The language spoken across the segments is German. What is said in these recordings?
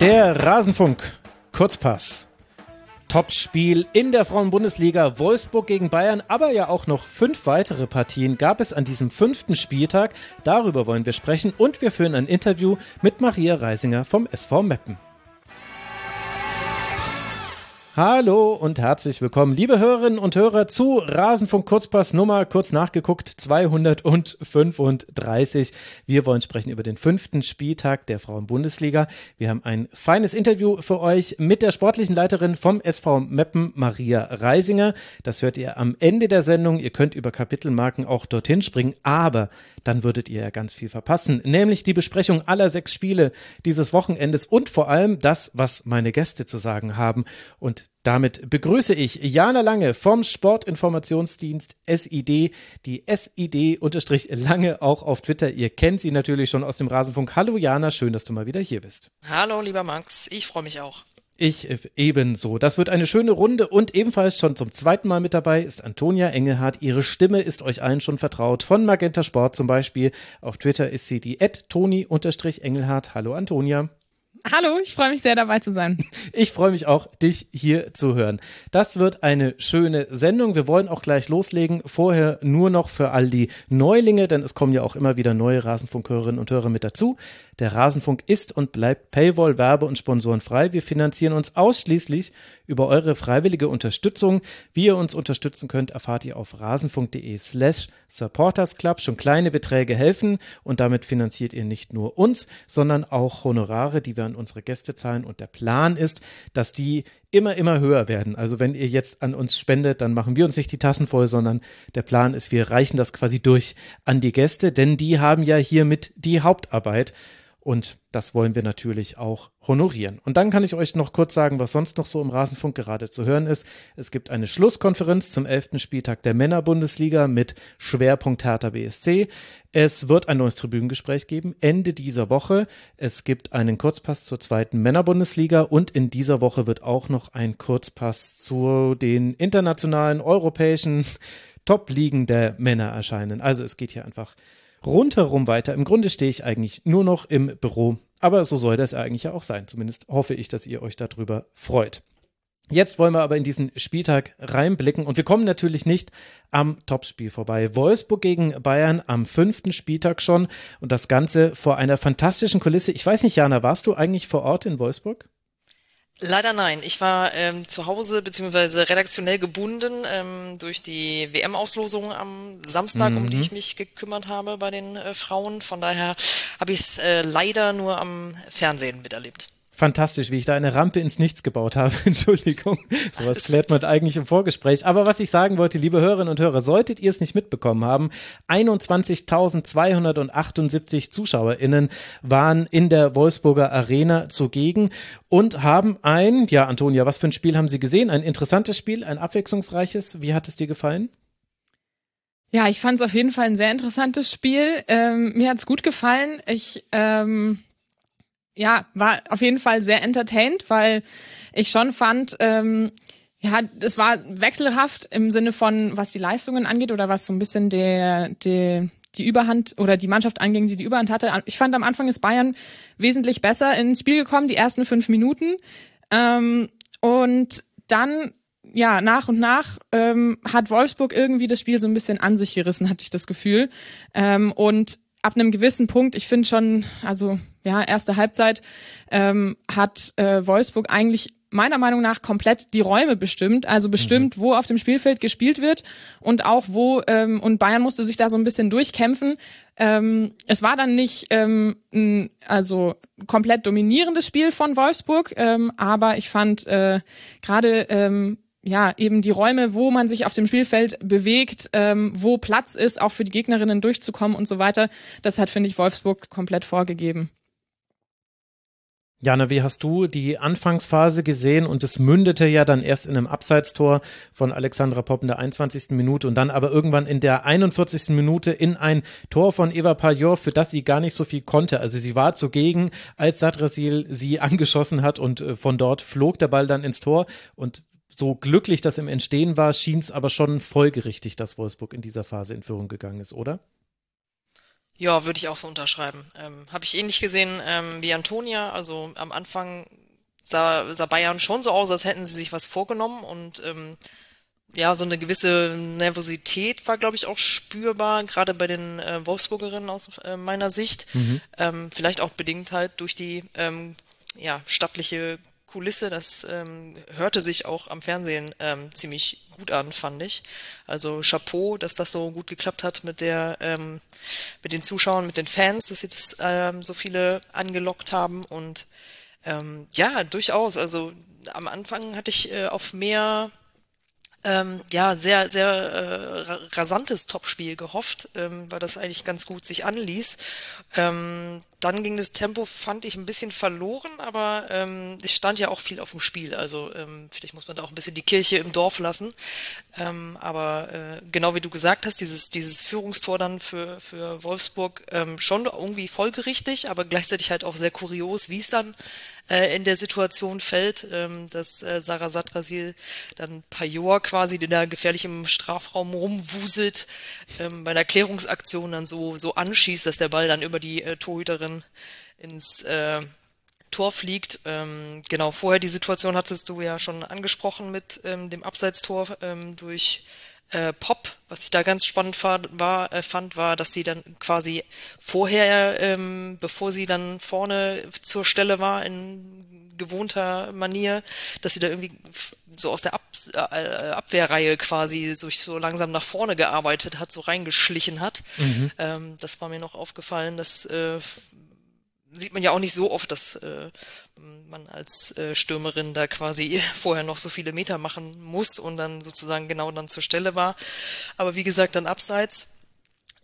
Der Rasenfunk Kurzpass. Topspiel in der Frauenbundesliga Wolfsburg gegen Bayern, aber ja auch noch fünf weitere Partien gab es an diesem fünften Spieltag. Darüber wollen wir sprechen und wir führen ein Interview mit Maria Reisinger vom SV Meppen. Hallo und herzlich willkommen, liebe Hörerinnen und Hörer, zu Rasenfunk Kurzpass Nummer, kurz nachgeguckt, 235. Wir wollen sprechen über den fünften Spieltag der Frauenbundesliga. Wir haben ein feines Interview für euch mit der sportlichen Leiterin vom SV Meppen, Maria Reisinger. Das hört ihr am Ende der Sendung. Ihr könnt über Kapitelmarken auch dorthin springen, aber dann würdet ihr ja ganz viel verpassen, nämlich die Besprechung aller sechs Spiele dieses Wochenendes und vor allem das, was meine Gäste zu sagen haben. Und damit begrüße ich Jana Lange vom Sportinformationsdienst SID, die SID-Lange auch auf Twitter. Ihr kennt sie natürlich schon aus dem Rasenfunk. Hallo Jana, schön, dass du mal wieder hier bist. Hallo, lieber Max, ich freue mich auch. Ich äh, ebenso. Das wird eine schöne Runde und ebenfalls schon zum zweiten Mal mit dabei ist Antonia Engelhardt. Ihre Stimme ist euch allen schon vertraut. Von Magenta Sport zum Beispiel. Auf Twitter ist sie die Toni-Engelhardt. Hallo Antonia. Hallo, ich freue mich sehr dabei zu sein. Ich freue mich auch, dich hier zu hören. Das wird eine schöne Sendung. Wir wollen auch gleich loslegen. Vorher nur noch für all die Neulinge, denn es kommen ja auch immer wieder neue Rasenfunkhörerinnen und Hörer mit dazu. Der Rasenfunk ist und bleibt Paywall, Werbe und Sponsoren frei. Wir finanzieren uns ausschließlich über eure freiwillige Unterstützung. Wie ihr uns unterstützen könnt, erfahrt ihr auf rasenfunk.de slash supportersclub. Schon kleine Beträge helfen und damit finanziert ihr nicht nur uns, sondern auch Honorare, die wir an unsere Gäste zahlen. Und der Plan ist, dass die immer, immer höher werden. Also wenn ihr jetzt an uns spendet, dann machen wir uns nicht die Taschen voll, sondern der Plan ist, wir reichen das quasi durch an die Gäste, denn die haben ja hiermit die Hauptarbeit. Und das wollen wir natürlich auch honorieren. Und dann kann ich euch noch kurz sagen, was sonst noch so im Rasenfunk gerade zu hören ist. Es gibt eine Schlusskonferenz zum 11. Spieltag der Männerbundesliga mit Schwerpunkt Hertha BSC. Es wird ein neues Tribünengespräch geben Ende dieser Woche. Es gibt einen Kurzpass zur zweiten Männerbundesliga und in dieser Woche wird auch noch ein Kurzpass zu den internationalen europäischen Top-Ligen der Männer erscheinen. Also es geht hier einfach rundherum weiter. Im Grunde stehe ich eigentlich nur noch im Büro, aber so soll das eigentlich ja auch sein. Zumindest hoffe ich, dass ihr euch darüber freut. Jetzt wollen wir aber in diesen Spieltag reinblicken und wir kommen natürlich nicht am Topspiel vorbei. Wolfsburg gegen Bayern am fünften Spieltag schon und das Ganze vor einer fantastischen Kulisse. Ich weiß nicht, Jana, warst du eigentlich vor Ort in Wolfsburg? Leider nein. Ich war ähm, zu Hause beziehungsweise redaktionell gebunden ähm, durch die WM-Auslosung am Samstag, mhm. um die mhm. ich mich gekümmert habe bei den äh, Frauen. Von daher habe ich es äh, leider nur am Fernsehen miterlebt fantastisch, wie ich da eine Rampe ins Nichts gebaut habe. Entschuldigung, sowas klärt man eigentlich im Vorgespräch. Aber was ich sagen wollte, liebe Hörerinnen und Hörer, solltet ihr es nicht mitbekommen haben, 21.278 ZuschauerInnen waren in der Wolfsburger Arena zugegen und haben ein, ja, Antonia, was für ein Spiel haben Sie gesehen? Ein interessantes Spiel, ein abwechslungsreiches. Wie hat es dir gefallen? Ja, ich fand es auf jeden Fall ein sehr interessantes Spiel. Ähm, mir hat es gut gefallen. Ich ähm ja, war auf jeden Fall sehr entertained, weil ich schon fand, ähm, ja, es war wechselhaft im Sinne von, was die Leistungen angeht oder was so ein bisschen der, der die Überhand oder die Mannschaft anging, die die Überhand hatte. Ich fand am Anfang ist Bayern wesentlich besser ins Spiel gekommen, die ersten fünf Minuten. Ähm, und dann, ja, nach und nach ähm, hat Wolfsburg irgendwie das Spiel so ein bisschen an sich gerissen, hatte ich das Gefühl. Ähm, und ab einem gewissen Punkt, ich finde schon, also ja, erste Halbzeit ähm, hat äh, Wolfsburg eigentlich meiner Meinung nach komplett die Räume bestimmt, also bestimmt, mhm. wo auf dem Spielfeld gespielt wird und auch wo ähm, und Bayern musste sich da so ein bisschen durchkämpfen. Ähm, es war dann nicht ähm, ein, also komplett dominierendes Spiel von Wolfsburg, ähm, aber ich fand äh, gerade ähm, ja, eben die Räume, wo man sich auf dem Spielfeld bewegt, ähm, wo Platz ist, auch für die Gegnerinnen durchzukommen und so weiter. Das hat, finde ich, Wolfsburg komplett vorgegeben. Jana, wie hast du die Anfangsphase gesehen und es mündete ja dann erst in einem Abseitstor von Alexandra Popp in der 21. Minute und dann aber irgendwann in der 41. Minute in ein Tor von Eva Pajor, für das sie gar nicht so viel konnte. Also sie war zugegen, als Sadrasil sie angeschossen hat und äh, von dort flog der Ball dann ins Tor und so glücklich das im Entstehen war, schien es aber schon folgerichtig, dass Wolfsburg in dieser Phase in Führung gegangen ist, oder? Ja, würde ich auch so unterschreiben. Ähm, Habe ich ähnlich gesehen ähm, wie Antonia. Also am Anfang sah, sah Bayern schon so aus, als hätten sie sich was vorgenommen und ähm, ja, so eine gewisse Nervosität war, glaube ich, auch spürbar, gerade bei den äh, Wolfsburgerinnen aus äh, meiner Sicht. Mhm. Ähm, vielleicht auch bedingt halt durch die ähm, ja, stattliche Kulisse. Das ähm, hörte sich auch am Fernsehen ähm, ziemlich gut an, fand ich. Also Chapeau, dass das so gut geklappt hat mit der, ähm, mit den Zuschauern, mit den Fans, dass sie das ähm, so viele angelockt haben und ähm, ja, durchaus. Also am Anfang hatte ich äh, auf mehr ähm, ja, sehr, sehr äh, rasantes Topspiel gehofft, ähm, weil das eigentlich ganz gut sich anließ. Ähm, dann ging das Tempo, fand ich, ein bisschen verloren, aber ähm, es stand ja auch viel auf dem Spiel. Also ähm, vielleicht muss man da auch ein bisschen die Kirche im Dorf lassen. Ähm, aber äh, genau wie du gesagt hast, dieses, dieses Führungstor dann für, für Wolfsburg ähm, schon irgendwie folgerichtig, aber gleichzeitig halt auch sehr kurios, wie es dann äh, in der Situation fällt, ähm, dass äh, Sarah Satrasil dann Pajor quasi, den da gefährlich im Strafraum rumwuselt, ähm, bei einer Klärungsaktion dann so, so anschießt, dass der Ball dann über die äh, Torhüterin ins äh, Tor fliegt. Ähm, genau, vorher die Situation hattest du ja schon angesprochen mit ähm, dem Abseitstor ähm, durch äh, Pop, was ich da ganz spannend war, äh, fand, war, dass sie dann quasi vorher, ähm, bevor sie dann vorne zur Stelle war, in gewohnter Manier, dass sie da irgendwie so aus der Ab äh, Abwehrreihe quasi sich so langsam nach vorne gearbeitet hat, so reingeschlichen hat. Mhm. Ähm, das war mir noch aufgefallen, dass äh, sieht man ja auch nicht so oft, dass äh, man als äh, Stürmerin da quasi vorher noch so viele Meter machen muss und dann sozusagen genau dann zur Stelle war. Aber wie gesagt, dann abseits.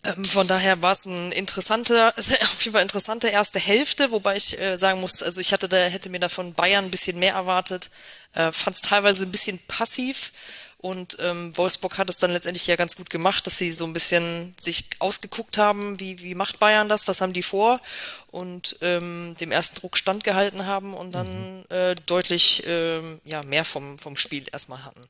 Ähm, von daher war es ein interessanter, auf jeden Fall interessante erste Hälfte, wobei ich äh, sagen muss, also ich hatte da, hätte mir da von Bayern ein bisschen mehr erwartet, äh, fand es teilweise ein bisschen passiv. Und ähm, Wolfsburg hat es dann letztendlich ja ganz gut gemacht, dass sie so ein bisschen sich ausgeguckt haben, wie, wie macht Bayern das, was haben die vor und ähm, dem ersten Druck standgehalten haben und dann mhm. äh, deutlich ähm, ja, mehr vom, vom Spiel erstmal hatten.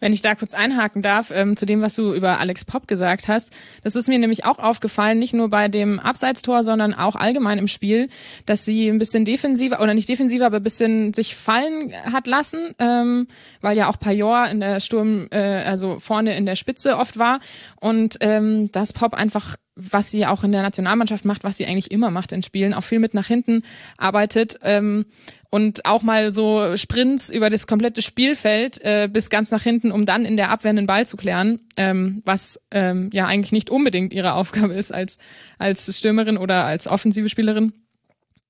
Wenn ich da kurz einhaken darf, ähm, zu dem, was du über Alex Pop gesagt hast. Das ist mir nämlich auch aufgefallen, nicht nur bei dem Abseitstor, sondern auch allgemein im Spiel, dass sie ein bisschen defensiver, oder nicht defensiver, aber ein bisschen sich fallen hat lassen, ähm, weil ja auch Pajor in der Sturm, äh, also vorne in der Spitze oft war. Und ähm, dass Pop einfach was sie auch in der Nationalmannschaft macht, was sie eigentlich immer macht in Spielen, auch viel mit nach hinten arbeitet ähm, und auch mal so Sprints über das komplette Spielfeld äh, bis ganz nach hinten, um dann in der Abwehr einen Ball zu klären, ähm, was ähm, ja eigentlich nicht unbedingt ihre Aufgabe ist als als Stürmerin oder als offensive Spielerin.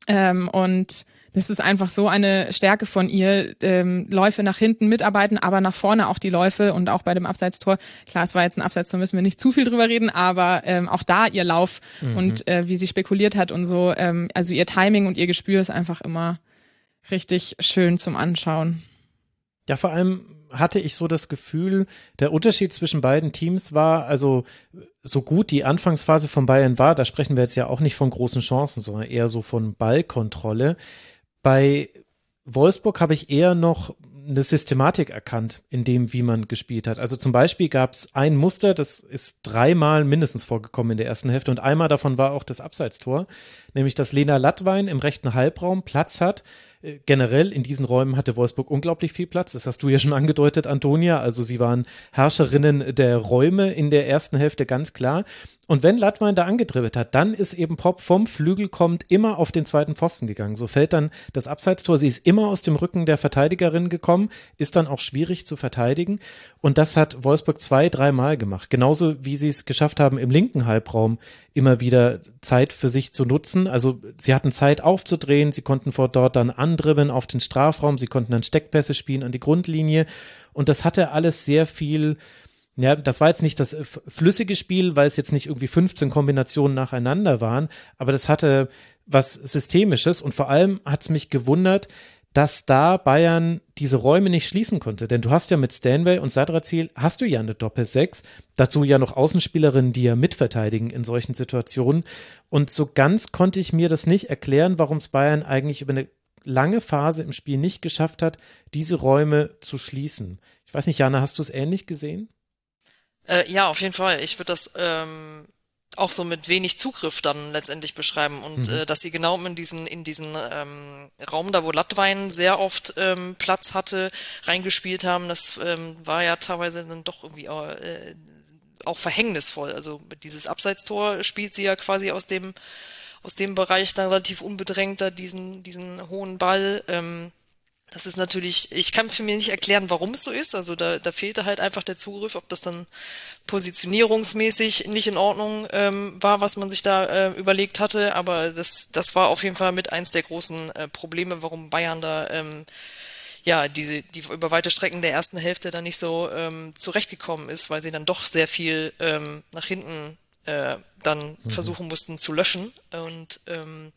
Ähm, und das ist einfach so eine Stärke von ihr. Ähm, Läufe nach hinten mitarbeiten, aber nach vorne auch die Läufe und auch bei dem Abseitstor. Klar, es war jetzt ein Abseitstor, müssen wir nicht zu viel drüber reden, aber ähm, auch da ihr Lauf mhm. und äh, wie sie spekuliert hat und so. Ähm, also ihr Timing und ihr Gespür ist einfach immer richtig schön zum Anschauen. Ja, vor allem hatte ich so das Gefühl, der Unterschied zwischen beiden Teams war, also so gut die Anfangsphase von Bayern war, da sprechen wir jetzt ja auch nicht von großen Chancen, sondern eher so von Ballkontrolle. Bei Wolfsburg habe ich eher noch eine Systematik erkannt in dem, wie man gespielt hat. Also zum Beispiel gab es ein Muster, das ist dreimal mindestens vorgekommen in der ersten Hälfte und einmal davon war auch das Abseitstor, nämlich dass Lena Lattwein im rechten Halbraum Platz hat, äh, generell in diesen Räumen hatte Wolfsburg unglaublich viel Platz. Das hast du ja schon angedeutet, Antonia. Also sie waren Herrscherinnen der Räume in der ersten Hälfte ganz klar. Und wenn Latwein da angedribbelt hat, dann ist eben Pop vom Flügel kommt immer auf den zweiten Pfosten gegangen. So fällt dann das Abseitstor. Sie ist immer aus dem Rücken der Verteidigerin gekommen, ist dann auch schwierig zu verteidigen. Und das hat Wolfsburg zwei, dreimal gemacht. Genauso wie sie es geschafft haben, im linken Halbraum immer wieder Zeit für sich zu nutzen. Also sie hatten Zeit aufzudrehen, sie konnten vor dort dann andribbeln auf den Strafraum, sie konnten dann Steckpässe spielen an die Grundlinie. Und das hatte alles sehr viel ja, das war jetzt nicht das flüssige Spiel, weil es jetzt nicht irgendwie 15 Kombinationen nacheinander waren, aber das hatte was Systemisches und vor allem hat es mich gewundert, dass da Bayern diese Räume nicht schließen konnte. Denn du hast ja mit Stanway und Sadrazil hast du ja eine Doppel-6, dazu ja noch Außenspielerinnen, die ja mitverteidigen in solchen Situationen. Und so ganz konnte ich mir das nicht erklären, warum es Bayern eigentlich über eine lange Phase im Spiel nicht geschafft hat, diese Räume zu schließen. Ich weiß nicht, Jana, hast du es ähnlich gesehen? Äh, ja, auf jeden Fall. Ich würde das ähm, auch so mit wenig Zugriff dann letztendlich beschreiben und mhm. äh, dass sie genau in diesen in diesen ähm, Raum da wo Lattwein sehr oft ähm, Platz hatte reingespielt haben das ähm, war ja teilweise dann doch irgendwie äh, auch verhängnisvoll also dieses Abseitstor spielt sie ja quasi aus dem aus dem Bereich dann relativ unbedrängt da diesen diesen hohen Ball ähm, das ist natürlich, ich kann für mich nicht erklären, warum es so ist. Also da, da fehlte halt einfach der Zugriff, ob das dann positionierungsmäßig nicht in Ordnung ähm, war, was man sich da äh, überlegt hatte. Aber das, das war auf jeden Fall mit eins der großen äh, Probleme, warum Bayern da ähm, ja diese die über weite Strecken der ersten Hälfte dann nicht so ähm, zurechtgekommen ist, weil sie dann doch sehr viel ähm, nach hinten äh, dann mhm. versuchen mussten zu löschen. Und ähm,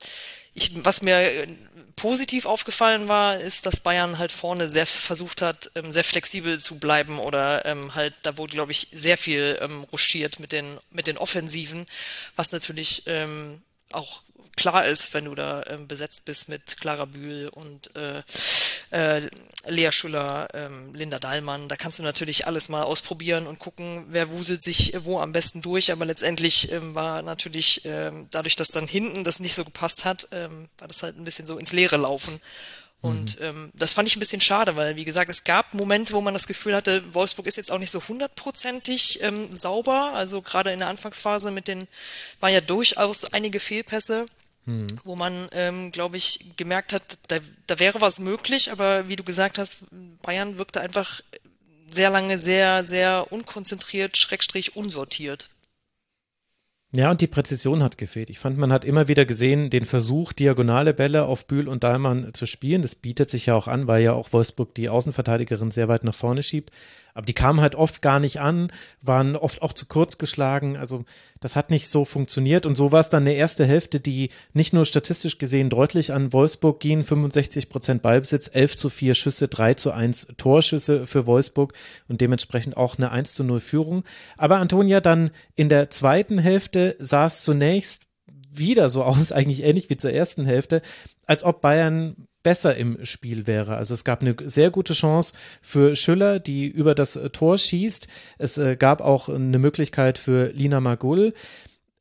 ich, was mir äh, positiv aufgefallen war, ist, dass Bayern halt vorne sehr versucht hat, ähm, sehr flexibel zu bleiben oder ähm, halt, da wurde, glaube ich, sehr viel ähm, ruschiert mit den, mit den Offensiven, was natürlich ähm, auch klar ist, wenn du da ähm, besetzt bist mit Clara Bühl und äh, äh, Lea Schüller, ähm, Linda Dahlmann. Da kannst du natürlich alles mal ausprobieren und gucken, wer wuselt sich wo am besten durch. Aber letztendlich ähm, war natürlich ähm, dadurch, dass dann hinten das nicht so gepasst hat, ähm, war das halt ein bisschen so ins Leere laufen. Und mhm. ähm, das fand ich ein bisschen schade, weil, wie gesagt, es gab Momente, wo man das Gefühl hatte, Wolfsburg ist jetzt auch nicht so hundertprozentig ähm, sauber. Also gerade in der Anfangsphase mit den, waren ja durchaus einige Fehlpässe. Hm. Wo man, ähm, glaube ich, gemerkt hat, da, da wäre was möglich, aber wie du gesagt hast, Bayern wirkte einfach sehr lange sehr, sehr unkonzentriert, schrägstrich unsortiert. Ja, und die Präzision hat gefehlt. Ich fand, man hat immer wieder gesehen, den Versuch, diagonale Bälle auf Bühl und Dahlmann zu spielen. Das bietet sich ja auch an, weil ja auch Wolfsburg die Außenverteidigerin sehr weit nach vorne schiebt. Aber die kamen halt oft gar nicht an, waren oft auch zu kurz geschlagen. Also das hat nicht so funktioniert. Und so war es dann eine erste Hälfte, die nicht nur statistisch gesehen deutlich an Wolfsburg ging. 65 Prozent Ballbesitz, 11 zu 4 Schüsse, 3 zu 1 Torschüsse für Wolfsburg und dementsprechend auch eine 1 zu 0 Führung. Aber Antonia dann in der zweiten Hälfte sah es zunächst wieder so aus, eigentlich ähnlich wie zur ersten Hälfte, als ob Bayern besser im Spiel wäre. Also es gab eine sehr gute Chance für Schüller, die über das Tor schießt. Es äh, gab auch eine Möglichkeit für Lina Magul.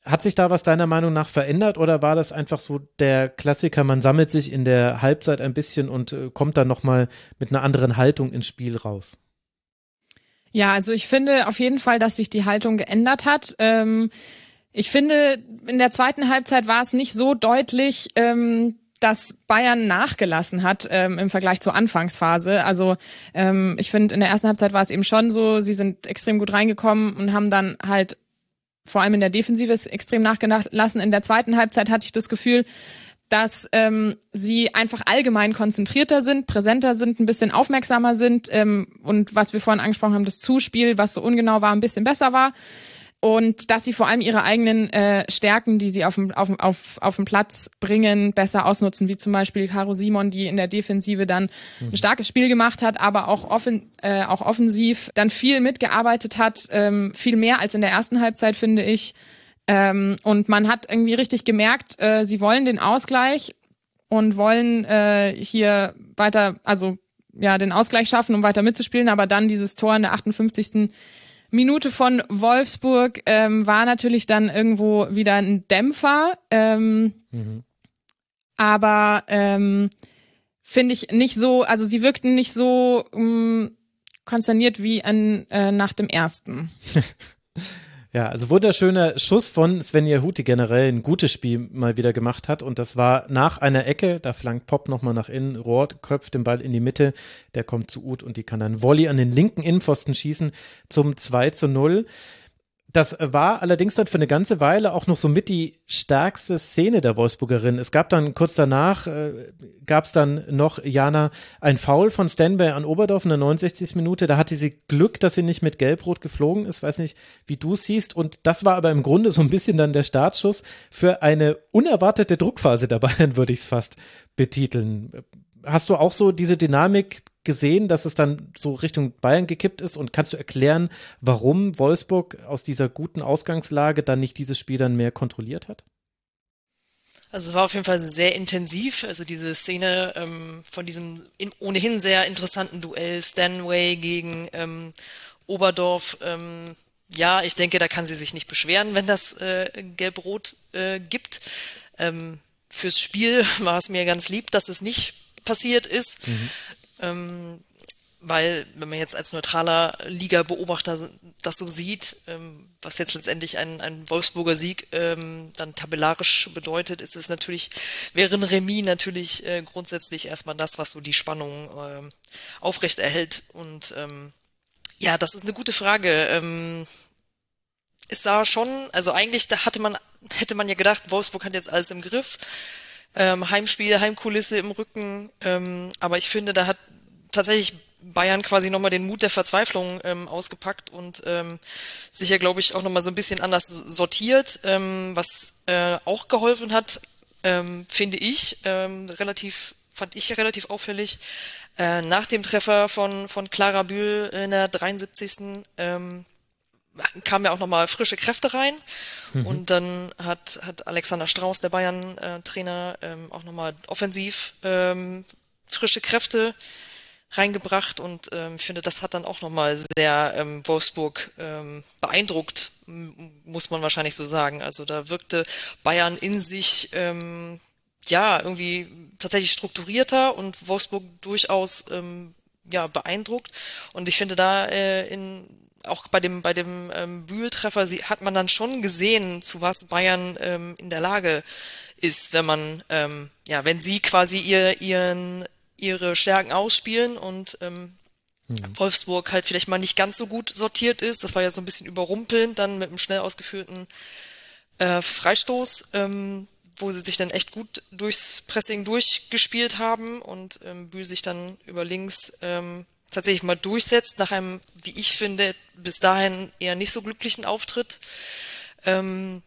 Hat sich da was deiner Meinung nach verändert oder war das einfach so der Klassiker, man sammelt sich in der Halbzeit ein bisschen und äh, kommt dann nochmal mit einer anderen Haltung ins Spiel raus? Ja, also ich finde auf jeden Fall, dass sich die Haltung geändert hat. Ähm, ich finde, in der zweiten Halbzeit war es nicht so deutlich, ähm, dass Bayern nachgelassen hat ähm, im Vergleich zur Anfangsphase. Also ähm, ich finde, in der ersten Halbzeit war es eben schon so, sie sind extrem gut reingekommen und haben dann halt vor allem in der Defensive extrem nachgelassen. In der zweiten Halbzeit hatte ich das Gefühl, dass ähm, sie einfach allgemein konzentrierter sind, präsenter sind, ein bisschen aufmerksamer sind ähm, und was wir vorhin angesprochen haben, das Zuspiel, was so ungenau war, ein bisschen besser war und dass sie vor allem ihre eigenen äh, Stärken, die sie auf dem, auf, auf, auf dem Platz bringen, besser ausnutzen, wie zum Beispiel Caro Simon, die in der Defensive dann mhm. ein starkes Spiel gemacht hat, aber auch, offen, äh, auch offensiv dann viel mitgearbeitet hat, ähm, viel mehr als in der ersten Halbzeit, finde ich. Ähm, und man hat irgendwie richtig gemerkt, äh, sie wollen den Ausgleich und wollen äh, hier weiter, also ja, den Ausgleich schaffen, um weiter mitzuspielen, aber dann dieses Tor in der 58. Minute von Wolfsburg ähm, war natürlich dann irgendwo wieder ein Dämpfer. Ähm, mhm. Aber ähm, finde ich nicht so, also sie wirkten nicht so ähm, konsterniert wie an, äh, nach dem ersten. Ja, also wunderschöner Schuss von Svenja Huti generell ein gutes Spiel mal wieder gemacht hat und das war nach einer Ecke, da flankt Pop nochmal nach innen, Rohr köpft den Ball in die Mitte, der kommt zu Uth und die kann dann Volley an den linken Innenpfosten schießen zum 2 zu 0. Das war allerdings dann für eine ganze Weile auch noch so mit die stärkste Szene der Wolfsburgerin. Es gab dann kurz danach, äh, gab es dann noch, Jana, ein Foul von Stanbay an Oberdorf in der 69. Minute. Da hatte sie Glück, dass sie nicht mit Gelbrot geflogen ist. Weiß nicht, wie du siehst. Und das war aber im Grunde so ein bisschen dann der Startschuss für eine unerwartete Druckphase der Bayern, würde ich es fast betiteln. Hast du auch so diese Dynamik gesehen, dass es dann so Richtung Bayern gekippt ist? Und kannst du erklären, warum Wolfsburg aus dieser guten Ausgangslage dann nicht dieses Spiel dann mehr kontrolliert hat? Also es war auf jeden Fall sehr intensiv. Also diese Szene ähm, von diesem in, ohnehin sehr interessanten Duell Stanway gegen ähm, Oberdorf ähm, ja, ich denke, da kann sie sich nicht beschweren, wenn das äh, Gelb-Rot äh, gibt. Ähm, fürs Spiel war es mir ganz lieb, dass es nicht passiert ist. Mhm. Ähm, weil, wenn man jetzt als neutraler Liga-Beobachter das so sieht, ähm, was jetzt letztendlich ein, ein Wolfsburger Sieg ähm, dann tabellarisch bedeutet, ist es natürlich, wäre ein Remis natürlich äh, grundsätzlich erstmal das, was so die Spannung ähm, aufrecht erhält. Und ähm, ja, das ist eine gute Frage. Ähm, es sah schon, also eigentlich, da hatte man, hätte man ja gedacht, Wolfsburg hat jetzt alles im Griff. Ähm, Heimspiel, Heimkulisse im Rücken. Ähm, aber ich finde, da hat tatsächlich Bayern quasi nochmal den Mut der Verzweiflung ähm, ausgepackt und ähm, sich ja, glaube ich, auch nochmal so ein bisschen anders sortiert, ähm, was äh, auch geholfen hat, ähm, finde ich, ähm, relativ, fand ich relativ auffällig. Äh, nach dem Treffer von, von Clara Bühl in der 73. Ähm, kamen ja auch nochmal frische Kräfte rein. Mhm. Und dann hat, hat Alexander Strauß, der Bayern-Trainer, ähm, auch nochmal offensiv ähm, frische Kräfte reingebracht und ähm, ich finde, das hat dann auch nochmal sehr ähm, Wolfsburg ähm, beeindruckt, muss man wahrscheinlich so sagen. Also da wirkte Bayern in sich ähm, ja irgendwie tatsächlich strukturierter und Wolfsburg durchaus ähm, ja beeindruckt. Und ich finde da äh, in auch bei dem bei dem ähm, Bühltreffer hat man dann schon gesehen, zu was Bayern ähm, in der Lage ist, wenn man ähm, ja wenn sie quasi ihr ihren ihre Stärken ausspielen und ähm, hm. Wolfsburg halt vielleicht mal nicht ganz so gut sortiert ist. Das war ja so ein bisschen überrumpelnd dann mit einem schnell ausgeführten äh, Freistoß, ähm, wo sie sich dann echt gut durchs Pressing durchgespielt haben und ähm, Bühl sich dann über links ähm, tatsächlich mal durchsetzt nach einem, wie ich finde, bis dahin eher nicht so glücklichen Auftritt. Ähm,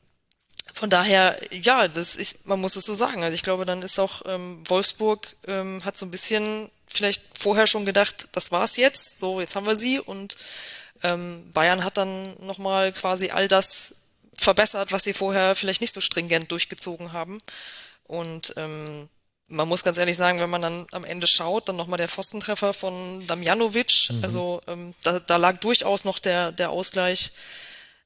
von daher, ja, das ist, man muss es so sagen. Also ich glaube, dann ist auch ähm, Wolfsburg ähm, hat so ein bisschen vielleicht vorher schon gedacht, das war's jetzt, so jetzt haben wir sie und ähm, Bayern hat dann nochmal quasi all das verbessert, was sie vorher vielleicht nicht so stringent durchgezogen haben. Und ähm, man muss ganz ehrlich sagen, wenn man dann am Ende schaut, dann nochmal der Pfostentreffer von Damjanovic. Mhm. Also ähm, da, da lag durchaus noch der, der Ausgleich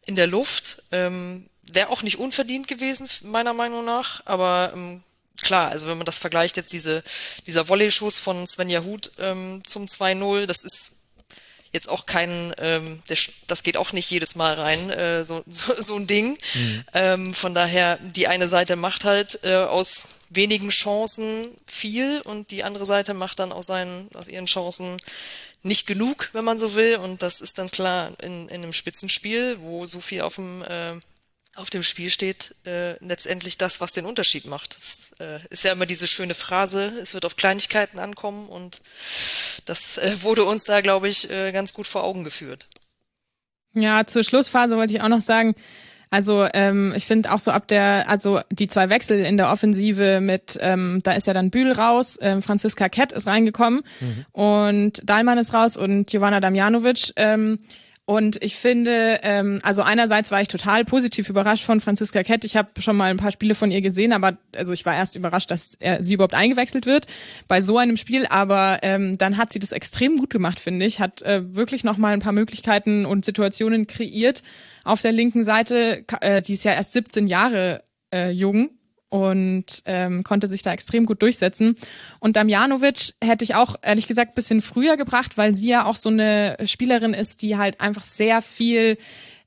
in der Luft. Ähm, wäre auch nicht unverdient gewesen, meiner Meinung nach, aber ähm, klar, also wenn man das vergleicht, jetzt diese, dieser Volley-Schuss von Svenja Huth ähm, zum 2-0, das ist jetzt auch kein, ähm, der, das geht auch nicht jedes Mal rein, äh, so, so, so ein Ding. Mhm. Ähm, von daher, die eine Seite macht halt äh, aus wenigen Chancen viel und die andere Seite macht dann aus, seinen, aus ihren Chancen nicht genug, wenn man so will. Und das ist dann klar in, in einem Spitzenspiel, wo so viel auf dem äh, auf dem Spiel steht äh, letztendlich das, was den Unterschied macht. Das äh, ist ja immer diese schöne Phrase, es wird auf Kleinigkeiten ankommen und das äh, wurde uns da, glaube ich, äh, ganz gut vor Augen geführt. Ja, zur Schlussphase wollte ich auch noch sagen, also ähm, ich finde auch so ab der, also die zwei Wechsel in der Offensive mit, ähm, da ist ja dann Bühl raus, ähm, Franziska Kett ist reingekommen mhm. und Dahlmann ist raus und Giovanna Damjanovic. Ähm, und ich finde, ähm, also einerseits war ich total positiv überrascht von Franziska Kett. Ich habe schon mal ein paar Spiele von ihr gesehen, aber also ich war erst überrascht, dass er, sie überhaupt eingewechselt wird bei so einem Spiel. Aber ähm, dann hat sie das extrem gut gemacht, finde ich. Hat äh, wirklich noch mal ein paar Möglichkeiten und Situationen kreiert auf der linken Seite. Äh, die ist ja erst 17 Jahre äh, jung und ähm, konnte sich da extrem gut durchsetzen. Und Damjanovic hätte ich auch ehrlich gesagt bisschen früher gebracht, weil sie ja auch so eine Spielerin ist, die halt einfach sehr viel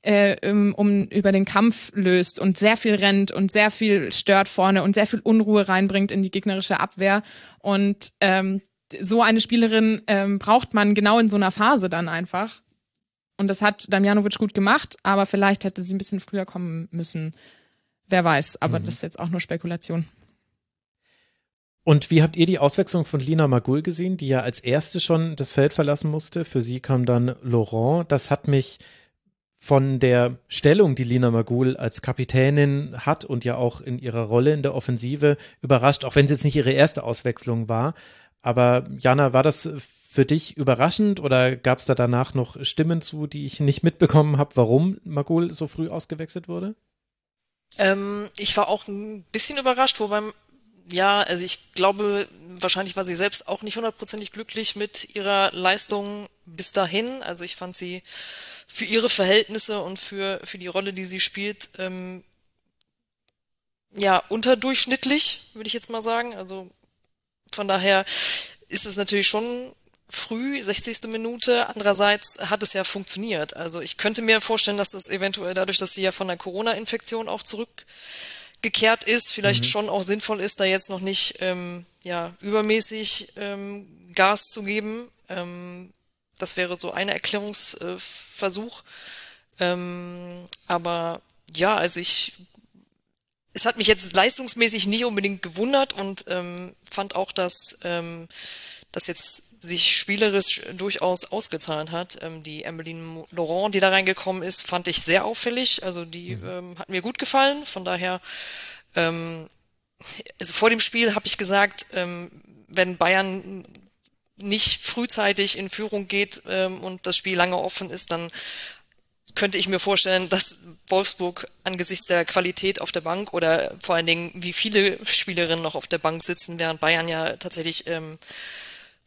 äh, um, um über den Kampf löst und sehr viel rennt und sehr viel stört vorne und sehr viel Unruhe reinbringt in die gegnerische Abwehr. Und ähm, so eine Spielerin ähm, braucht man genau in so einer Phase dann einfach. Und das hat Damjanovic gut gemacht, aber vielleicht hätte sie ein bisschen früher kommen müssen. Wer weiß, aber mhm. das ist jetzt auch nur Spekulation. Und wie habt ihr die Auswechslung von Lina Magul gesehen, die ja als erste schon das Feld verlassen musste? Für sie kam dann Laurent. Das hat mich von der Stellung, die Lina Magul als Kapitänin hat und ja auch in ihrer Rolle in der Offensive überrascht, auch wenn es jetzt nicht ihre erste Auswechslung war. Aber Jana, war das für dich überraschend oder gab es da danach noch Stimmen zu, die ich nicht mitbekommen habe, warum Magul so früh ausgewechselt wurde? Ähm, ich war auch ein bisschen überrascht, wobei, ja, also ich glaube, wahrscheinlich war sie selbst auch nicht hundertprozentig glücklich mit ihrer Leistung bis dahin. Also ich fand sie für ihre Verhältnisse und für, für die Rolle, die sie spielt, ähm, ja, unterdurchschnittlich, würde ich jetzt mal sagen. Also von daher ist es natürlich schon früh, 60. Minute. Andererseits hat es ja funktioniert. Also ich könnte mir vorstellen, dass das eventuell dadurch, dass sie ja von der Corona-Infektion auch zurückgekehrt ist, vielleicht mhm. schon auch sinnvoll ist, da jetzt noch nicht ähm, ja übermäßig ähm, Gas zu geben. Ähm, das wäre so ein Erklärungsversuch. Ähm, aber ja, also ich es hat mich jetzt leistungsmäßig nicht unbedingt gewundert und ähm, fand auch, dass ähm, das jetzt sich spielerisch durchaus ausgezahlt hat. Ähm, die Emmeline Laurent, die da reingekommen ist, fand ich sehr auffällig. Also die mhm. ähm, hat mir gut gefallen. Von daher, ähm, also vor dem Spiel habe ich gesagt, ähm, wenn Bayern nicht frühzeitig in Führung geht ähm, und das Spiel lange offen ist, dann könnte ich mir vorstellen, dass Wolfsburg angesichts der Qualität auf der Bank oder vor allen Dingen, wie viele Spielerinnen noch auf der Bank sitzen, während Bayern ja tatsächlich ähm,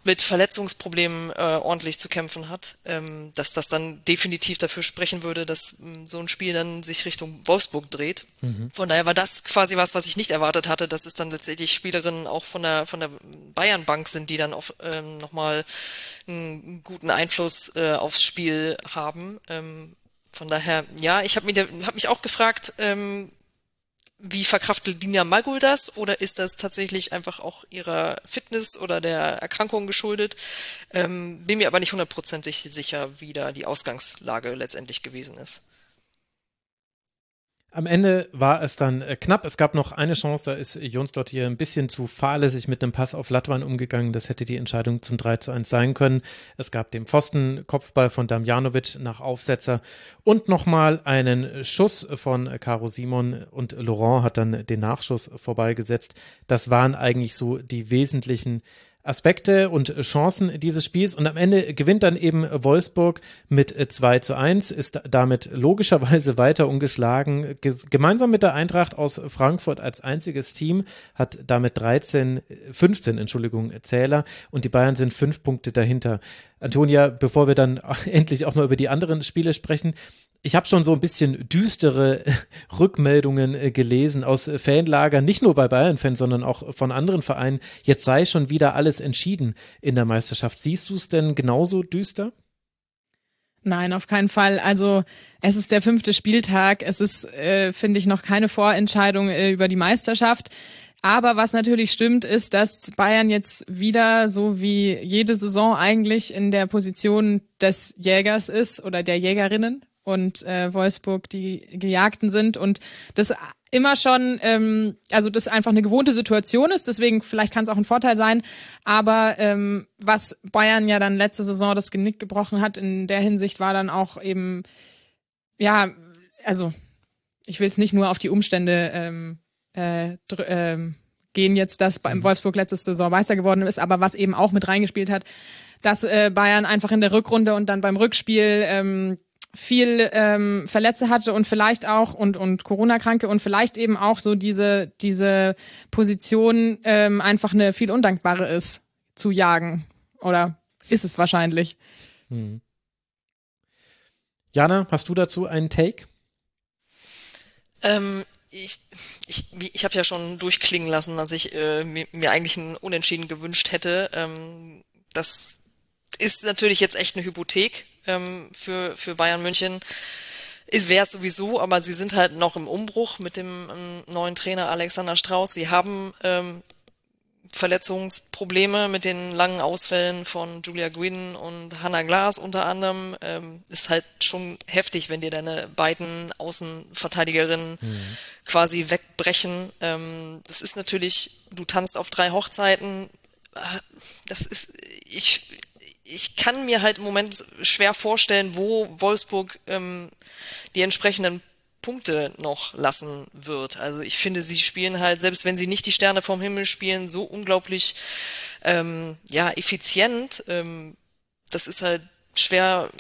mit Verletzungsproblemen äh, ordentlich zu kämpfen hat, ähm, dass das dann definitiv dafür sprechen würde, dass ähm, so ein Spiel dann sich Richtung Wolfsburg dreht. Mhm. Von daher war das quasi was, was ich nicht erwartet hatte, dass es dann letztendlich Spielerinnen auch von der von der Bayern Bank sind, die dann auf ähm, nochmal einen guten Einfluss äh, aufs Spiel haben. Ähm, von daher, ja, ich habe mich, hab mich auch gefragt, ähm, wie verkraftet Lina Magul das oder ist das tatsächlich einfach auch ihrer Fitness oder der Erkrankung geschuldet? Ähm, bin mir aber nicht hundertprozentig sicher, wie da die Ausgangslage letztendlich gewesen ist. Am Ende war es dann äh, knapp. Es gab noch eine Chance, da ist Jons dort hier ein bisschen zu fahrlässig mit einem Pass auf Latwan umgegangen. Das hätte die Entscheidung zum 3 zu 1 sein können. Es gab den Pfosten-Kopfball von Damjanovic nach Aufsetzer und nochmal einen Schuss von Caro Simon und Laurent hat dann den Nachschuss vorbeigesetzt. Das waren eigentlich so die wesentlichen Aspekte und Chancen dieses Spiels. Und am Ende gewinnt dann eben Wolfsburg mit 2 zu 1, ist damit logischerweise weiter ungeschlagen. Gemeinsam mit der Eintracht aus Frankfurt als einziges Team hat damit 13, 15, Entschuldigung, Zähler und die Bayern sind fünf Punkte dahinter. Antonia, bevor wir dann endlich auch mal über die anderen Spiele sprechen, ich habe schon so ein bisschen düstere Rückmeldungen äh, gelesen aus Fanlagern, nicht nur bei Bayern-Fans, sondern auch von anderen Vereinen. Jetzt sei schon wieder alles entschieden in der Meisterschaft. Siehst du es denn genauso düster? Nein, auf keinen Fall. Also es ist der fünfte Spieltag. Es ist, äh, finde ich, noch keine Vorentscheidung äh, über die Meisterschaft. Aber was natürlich stimmt, ist, dass Bayern jetzt wieder, so wie jede Saison eigentlich, in der Position des Jägers ist oder der Jägerinnen und äh, Wolfsburg die Gejagten sind und das immer schon, ähm, also das einfach eine gewohnte Situation ist, deswegen vielleicht kann es auch ein Vorteil sein, aber ähm, was Bayern ja dann letzte Saison das Genick gebrochen hat, in der Hinsicht war dann auch eben, ja, also ich will es nicht nur auf die Umstände ähm, äh, äh, gehen jetzt, dass beim mhm. Wolfsburg letzte Saison Meister geworden ist, aber was eben auch mit reingespielt hat, dass äh, Bayern einfach in der Rückrunde und dann beim Rückspiel ähm, viel ähm, Verletzte hatte und vielleicht auch und und Corona-Kranke und vielleicht eben auch so diese diese Position ähm, einfach eine viel undankbare ist zu jagen oder ist es wahrscheinlich. Hm. Jana, hast du dazu einen Take? Ähm, ich ich, ich habe ja schon durchklingen lassen, dass ich äh, mir, mir eigentlich ein Unentschieden gewünscht hätte. Ähm, das ist natürlich jetzt echt eine Hypothek ähm, für, für Bayern München. Wäre es sowieso, aber sie sind halt noch im Umbruch mit dem ähm, neuen Trainer Alexander Strauß. Sie haben ähm, Verletzungsprobleme mit den langen Ausfällen von Julia Gwynn und Hannah Glass unter anderem. Ähm, ist halt schon heftig, wenn dir deine beiden Außenverteidigerinnen mhm. quasi wegbrechen. Ähm, das ist natürlich, du tanzt auf drei Hochzeiten. Ah, das ist, ich, ich kann mir halt im Moment schwer vorstellen, wo Wolfsburg ähm, die entsprechenden Punkte noch lassen wird. Also ich finde, sie spielen halt, selbst wenn sie nicht die Sterne vom Himmel spielen, so unglaublich ähm, ja effizient. Ähm, das ist halt schwer.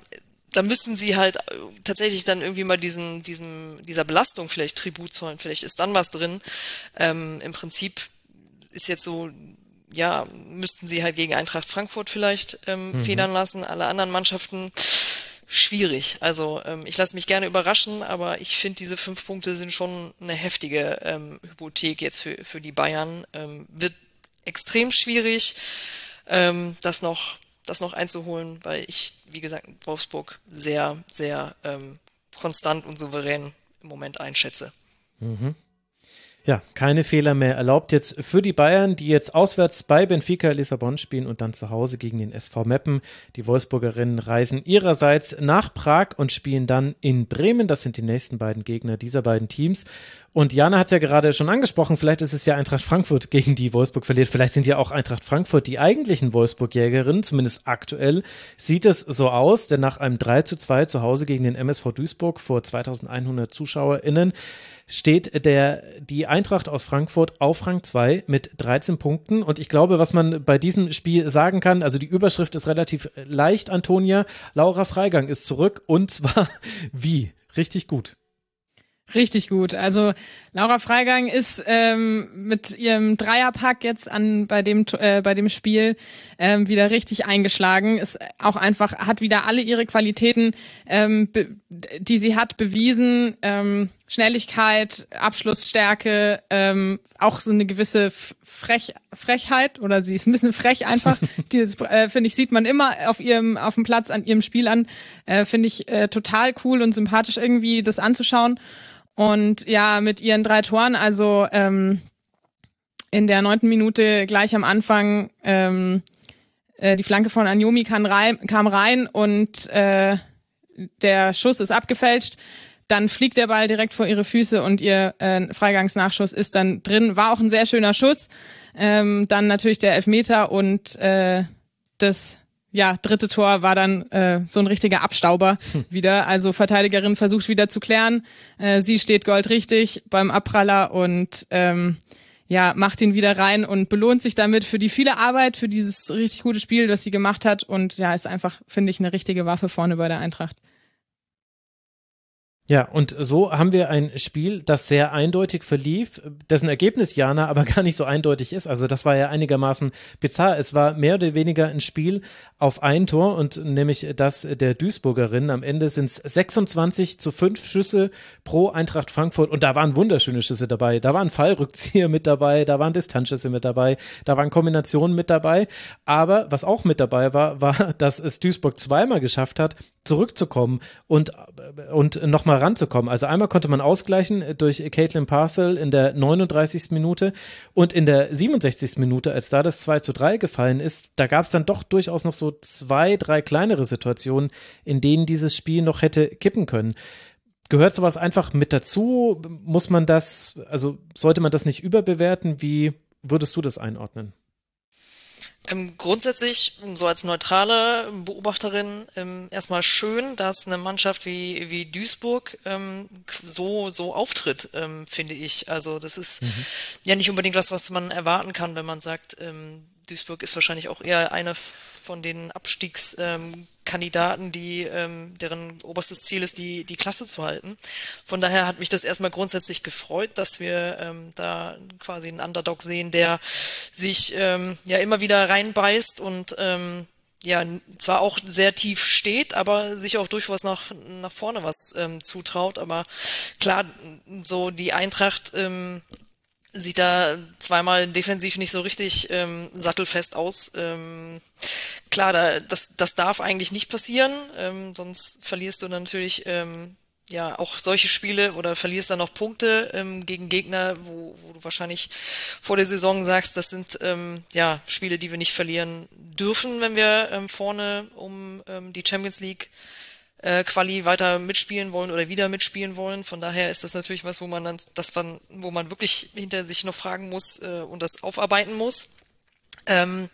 Da müssen sie halt tatsächlich dann irgendwie mal diesen, diesem, dieser Belastung vielleicht Tribut zollen. Vielleicht ist dann was drin. Ähm, Im Prinzip ist jetzt so ja, müssten sie halt gegen Eintracht Frankfurt vielleicht ähm, mhm. federn lassen. Alle anderen Mannschaften schwierig. Also ähm, ich lasse mich gerne überraschen, aber ich finde, diese fünf Punkte sind schon eine heftige ähm, Hypothek jetzt für, für die Bayern. Ähm, wird extrem schwierig, ähm, das noch das noch einzuholen, weil ich, wie gesagt, Wolfsburg sehr, sehr ähm, konstant und souverän im Moment einschätze. Mhm. Ja, keine Fehler mehr erlaubt jetzt für die Bayern, die jetzt auswärts bei Benfica Lissabon spielen und dann zu Hause gegen den SV Meppen. Die Wolfsburgerinnen reisen ihrerseits nach Prag und spielen dann in Bremen. Das sind die nächsten beiden Gegner dieser beiden Teams. Und Jana hat es ja gerade schon angesprochen, vielleicht ist es ja Eintracht Frankfurt, gegen die Wolfsburg verliert. Vielleicht sind ja auch Eintracht Frankfurt die eigentlichen Wolfsburg-Jägerinnen, zumindest aktuell sieht es so aus, denn nach einem 3 zu 2 zu Hause gegen den MSV Duisburg vor 2100 ZuschauerInnen steht der, die Eintracht aus Frankfurt auf Rang 2 mit 13 Punkten. Und ich glaube, was man bei diesem Spiel sagen kann, also die Überschrift ist relativ leicht, Antonia. Laura Freigang ist zurück und zwar wie? Richtig gut. Richtig gut. Also Laura Freigang ist ähm, mit ihrem Dreierpack jetzt an bei dem äh, bei dem Spiel ähm, wieder richtig eingeschlagen. Ist auch einfach hat wieder alle ihre Qualitäten, ähm, die sie hat, bewiesen. Ähm, Schnelligkeit, Abschlussstärke, ähm, auch so eine gewisse Frech Frechheit oder sie ist ein bisschen frech einfach. Dieses äh, finde ich sieht man immer auf ihrem auf dem Platz an ihrem Spiel an. Äh, finde ich äh, total cool und sympathisch irgendwie das anzuschauen. Und ja, mit ihren drei Toren, also ähm, in der neunten Minute gleich am Anfang ähm, äh, die Flanke von Anjomi kam rein, kam rein und äh, der Schuss ist abgefälscht. Dann fliegt der Ball direkt vor ihre Füße und ihr äh, Freigangsnachschuss ist dann drin. War auch ein sehr schöner Schuss. Ähm, dann natürlich der Elfmeter und äh, das ja, dritte Tor war dann äh, so ein richtiger Abstauber hm. wieder. Also Verteidigerin versucht wieder zu klären. Äh, sie steht goldrichtig beim Abpraller und ähm, ja, macht ihn wieder rein und belohnt sich damit für die viele Arbeit, für dieses richtig gute Spiel, das sie gemacht hat. Und ja, ist einfach, finde ich, eine richtige Waffe vorne bei der Eintracht. Ja, und so haben wir ein Spiel, das sehr eindeutig verlief, dessen Ergebnis Jana aber gar nicht so eindeutig ist. Also das war ja einigermaßen bizarr. Es war mehr oder weniger ein Spiel auf ein Tor und nämlich das der Duisburgerin. Am Ende sind es 26 zu 5 Schüsse pro Eintracht Frankfurt und da waren wunderschöne Schüsse dabei. Da waren Fallrückzieher mit dabei, da waren Distanzschüsse mit dabei, da waren Kombinationen mit dabei. Aber was auch mit dabei war, war, dass es Duisburg zweimal geschafft hat, zurückzukommen und, und nochmal ranzukommen. Also einmal konnte man ausgleichen durch Caitlin Parcel in der 39. Minute und in der 67. Minute, als da das 2 zu 3 gefallen ist, da gab es dann doch durchaus noch so zwei, drei kleinere Situationen, in denen dieses Spiel noch hätte kippen können. Gehört sowas einfach mit dazu? Muss man das, also sollte man das nicht überbewerten? Wie würdest du das einordnen? Ähm, grundsätzlich, so als neutrale Beobachterin, ähm, erstmal schön, dass eine Mannschaft wie, wie Duisburg ähm, so, so auftritt, ähm, finde ich. Also das ist mhm. ja nicht unbedingt was, was man erwarten kann, wenn man sagt, ähm, Duisburg ist wahrscheinlich auch eher eine von den Abstiegskandidaten, die ähm, deren oberstes Ziel ist, die die Klasse zu halten. Von daher hat mich das erstmal grundsätzlich gefreut, dass wir ähm, da quasi einen Underdog sehen, der sich ähm, ja immer wieder reinbeißt und ähm, ja zwar auch sehr tief steht, aber sich auch durchaus nach nach vorne was ähm, zutraut. Aber klar, so die Eintracht ähm, sieht da zweimal defensiv nicht so richtig ähm, sattelfest aus. Ähm, klar, da, das, das darf eigentlich nicht passieren, ähm, sonst verlierst du natürlich ähm, ja auch solche Spiele oder verlierst dann noch Punkte ähm, gegen Gegner, wo, wo du wahrscheinlich vor der Saison sagst, das sind ähm, ja Spiele, die wir nicht verlieren dürfen, wenn wir ähm, vorne um ähm, die Champions League äh, Quali weiter mitspielen wollen oder wieder mitspielen wollen. Von daher ist das natürlich was, wo man dann, das man, wo man wirklich hinter sich noch fragen muss äh, und das aufarbeiten muss. Ähm,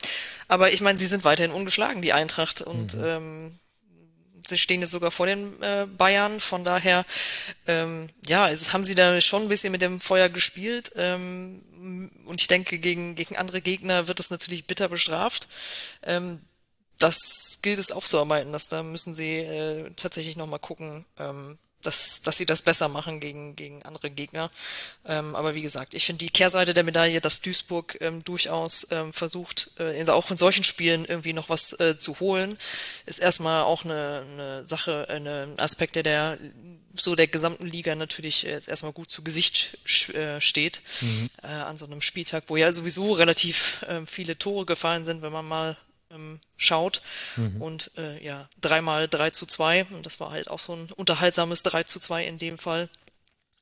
aber ich meine, sie sind weiterhin ungeschlagen, die Eintracht, und mhm. ähm, sie stehen jetzt sogar vor den äh, Bayern. Von daher, ähm, ja, es, haben sie da schon ein bisschen mit dem Feuer gespielt. Ähm, und ich denke, gegen, gegen andere Gegner wird das natürlich bitter bestraft. Ähm, das gilt es aufzuarbeiten. dass da müssen sie äh, tatsächlich nochmal gucken, ähm, dass, dass sie das besser machen gegen, gegen andere Gegner. Ähm, aber wie gesagt, ich finde die Kehrseite der Medaille, dass Duisburg ähm, durchaus ähm, versucht, äh, auch in solchen Spielen irgendwie noch was äh, zu holen, ist erstmal auch eine, eine Sache, eine Aspekt, der der so der gesamten Liga natürlich jetzt erstmal gut zu Gesicht äh, steht mhm. äh, an so einem Spieltag, wo ja sowieso relativ äh, viele Tore gefallen sind, wenn man mal ähm, schaut. Mhm. Und äh, ja, dreimal 3 zu 2. Und das war halt auch so ein unterhaltsames 3 zu 2 in dem Fall.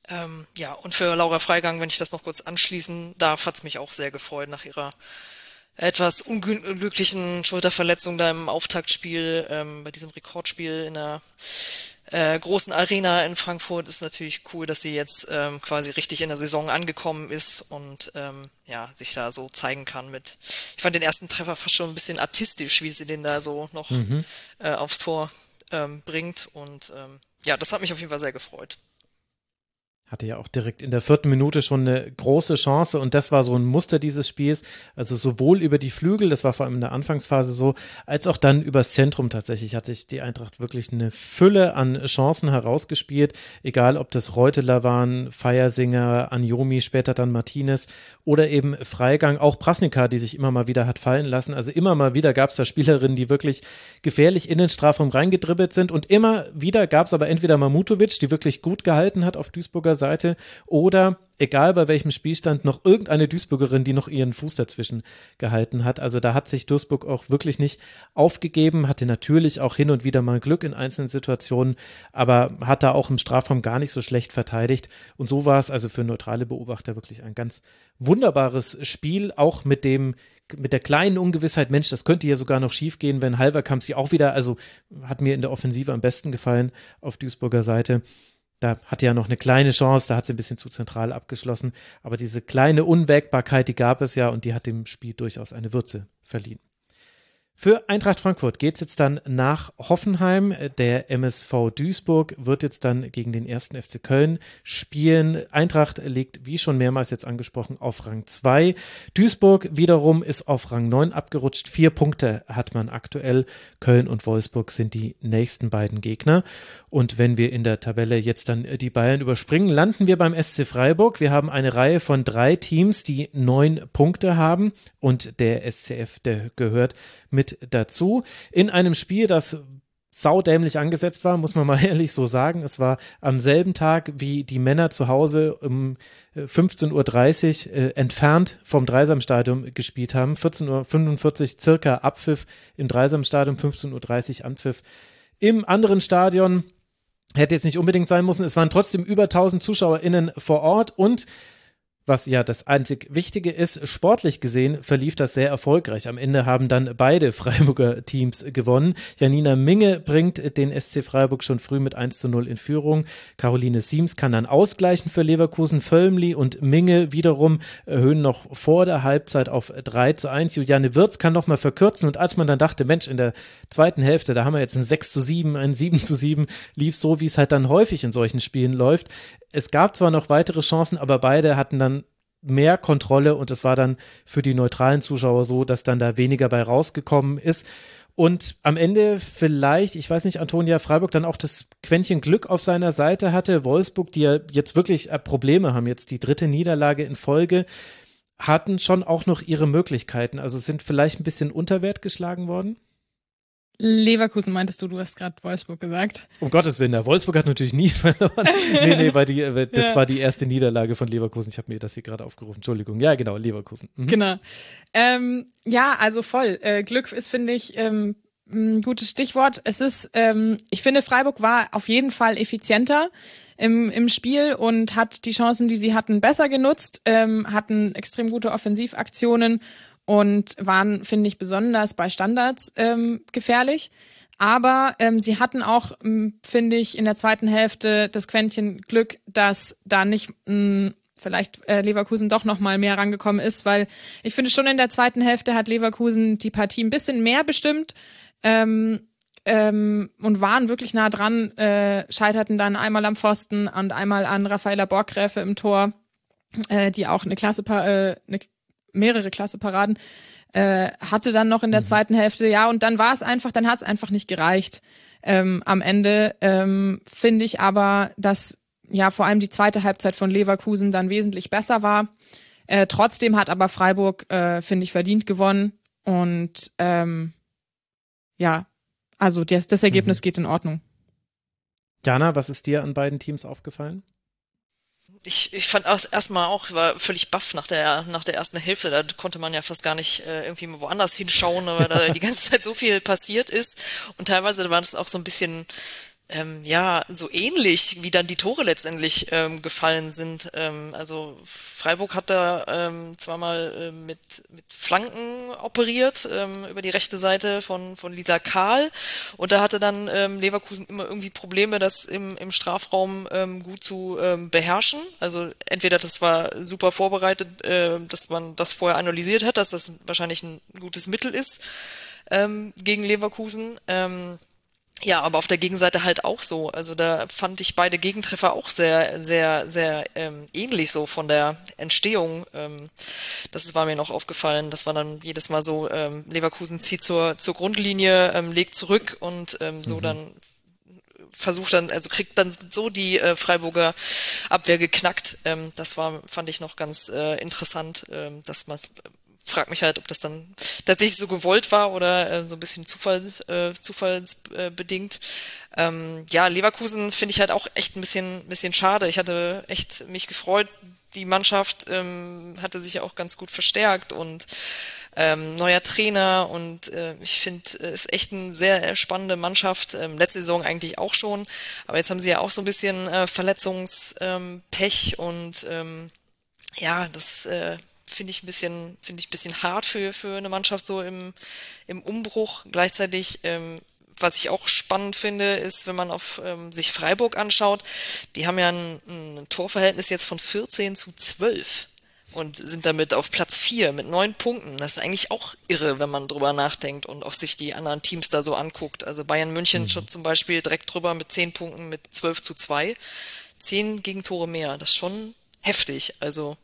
Ähm, ja, und für Laura Freigang, wenn ich das noch kurz anschließen darf, hat's mich auch sehr gefreut nach ihrer etwas unglücklichen Schulterverletzung da im Auftaktspiel, ähm, bei diesem Rekordspiel in der äh, großen Arena in Frankfurt ist natürlich cool, dass sie jetzt ähm, quasi richtig in der Saison angekommen ist und ähm, ja, sich da so zeigen kann mit. Ich fand den ersten Treffer fast schon ein bisschen artistisch, wie sie den da so noch mhm. äh, aufs Tor ähm, bringt. Und ähm, ja, das hat mich auf jeden Fall sehr gefreut hatte ja auch direkt in der vierten Minute schon eine große Chance und das war so ein Muster dieses Spiels. Also sowohl über die Flügel, das war vor allem in der Anfangsphase so, als auch dann übers Zentrum tatsächlich hat sich die Eintracht wirklich eine Fülle an Chancen herausgespielt. Egal, ob das Reuteler waren, Feiersinger, Anjomi, später dann Martinez oder eben Freigang, auch Prasnika, die sich immer mal wieder hat fallen lassen. Also immer mal wieder gab es da Spielerinnen, die wirklich gefährlich in den Strafraum reingedribbelt sind und immer wieder gab es aber entweder Mamutovic, die wirklich gut gehalten hat auf Duisburger Seite oder egal bei welchem Spielstand noch irgendeine Duisburgerin, die noch ihren Fuß dazwischen gehalten hat. Also da hat sich Duisburg auch wirklich nicht aufgegeben, hatte natürlich auch hin und wieder mal Glück in einzelnen Situationen, aber hat da auch im Strafraum gar nicht so schlecht verteidigt. Und so war es also für neutrale Beobachter wirklich ein ganz wunderbares Spiel, auch mit dem mit der kleinen Ungewissheit, Mensch, das könnte ja sogar noch schiefgehen, wenn Halverkamp sie auch wieder, also hat mir in der Offensive am besten gefallen auf Duisburger Seite. Da hatte ja noch eine kleine Chance, da hat sie ein bisschen zu zentral abgeschlossen. Aber diese kleine Unwägbarkeit, die gab es ja und die hat dem Spiel durchaus eine Würze verliehen. Für Eintracht Frankfurt geht es jetzt dann nach Hoffenheim. Der MSV Duisburg wird jetzt dann gegen den ersten FC Köln spielen. Eintracht liegt, wie schon mehrmals jetzt angesprochen, auf Rang 2. Duisburg wiederum ist auf Rang 9 abgerutscht. Vier Punkte hat man aktuell. Köln und Wolfsburg sind die nächsten beiden Gegner. Und wenn wir in der Tabelle jetzt dann die Bayern überspringen, landen wir beim SC Freiburg. Wir haben eine Reihe von drei Teams, die neun Punkte haben. Und der SCF, der gehört mit dazu. In einem Spiel, das saudämlich angesetzt war, muss man mal ehrlich so sagen. Es war am selben Tag, wie die Männer zu Hause um 15.30 äh, Uhr äh, entfernt vom Dreisamstadion gespielt haben. 14.45 Uhr circa Abpfiff im Dreisamstadion, 15.30 Uhr Anpfiff im anderen Stadion. Hätte jetzt nicht unbedingt sein müssen. Es waren trotzdem über 1000 ZuschauerInnen vor Ort und was ja das einzig Wichtige ist, sportlich gesehen verlief das sehr erfolgreich. Am Ende haben dann beide Freiburger Teams gewonnen. Janina Minge bringt den SC Freiburg schon früh mit 1 zu 0 in Führung. Caroline Siems kann dann ausgleichen für Leverkusen. Völmli und Minge wiederum erhöhen noch vor der Halbzeit auf 3 zu 1. Juliane Wirz kann noch mal verkürzen und als man dann dachte, Mensch, in der zweiten Hälfte, da haben wir jetzt ein 6 zu 7, ein 7 zu 7, lief so, wie es halt dann häufig in solchen Spielen läuft es gab zwar noch weitere Chancen, aber beide hatten dann mehr Kontrolle und es war dann für die neutralen Zuschauer so, dass dann da weniger bei rausgekommen ist. Und am Ende vielleicht, ich weiß nicht, Antonia Freiburg dann auch das Quäntchen Glück auf seiner Seite hatte. Wolfsburg, die ja jetzt wirklich äh, Probleme haben, jetzt die dritte Niederlage in Folge, hatten schon auch noch ihre Möglichkeiten. Also sind vielleicht ein bisschen unter Wert geschlagen worden. Leverkusen meintest du, du hast gerade Wolfsburg gesagt. Um Gottes Willen, der Wolfsburg hat natürlich nie verloren. nee, nee, war die, äh, das ja. war die erste Niederlage von Leverkusen. Ich habe mir das hier gerade aufgerufen. Entschuldigung. Ja, genau, Leverkusen. Mhm. Genau. Ähm, ja, also voll. Äh, Glück ist, finde ich, ähm, ein gutes Stichwort. Es ist, ähm, ich finde, Freiburg war auf jeden Fall effizienter im, im Spiel und hat die Chancen, die sie hatten, besser genutzt, ähm, hatten extrem gute Offensivaktionen und waren, finde ich, besonders bei Standards ähm, gefährlich. Aber ähm, sie hatten auch, ähm, finde ich, in der zweiten Hälfte das Quäntchen Glück, dass da nicht mh, hm, vielleicht äh, Leverkusen doch noch mal mehr rangekommen ist, weil ich finde schon in der zweiten Hälfte hat Leverkusen die Partie ein bisschen mehr bestimmt ähm, ähm, und waren wirklich nah dran, äh, scheiterten dann einmal am Pfosten und einmal an Raffaella Borgräfe im Tor, äh, die auch eine Klasse, äh, eine mehrere Klasse-Paraden, äh, hatte dann noch in der mhm. zweiten Hälfte, ja, und dann war es einfach, dann hat es einfach nicht gereicht. Ähm, am Ende ähm, finde ich aber, dass ja vor allem die zweite Halbzeit von Leverkusen dann wesentlich besser war. Äh, trotzdem hat aber Freiburg, äh, finde ich, verdient gewonnen. Und ähm, ja, also das, das Ergebnis mhm. geht in Ordnung. Jana, was ist dir an beiden Teams aufgefallen? Ich, ich fand erstmal auch, war völlig baff nach der, nach der ersten Hälfte. Da konnte man ja fast gar nicht äh, irgendwie woanders hinschauen, weil da die ganze Zeit so viel passiert ist. Und teilweise war es auch so ein bisschen ähm, ja so ähnlich, wie dann die Tore letztendlich ähm, gefallen sind. Ähm, also Freiburg hat da ähm, zweimal äh, mit, mit Flanken operiert ähm, über die rechte Seite von, von Lisa Kahl und da hatte dann ähm, Leverkusen immer irgendwie Probleme, das im, im Strafraum ähm, gut zu ähm, beherrschen. Also entweder das war super vorbereitet, äh, dass man das vorher analysiert hat, dass das wahrscheinlich ein gutes Mittel ist ähm, gegen Leverkusen. Ähm, ja, aber auf der Gegenseite halt auch so. Also da fand ich beide Gegentreffer auch sehr, sehr, sehr ähm, ähnlich so von der Entstehung. Ähm, das war mir noch aufgefallen. Das war dann jedes Mal so, ähm, Leverkusen zieht zur, zur Grundlinie, ähm, legt zurück und ähm, so mhm. dann versucht dann, also kriegt dann so die äh, Freiburger Abwehr geknackt. Ähm, das war, fand ich noch ganz äh, interessant, ähm, dass man frag mich halt, ob das dann tatsächlich so gewollt war oder äh, so ein bisschen Zufall, äh, zufallsbedingt. Ähm, ja, Leverkusen finde ich halt auch echt ein bisschen, bisschen schade. Ich hatte echt mich gefreut. Die Mannschaft ähm, hatte sich auch ganz gut verstärkt und ähm, neuer Trainer und äh, ich finde, es ist echt eine sehr spannende Mannschaft. Ähm, letzte Saison eigentlich auch schon, aber jetzt haben sie ja auch so ein bisschen äh, Verletzungspech und ähm, ja, das äh, finde ich ein bisschen, finde ich ein bisschen hart für, für eine Mannschaft so im, im Umbruch. Gleichzeitig, ähm, was ich auch spannend finde, ist, wenn man auf ähm, sich Freiburg anschaut, die haben ja ein, ein Torverhältnis jetzt von 14 zu 12 und sind damit auf Platz 4 mit neun Punkten. Das ist eigentlich auch irre, wenn man drüber nachdenkt und auch sich die anderen Teams da so anguckt. Also Bayern München mhm. schon zum Beispiel direkt drüber mit 10 Punkten mit 12 zu 2. Zehn Gegentore mehr. Das ist schon heftig. Also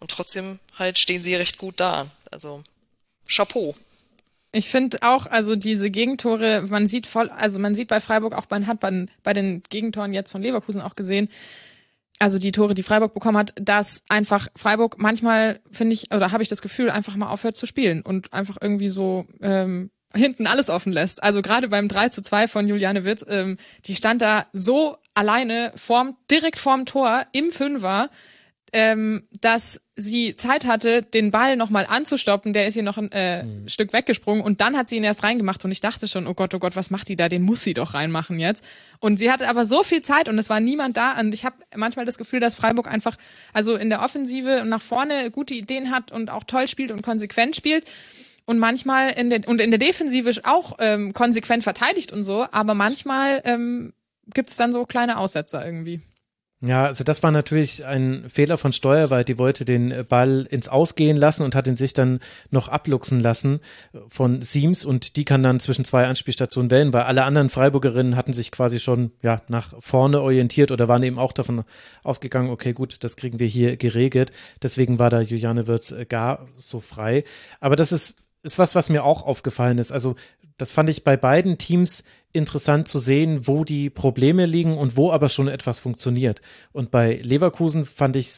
und trotzdem halt stehen sie recht gut da. Also Chapeau. Ich finde auch, also diese Gegentore, man sieht voll, also man sieht bei Freiburg auch, man hat bei, bei den Gegentoren jetzt von Leverkusen auch gesehen, also die Tore, die Freiburg bekommen hat, dass einfach Freiburg manchmal, finde ich, oder habe ich das Gefühl, einfach mal aufhört zu spielen und einfach irgendwie so ähm, hinten alles offen lässt. Also gerade beim 3 zu 2 von Juliane Witz, ähm, die stand da so alleine vorm, direkt vorm Tor im Fünfer ähm, dass sie Zeit hatte, den Ball nochmal anzustoppen. Der ist hier noch ein äh, mhm. Stück weggesprungen und dann hat sie ihn erst reingemacht und ich dachte schon, oh Gott, oh Gott, was macht die da? Den muss sie doch reinmachen jetzt. Und sie hatte aber so viel Zeit und es war niemand da und ich habe manchmal das Gefühl, dass Freiburg einfach also in der Offensive und nach vorne gute Ideen hat und auch toll spielt und konsequent spielt und manchmal in der und in der Defensive auch ähm, konsequent verteidigt und so, aber manchmal ähm, gibt es dann so kleine Aussetzer irgendwie. Ja, also das war natürlich ein Fehler von Steuer, weil die wollte den Ball ins Ausgehen lassen und hat ihn sich dann noch abluchsen lassen von Siems und die kann dann zwischen zwei Anspielstationen wählen, weil alle anderen Freiburgerinnen hatten sich quasi schon ja nach vorne orientiert oder waren eben auch davon ausgegangen, okay, gut, das kriegen wir hier geregelt. Deswegen war da Juliane Wirz gar so frei. Aber das ist ist was, was mir auch aufgefallen ist. Also das fand ich bei beiden Teams interessant zu sehen, wo die Probleme liegen und wo aber schon etwas funktioniert. Und bei Leverkusen fand ich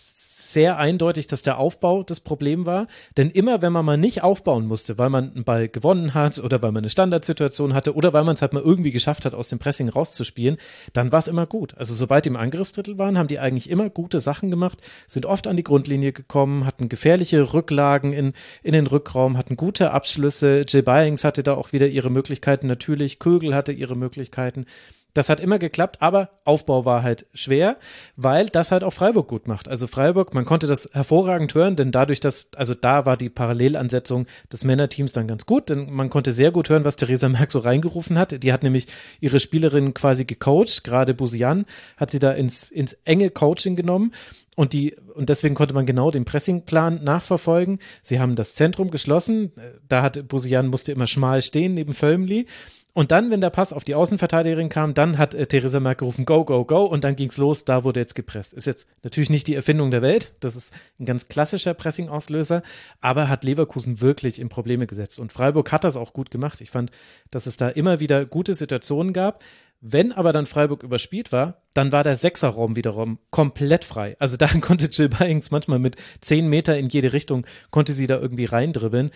sehr eindeutig, dass der Aufbau das Problem war. Denn immer, wenn man mal nicht aufbauen musste, weil man einen Ball gewonnen hat oder weil man eine Standardsituation hatte oder weil man es halt mal irgendwie geschafft hat, aus dem Pressing rauszuspielen, dann war es immer gut. Also sobald die im Angriffsdrittel waren, haben die eigentlich immer gute Sachen gemacht, sind oft an die Grundlinie gekommen, hatten gefährliche Rücklagen in, in den Rückraum, hatten gute Abschlüsse. Jill Byings hatte da auch wieder ihre Möglichkeiten natürlich. Kögel hatte ihre Möglichkeiten. Das hat immer geklappt, aber Aufbau war halt schwer, weil das halt auch Freiburg gut macht. Also Freiburg, man konnte das hervorragend hören, denn dadurch, dass, also da war die Parallelansetzung des Männerteams dann ganz gut, denn man konnte sehr gut hören, was Theresa Merck so reingerufen hat. Die hat nämlich ihre Spielerinnen quasi gecoacht, gerade Busian hat sie da ins, ins enge Coaching genommen und die, und deswegen konnte man genau den Pressingplan nachverfolgen. Sie haben das Zentrum geschlossen. Da hat Busian musste immer schmal stehen neben Völmli. Und dann, wenn der Pass auf die Außenverteidigerin kam, dann hat äh, Theresa Merck gerufen, go, go, go. Und dann ging's los, da wurde jetzt gepresst. Ist jetzt natürlich nicht die Erfindung der Welt. Das ist ein ganz klassischer Pressing-Auslöser. Aber hat Leverkusen wirklich in Probleme gesetzt. Und Freiburg hat das auch gut gemacht. Ich fand, dass es da immer wieder gute Situationen gab. Wenn aber dann Freiburg überspielt war, dann war der Sechserraum wiederum komplett frei. Also da konnte Jill Byings manchmal mit zehn Meter in jede Richtung, konnte sie da irgendwie reindribbeln.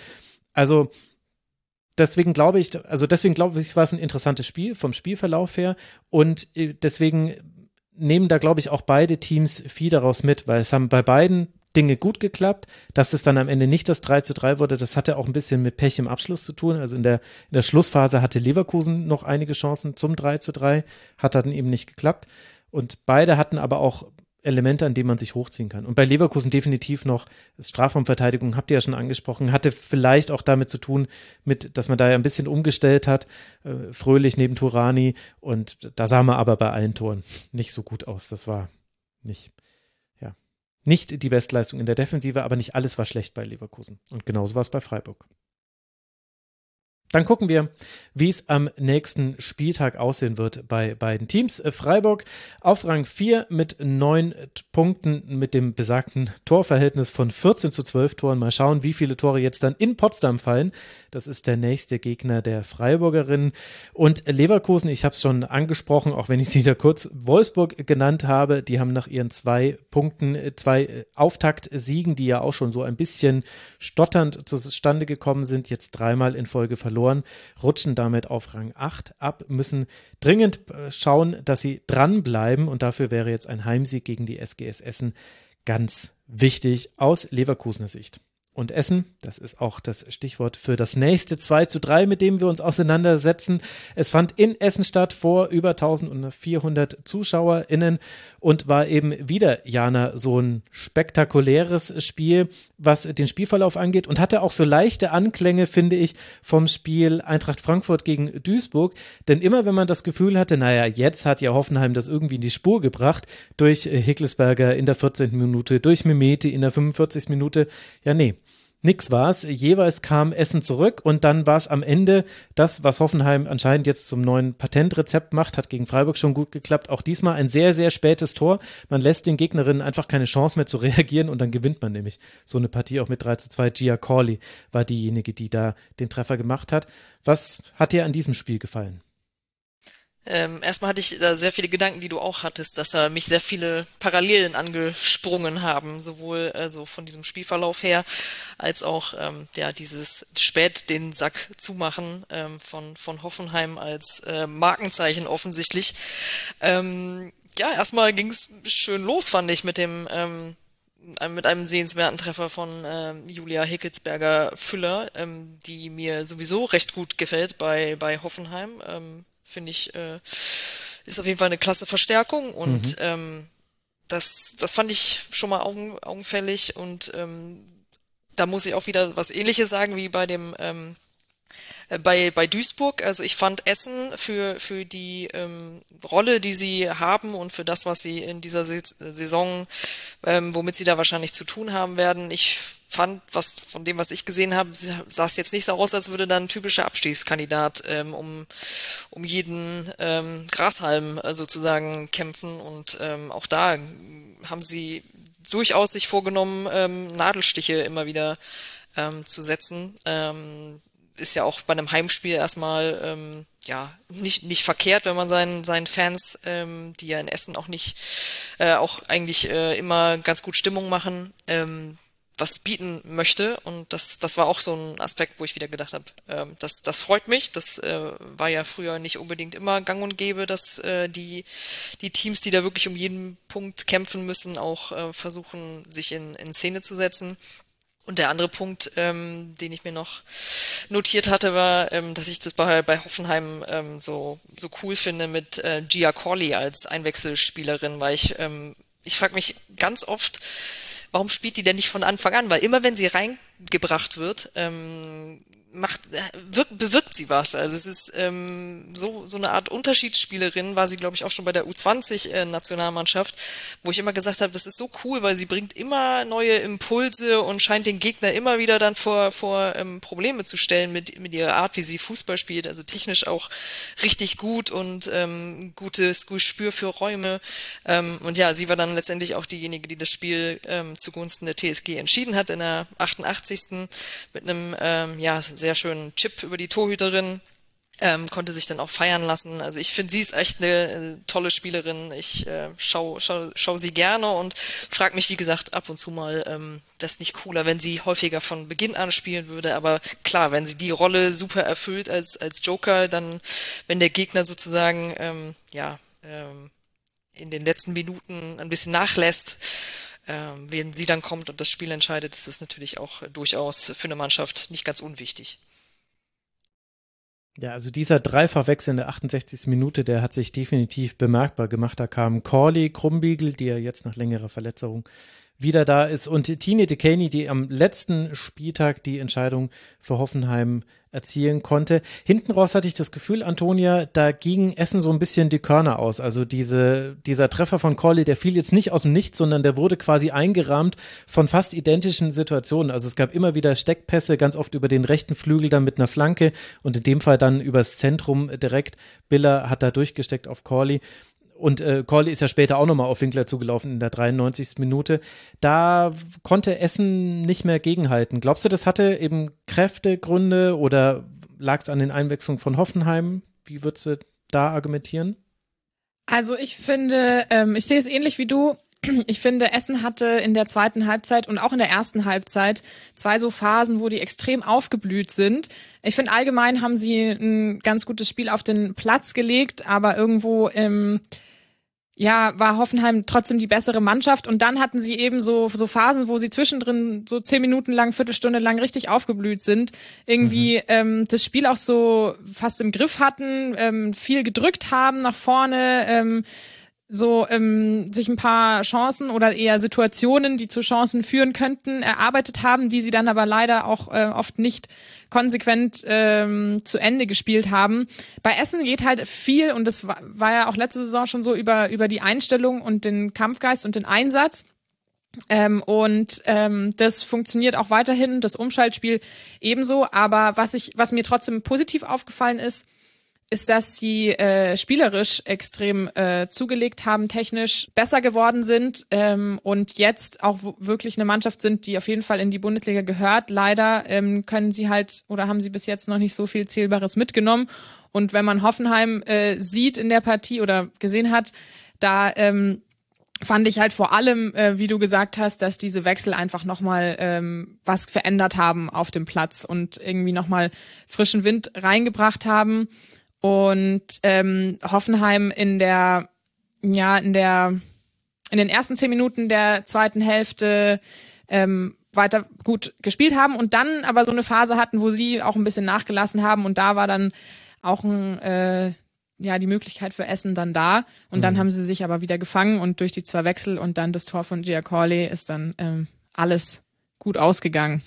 Also deswegen glaube ich, also deswegen glaube ich, war es ein interessantes Spiel vom Spielverlauf her und äh, deswegen nehmen da, glaube ich, auch beide Teams viel daraus mit, weil es haben bei beiden Dinge gut geklappt. Dass es dann am Ende nicht das 3 zu 3 wurde, das hatte auch ein bisschen mit Pech im Abschluss zu tun. Also in der, in der Schlussphase hatte Leverkusen noch einige Chancen zum 3 zu 3, hat dann eben nicht geklappt. Und beide hatten aber auch Elemente, an denen man sich hochziehen kann. Und bei Leverkusen definitiv noch Strafraumverteidigung, habt ihr ja schon angesprochen, hatte vielleicht auch damit zu tun, mit, dass man da ja ein bisschen umgestellt hat, äh, fröhlich neben Turani. Und da sah man aber bei allen Toren nicht so gut aus. Das war nicht, ja, nicht die Bestleistung in der Defensive, aber nicht alles war schlecht bei Leverkusen. Und genauso war es bei Freiburg. Dann gucken wir, wie es am nächsten Spieltag aussehen wird bei beiden Teams. Äh, Freiburg auf Rang 4 mit neun Punkten mit dem besagten Torverhältnis von 14 zu 12 Toren. Mal schauen, wie viele Tore jetzt dann in Potsdam fallen. Das ist der nächste Gegner der Freiburgerinnen. Und Leverkusen, ich habe es schon angesprochen, auch wenn ich sie da kurz Wolfsburg genannt habe, die haben nach ihren zwei Punkten, äh, zwei äh, Auftaktsiegen, die ja auch schon so ein bisschen stotternd zustande gekommen sind, jetzt dreimal in Folge verloren verloren, rutschen damit auf Rang 8 ab, müssen dringend äh, schauen, dass sie dranbleiben. Und dafür wäre jetzt ein Heimsieg gegen die SGS Essen ganz wichtig aus Leverkusener Sicht und Essen. Das ist auch das Stichwort für das nächste 2 zu 3, mit dem wir uns auseinandersetzen. Es fand in Essen statt vor über 1400 ZuschauerInnen und war eben wieder, Jana, so ein spektakuläres Spiel, was den Spielverlauf angeht und hatte auch so leichte Anklänge, finde ich, vom Spiel Eintracht Frankfurt gegen Duisburg. Denn immer, wenn man das Gefühl hatte, naja, jetzt hat ja Hoffenheim das irgendwie in die Spur gebracht, durch Hickelsberger in der 14. Minute, durch Mimeti in der 45. Minute, ja, nee, nix war's. Jeweils kam Essen zurück und dann war es am Ende das, was Hoffenheim anscheinend jetzt zum neuen Patentrezept macht, hat gegen Freiburg schon gut geklappt. Auch diesmal ein sehr, sehr spätes Tor. Man lässt den Gegnerinnen einfach keine Chance mehr zu reagieren und dann gewinnt man nämlich so eine Partie auch mit 3 zu 2. Gia Corley war diejenige, die da den Treffer gemacht hat. Was hat dir an diesem Spiel gefallen? Ähm, erstmal hatte ich da sehr viele Gedanken, die du auch hattest, dass da mich sehr viele Parallelen angesprungen haben, sowohl also von diesem Spielverlauf her, als auch ähm, ja dieses spät den Sack zumachen ähm, von von Hoffenheim als äh, Markenzeichen offensichtlich. Ähm, ja, erstmal ging es schön los, fand ich mit dem ähm, mit einem sehenswerten Treffer von ähm, Julia Hickelsberger Füller, ähm, die mir sowieso recht gut gefällt bei bei Hoffenheim. Ähm, finde ich, äh, ist auf jeden Fall eine klasse Verstärkung und mhm. ähm, das, das fand ich schon mal augen, augenfällig und ähm, da muss ich auch wieder was ähnliches sagen wie bei dem ähm, äh, bei, bei Duisburg. Also ich fand Essen für, für die ähm, Rolle, die sie haben und für das, was sie in dieser Saison, ähm, womit sie da wahrscheinlich zu tun haben werden, ich fand, was von dem, was ich gesehen habe, sah es jetzt nicht so aus, als würde dann ein typischer Abstiegskandidat ähm, um, um jeden ähm, Grashalm äh, sozusagen kämpfen. Und ähm, auch da haben sie durchaus sich vorgenommen, ähm, Nadelstiche immer wieder ähm, zu setzen. Ähm, ist ja auch bei einem Heimspiel erstmal ähm, ja nicht nicht verkehrt, wenn man seinen seinen Fans, ähm, die ja in Essen auch nicht äh, auch eigentlich äh, immer ganz gut Stimmung machen, ähm, was bieten möchte. Und das, das war auch so ein Aspekt, wo ich wieder gedacht habe, ähm, das, das freut mich. Das äh, war ja früher nicht unbedingt immer gang und gäbe, dass äh, die, die Teams, die da wirklich um jeden Punkt kämpfen müssen, auch äh, versuchen, sich in, in Szene zu setzen. Und der andere Punkt, ähm, den ich mir noch notiert hatte, war, ähm, dass ich das bei, bei Hoffenheim ähm, so, so cool finde mit äh, Gia Corley als Einwechselspielerin, weil ich, ähm, ich frage mich ganz oft, warum spielt die denn nicht von Anfang an? Weil immer wenn sie reingebracht wird, ähm, macht, wirkt, bewirkt sie was. Also es ist ähm, so, so eine Art Unterschiedsspielerin, war sie, glaube ich, auch schon bei der U20-Nationalmannschaft, wo ich immer gesagt habe, das ist so cool, weil sie bringt immer neue Impulse und scheint den Gegner immer wieder dann vor, vor ähm, Probleme zu stellen mit, mit ihrer Art, wie sie Fußball spielt. Also technisch auch richtig gut und ähm, gutes Gespür für Räume. Ähm, und ja, sie war dann letztendlich auch diejenige, die das Spiel ähm, zugunsten der TSG entschieden hat in der 88. mit einem ähm, ja, sehr schönen Chip über die Torhüterin. Ähm, konnte sich dann auch feiern lassen. Also ich finde, sie ist echt eine äh, tolle Spielerin. Ich äh, schau, schau, schau sie gerne und frage mich, wie gesagt, ab und zu mal, ähm, das nicht cooler, wenn sie häufiger von Beginn an spielen würde. Aber klar, wenn sie die Rolle super erfüllt als, als Joker, dann, wenn der Gegner sozusagen, ähm, ja, ähm, in den letzten Minuten ein bisschen nachlässt, ähm, wenn sie dann kommt und das Spiel entscheidet, ist es natürlich auch durchaus für eine Mannschaft nicht ganz unwichtig. Ja, also dieser Dreifachwechsel in der 68. Minute, der hat sich definitiv bemerkbar gemacht. Da kam Corley, Krumbiegel, die ja jetzt nach längerer Verletzung wieder da ist und Tine DeCaney, die am letzten Spieltag die Entscheidung für Hoffenheim erzielen konnte. Hinten raus hatte ich das Gefühl, Antonia, da ging Essen so ein bisschen die Körner aus. Also diese, dieser Treffer von Corley, der fiel jetzt nicht aus dem Nichts, sondern der wurde quasi eingerahmt von fast identischen Situationen. Also es gab immer wieder Steckpässe, ganz oft über den rechten Flügel dann mit einer Flanke und in dem Fall dann übers Zentrum direkt. Biller hat da durchgesteckt auf Corley. Und äh, Corley ist ja später auch nochmal auf Winkler zugelaufen in der 93. Minute. Da konnte Essen nicht mehr gegenhalten. Glaubst du, das hatte eben Kräftegründe oder lag es an den Einwechslungen von Hoffenheim? Wie würdest du da argumentieren? Also ich finde, ähm, ich sehe es ähnlich wie du. Ich finde, Essen hatte in der zweiten Halbzeit und auch in der ersten Halbzeit zwei so Phasen, wo die extrem aufgeblüht sind. Ich finde, allgemein haben sie ein ganz gutes Spiel auf den Platz gelegt, aber irgendwo im ja, war Hoffenheim trotzdem die bessere Mannschaft und dann hatten sie eben so, so Phasen, wo sie zwischendrin so zehn Minuten lang, Viertelstunde lang richtig aufgeblüht sind, irgendwie mhm. ähm, das Spiel auch so fast im Griff hatten, ähm, viel gedrückt haben nach vorne, ähm, so ähm, sich ein paar Chancen oder eher Situationen, die zu Chancen führen könnten, erarbeitet haben, die sie dann aber leider auch äh, oft nicht konsequent ähm, zu Ende gespielt haben. Bei Essen geht halt viel und das war, war ja auch letzte Saison schon so über über die Einstellung und den Kampfgeist und den Einsatz. Ähm, und ähm, das funktioniert auch weiterhin, das Umschaltspiel ebenso. Aber was ich, was mir trotzdem positiv aufgefallen ist, ist, dass sie äh, spielerisch extrem äh, zugelegt haben, technisch besser geworden sind ähm, und jetzt auch wirklich eine Mannschaft sind, die auf jeden Fall in die Bundesliga gehört. Leider ähm, können sie halt oder haben sie bis jetzt noch nicht so viel Zählbares mitgenommen. Und wenn man Hoffenheim äh, sieht in der Partie oder gesehen hat, da ähm, fand ich halt vor allem, äh, wie du gesagt hast, dass diese Wechsel einfach nochmal ähm, was verändert haben auf dem Platz und irgendwie nochmal frischen Wind reingebracht haben und ähm, Hoffenheim in der ja in der in den ersten zehn Minuten der zweiten Hälfte ähm, weiter gut gespielt haben und dann aber so eine Phase hatten, wo sie auch ein bisschen nachgelassen haben und da war dann auch ein äh, ja die Möglichkeit für Essen dann da und mhm. dann haben sie sich aber wieder gefangen und durch die zwei Wechsel und dann das Tor von Giacorli ist dann ähm, alles gut ausgegangen.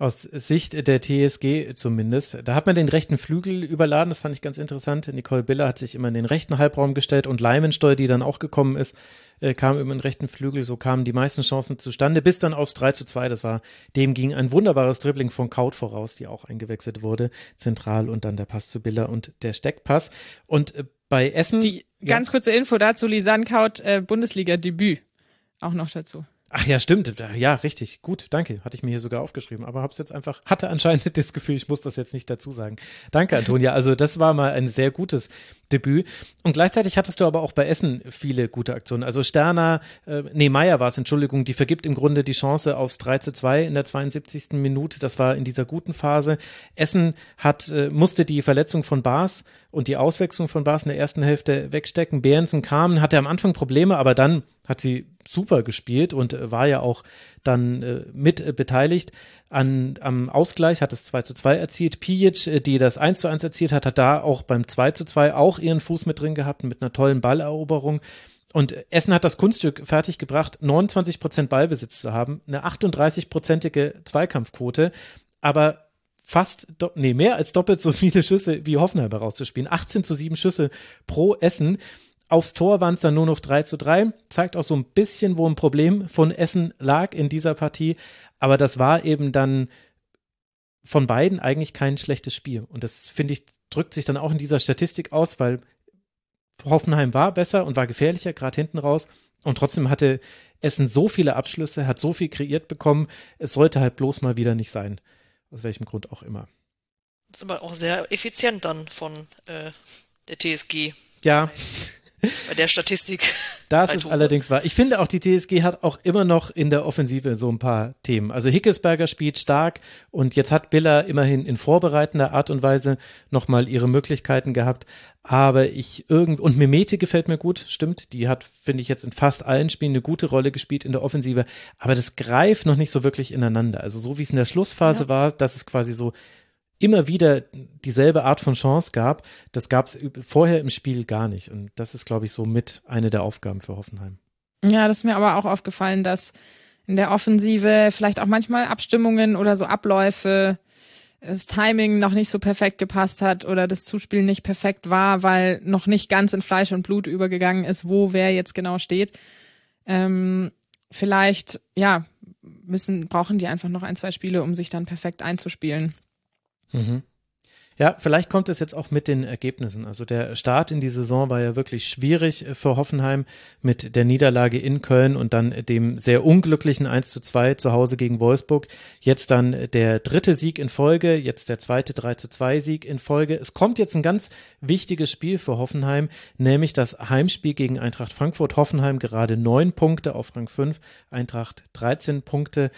Aus Sicht der TSG zumindest. Da hat man den rechten Flügel überladen, das fand ich ganz interessant. Nicole Biller hat sich immer in den rechten Halbraum gestellt und Leimensteuer, die dann auch gekommen ist, äh, kam über den rechten Flügel. So kamen die meisten Chancen zustande, bis dann aufs 3 zu 2. Das war, dem ging ein wunderbares Dribbling von Kaut voraus, die auch eingewechselt wurde, zentral und dann der Pass zu Biller und der Steckpass. Und äh, bei Essen. Die ja. ganz kurze Info dazu, Lisanne Kaut, äh, Bundesliga-Debüt. Auch noch dazu. Ach ja, stimmt. Ja, richtig. Gut, danke. Hatte ich mir hier sogar aufgeschrieben. Aber hab's jetzt einfach, hatte anscheinend das Gefühl, ich muss das jetzt nicht dazu sagen. Danke, Antonia. Also, das war mal ein sehr gutes Debüt. Und gleichzeitig hattest du aber auch bei Essen viele gute Aktionen. Also Sterner, äh, nee, Meier war es, Entschuldigung, die vergibt im Grunde die Chance aufs 3 zu 2 in der 72. Minute. Das war in dieser guten Phase. Essen hat, äh, musste die Verletzung von Bars und die Auswechslung von Bars in der ersten Hälfte wegstecken. Behrensen kam, hatte am Anfang Probleme, aber dann hat sie super gespielt und äh, war ja auch dann äh, mit äh, beteiligt. An, am Ausgleich hat es 2 zu 2 erzielt. Pijic, äh, die das 1 zu 1 erzielt hat, hat da auch beim 2 zu 2 auch ihren Fuß mit drin gehabt mit einer tollen Balleroberung. Und Essen hat das Kunststück fertiggebracht, 29 Prozent Ballbesitz zu haben, eine 38-prozentige Zweikampfquote. Aber fast, nee, mehr als doppelt so viele Schüsse wie Hoffenheim rauszuspielen. 18 zu 7 Schüsse pro Essen. Aufs Tor waren es dann nur noch 3 zu 3. Zeigt auch so ein bisschen, wo ein Problem von Essen lag in dieser Partie. Aber das war eben dann von beiden eigentlich kein schlechtes Spiel. Und das, finde ich, drückt sich dann auch in dieser Statistik aus, weil Hoffenheim war besser und war gefährlicher, gerade hinten raus. Und trotzdem hatte Essen so viele Abschlüsse, hat so viel kreiert bekommen. Es sollte halt bloß mal wieder nicht sein. Aus welchem Grund auch immer. Das ist aber auch sehr effizient dann von äh, der TSG. Ja. Bei der Statistik. Das ist allerdings wahr. Ich finde auch, die TSG hat auch immer noch in der Offensive so ein paar Themen. Also Hickesberger spielt stark und jetzt hat Biller immerhin in vorbereitender Art und Weise nochmal ihre Möglichkeiten gehabt. Aber ich irgend, und Memete gefällt mir gut, stimmt. Die hat, finde ich, jetzt in fast allen Spielen eine gute Rolle gespielt in der Offensive. Aber das greift noch nicht so wirklich ineinander. Also so wie es in der Schlussphase ja. war, dass es quasi so immer wieder dieselbe Art von Chance gab, das gab es vorher im Spiel gar nicht. Und das ist, glaube ich, so mit eine der Aufgaben für Hoffenheim. Ja, das ist mir aber auch aufgefallen, dass in der Offensive vielleicht auch manchmal Abstimmungen oder so Abläufe, das Timing noch nicht so perfekt gepasst hat oder das Zuspiel nicht perfekt war, weil noch nicht ganz in Fleisch und Blut übergegangen ist, wo wer jetzt genau steht. Ähm, vielleicht, ja, müssen, brauchen die einfach noch ein, zwei Spiele, um sich dann perfekt einzuspielen. Mhm. Ja, vielleicht kommt es jetzt auch mit den Ergebnissen. Also der Start in die Saison war ja wirklich schwierig für Hoffenheim mit der Niederlage in Köln und dann dem sehr unglücklichen 1 zu 2 zu Hause gegen Wolfsburg. Jetzt dann der dritte Sieg in Folge, jetzt der zweite 3 zu 2 Sieg in Folge. Es kommt jetzt ein ganz wichtiges Spiel für Hoffenheim, nämlich das Heimspiel gegen Eintracht Frankfurt. Hoffenheim gerade neun Punkte auf Rang 5, Eintracht 13 Punkte.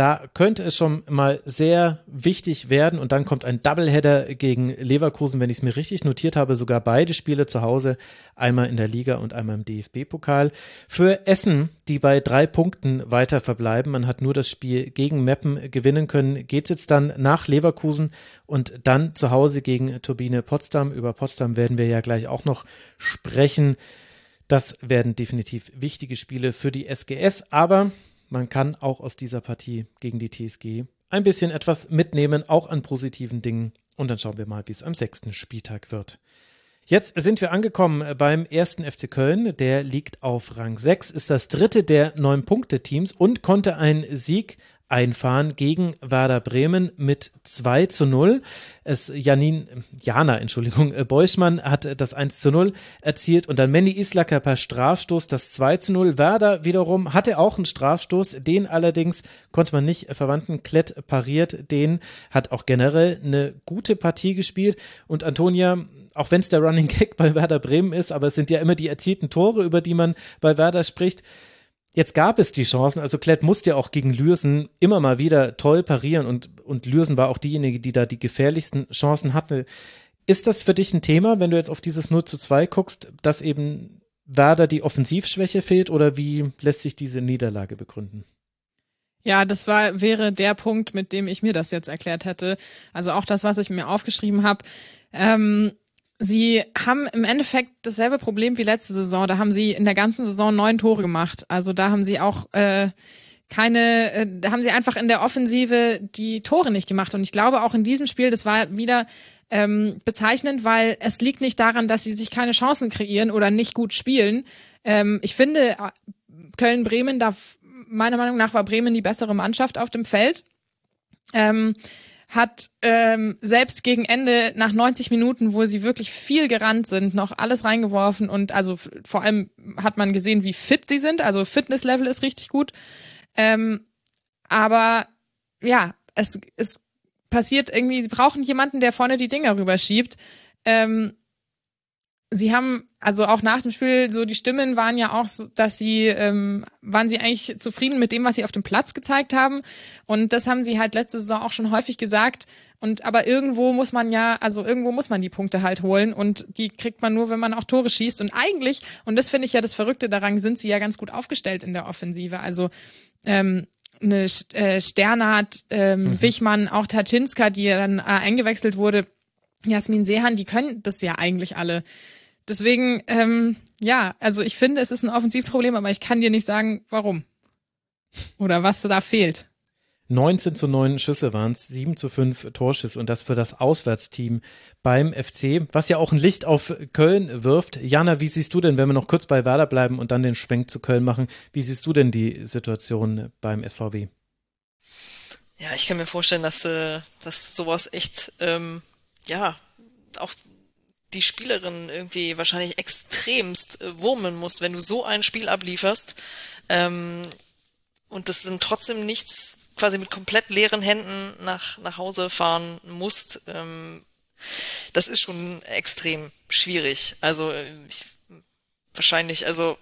Da könnte es schon mal sehr wichtig werden und dann kommt ein Doubleheader gegen Leverkusen, wenn ich es mir richtig notiert habe, sogar beide Spiele zu Hause, einmal in der Liga und einmal im DFB-Pokal. Für Essen, die bei drei Punkten weiter verbleiben, man hat nur das Spiel gegen Meppen gewinnen können, geht es jetzt dann nach Leverkusen und dann zu Hause gegen Turbine Potsdam. Über Potsdam werden wir ja gleich auch noch sprechen. Das werden definitiv wichtige Spiele für die SGS, aber man kann auch aus dieser Partie gegen die TSG ein bisschen etwas mitnehmen, auch an positiven Dingen. Und dann schauen wir mal, wie es am sechsten Spieltag wird. Jetzt sind wir angekommen beim ersten FC Köln. Der liegt auf Rang 6, ist das dritte der neun Punkte-Teams und konnte einen Sieg einfahren gegen Werder Bremen mit 2 zu 0. Es Janin, Jana, Entschuldigung, äh, Beuschmann hat das 1 zu 0 erzielt und dann Manny Islacker per Strafstoß das 2 zu 0. Werder wiederum hatte auch einen Strafstoß, den allerdings konnte man nicht verwandten. Klett pariert, den hat auch generell eine gute Partie gespielt und Antonia auch wenn es der Running Gag bei Werder Bremen ist, aber es sind ja immer die erzielten Tore, über die man bei Werder spricht jetzt gab es die Chancen, also Klett musste ja auch gegen Lürsen immer mal wieder toll parieren und, und Lürsen war auch diejenige, die da die gefährlichsten Chancen hatte. Ist das für dich ein Thema, wenn du jetzt auf dieses 0 zu 2 guckst, dass eben Werder die Offensivschwäche fehlt oder wie lässt sich diese Niederlage begründen? Ja, das war, wäre der Punkt, mit dem ich mir das jetzt erklärt hätte. Also auch das, was ich mir aufgeschrieben habe. Ähm, Sie haben im Endeffekt dasselbe Problem wie letzte Saison. Da haben sie in der ganzen Saison neun Tore gemacht. Also da haben sie auch äh, keine, äh, da haben sie einfach in der Offensive die Tore nicht gemacht. Und ich glaube auch in diesem Spiel, das war wieder ähm, bezeichnend, weil es liegt nicht daran, dass sie sich keine Chancen kreieren oder nicht gut spielen. Ähm, ich finde, Köln-Bremen, da meiner Meinung nach war Bremen die bessere Mannschaft auf dem Feld. Ähm, hat ähm, selbst gegen Ende nach 90 Minuten, wo sie wirklich viel gerannt sind, noch alles reingeworfen und also vor allem hat man gesehen, wie fit sie sind. Also Fitnesslevel ist richtig gut. Ähm, aber ja, es, es passiert irgendwie, sie brauchen jemanden, der vorne die Dinger rüberschiebt. Ähm, sie haben, also auch nach dem Spiel, so die Stimmen waren ja auch so, dass sie, ähm, waren sie eigentlich zufrieden mit dem, was sie auf dem Platz gezeigt haben. Und das haben sie halt letzte Saison auch schon häufig gesagt. Und aber irgendwo muss man ja, also irgendwo muss man die Punkte halt holen und die kriegt man nur, wenn man auch Tore schießt. Und eigentlich, und das finde ich ja das Verrückte daran, sind sie ja ganz gut aufgestellt in der Offensive. Also ähm, eine äh, Sternhardt, ähm, mhm. Wichmann, auch Taczynska, die ja dann äh, eingewechselt wurde, Jasmin Sehan, die können das ja eigentlich alle. Deswegen, ähm, ja, also ich finde, es ist ein Offensivproblem, aber ich kann dir nicht sagen, warum. Oder was da fehlt. 19 zu 9 Schüsse waren es, 7 zu 5 Torschüsse und das für das Auswärtsteam beim FC, was ja auch ein Licht auf Köln wirft. Jana, wie siehst du denn, wenn wir noch kurz bei Werder bleiben und dann den Schwenk zu Köln machen, wie siehst du denn die Situation beim SVW? Ja, ich kann mir vorstellen, dass, äh, dass sowas echt, ähm, ja, auch die Spielerin irgendwie wahrscheinlich extremst äh, wurmen muss, wenn du so ein Spiel ablieferst ähm, und das dann trotzdem nichts quasi mit komplett leeren Händen nach, nach Hause fahren musst, ähm, das ist schon extrem schwierig. Also äh, ich, wahrscheinlich, also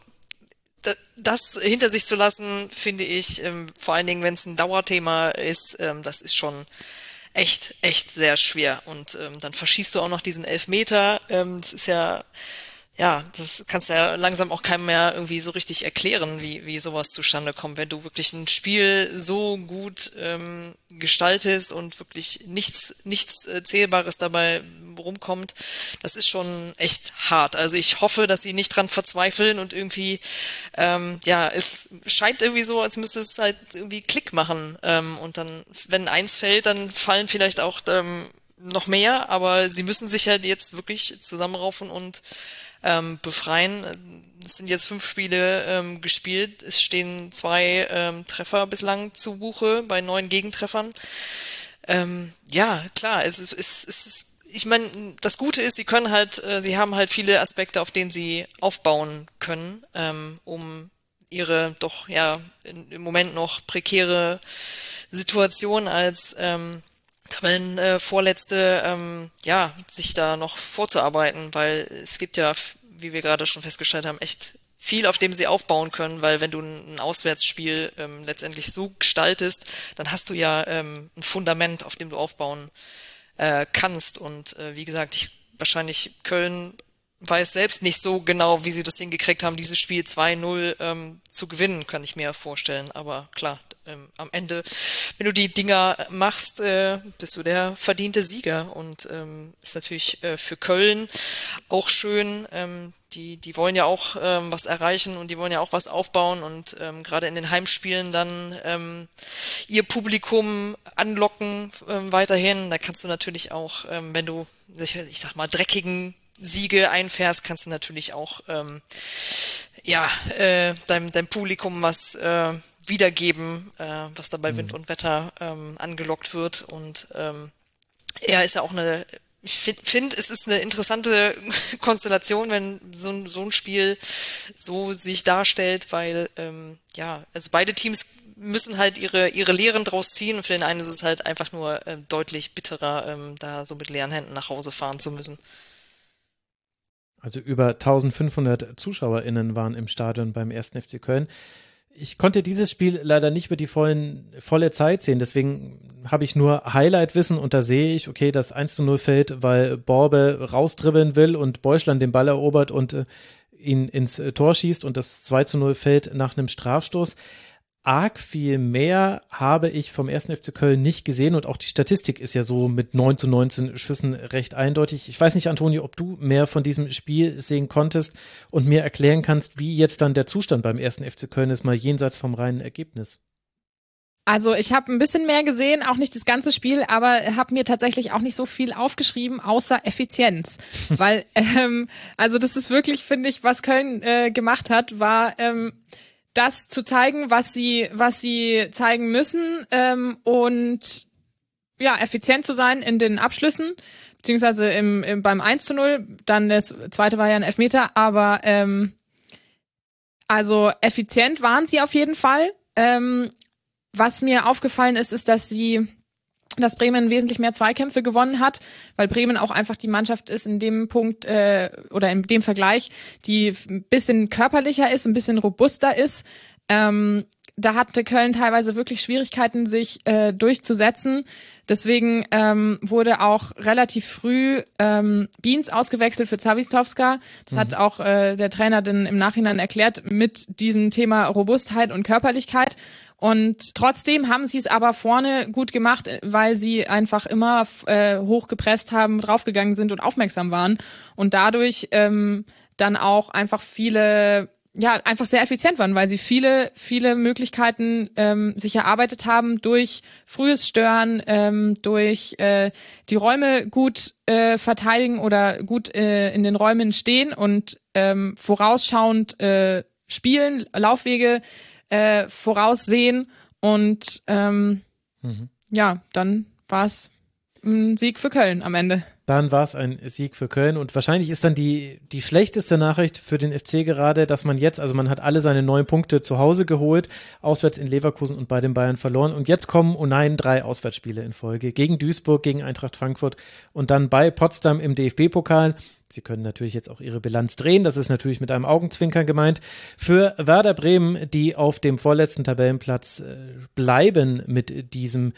das hinter sich zu lassen, finde ich, ähm, vor allen Dingen, wenn es ein Dauerthema ist, ähm, das ist schon echt, echt sehr schwer. Und ähm, dann verschießt du auch noch diesen Elfmeter. Ähm, das ist ja ja, das kannst du ja langsam auch keinem mehr irgendwie so richtig erklären, wie, wie sowas zustande kommt, wenn du wirklich ein Spiel so gut ähm, gestaltest und wirklich nichts, nichts äh, Zählbares dabei rumkommt. Das ist schon echt hart. Also ich hoffe, dass sie nicht dran verzweifeln und irgendwie, ähm, ja, es scheint irgendwie so, als müsste es halt irgendwie Klick machen. Ähm, und dann, wenn eins fällt, dann fallen vielleicht auch ähm, noch mehr, aber sie müssen sich halt jetzt wirklich zusammenraufen und ähm, befreien. Es sind jetzt fünf Spiele ähm, gespielt. Es stehen zwei ähm, Treffer bislang zu Buche bei neun Gegentreffern. Ähm, ja, klar, es ist, es, ist ich meine, das Gute ist, sie können halt, äh, sie haben halt viele Aspekte, auf denen sie aufbauen können, ähm, um ihre doch ja in, im Moment noch prekäre Situation als ähm, Tabellen äh, vorletzte, ähm, ja, sich da noch vorzuarbeiten, weil es gibt ja, wie wir gerade schon festgestellt haben, echt viel, auf dem sie aufbauen können, weil wenn du ein Auswärtsspiel ähm, letztendlich so gestaltest, dann hast du ja ähm, ein Fundament, auf dem du aufbauen äh, kannst. Und äh, wie gesagt, ich, wahrscheinlich Köln weiß selbst nicht so genau, wie sie das hingekriegt haben, dieses Spiel 2-0 ähm, zu gewinnen, kann ich mir vorstellen. Aber klar, ähm, am Ende, wenn du die Dinger machst, äh, bist du der verdiente Sieger. Und ähm, ist natürlich äh, für Köln auch schön. Ähm, die, die wollen ja auch ähm, was erreichen und die wollen ja auch was aufbauen und ähm, gerade in den Heimspielen dann ähm, ihr Publikum anlocken ähm, weiterhin. Da kannst du natürlich auch, ähm, wenn du, ich, ich sag mal, dreckigen Siege einfährst, kannst du natürlich auch ähm, ja äh, deinem, deinem Publikum was äh, wiedergeben, äh, was da bei Wind mhm. und Wetter ähm, angelockt wird. Und ähm, er ist ja auch eine, ich finde, find, es ist eine interessante Konstellation, wenn so ein, so ein Spiel so sich darstellt, weil ähm, ja, also beide Teams müssen halt ihre ihre Lehren draus ziehen und für den einen ist es halt einfach nur äh, deutlich bitterer, ähm, da so mit leeren Händen nach Hause fahren zu müssen. Also über 1500 ZuschauerInnen waren im Stadion beim 1. FC Köln. Ich konnte dieses Spiel leider nicht über die vollen, volle Zeit sehen, deswegen habe ich nur Highlight-Wissen und da sehe ich, okay, das 1 zu 0 fällt, weil Borbe rausdribbeln will und Beuschland den Ball erobert und äh, ihn ins Tor schießt und das 2 zu 0 fällt nach einem Strafstoß arg viel mehr habe ich vom 1. FC Köln nicht gesehen und auch die Statistik ist ja so mit 9 zu 19 Schüssen recht eindeutig. Ich weiß nicht, Antonio, ob du mehr von diesem Spiel sehen konntest und mir erklären kannst, wie jetzt dann der Zustand beim 1. FC Köln ist, mal jenseits vom reinen Ergebnis. Also ich habe ein bisschen mehr gesehen, auch nicht das ganze Spiel, aber habe mir tatsächlich auch nicht so viel aufgeschrieben, außer Effizienz. Weil, ähm, also das ist wirklich, finde ich, was Köln äh, gemacht hat, war ähm, das zu zeigen, was sie, was sie zeigen müssen ähm, und ja, effizient zu sein in den Abschlüssen, beziehungsweise im, im, beim 1 zu 0, dann das zweite war ja ein Elfmeter, aber ähm, also effizient waren sie auf jeden Fall. Ähm, was mir aufgefallen ist, ist, dass sie dass Bremen wesentlich mehr Zweikämpfe gewonnen hat, weil Bremen auch einfach die Mannschaft ist in dem Punkt äh, oder in dem Vergleich, die ein bisschen körperlicher ist, ein bisschen robuster ist. Ähm, da hatte Köln teilweise wirklich Schwierigkeiten, sich äh, durchzusetzen. Deswegen ähm, wurde auch relativ früh ähm, Beans ausgewechselt für Zawistowska. Das mhm. hat auch äh, der Trainer dann im Nachhinein erklärt mit diesem Thema Robustheit und Körperlichkeit. Und trotzdem haben sie es aber vorne gut gemacht, weil sie einfach immer äh, hochgepresst haben, draufgegangen sind und aufmerksam waren und dadurch ähm, dann auch einfach viele ja einfach sehr effizient waren, weil sie viele, viele Möglichkeiten ähm, sich erarbeitet haben durch frühes Stören, ähm, durch äh, die Räume gut äh, verteidigen oder gut äh, in den Räumen stehen und ähm, vorausschauend äh, spielen, Laufwege äh, voraussehen und ähm, mhm. ja, dann war es ein Sieg für Köln am Ende dann war es ein Sieg für Köln. Und wahrscheinlich ist dann die, die schlechteste Nachricht für den FC gerade, dass man jetzt, also man hat alle seine neun Punkte zu Hause geholt, auswärts in Leverkusen und bei den Bayern verloren. Und jetzt kommen, oh nein, drei Auswärtsspiele in Folge. Gegen Duisburg, gegen Eintracht Frankfurt und dann bei Potsdam im DFB-Pokal. Sie können natürlich jetzt auch ihre Bilanz drehen. Das ist natürlich mit einem Augenzwinkern gemeint. Für Werder Bremen, die auf dem vorletzten Tabellenplatz äh, bleiben mit diesem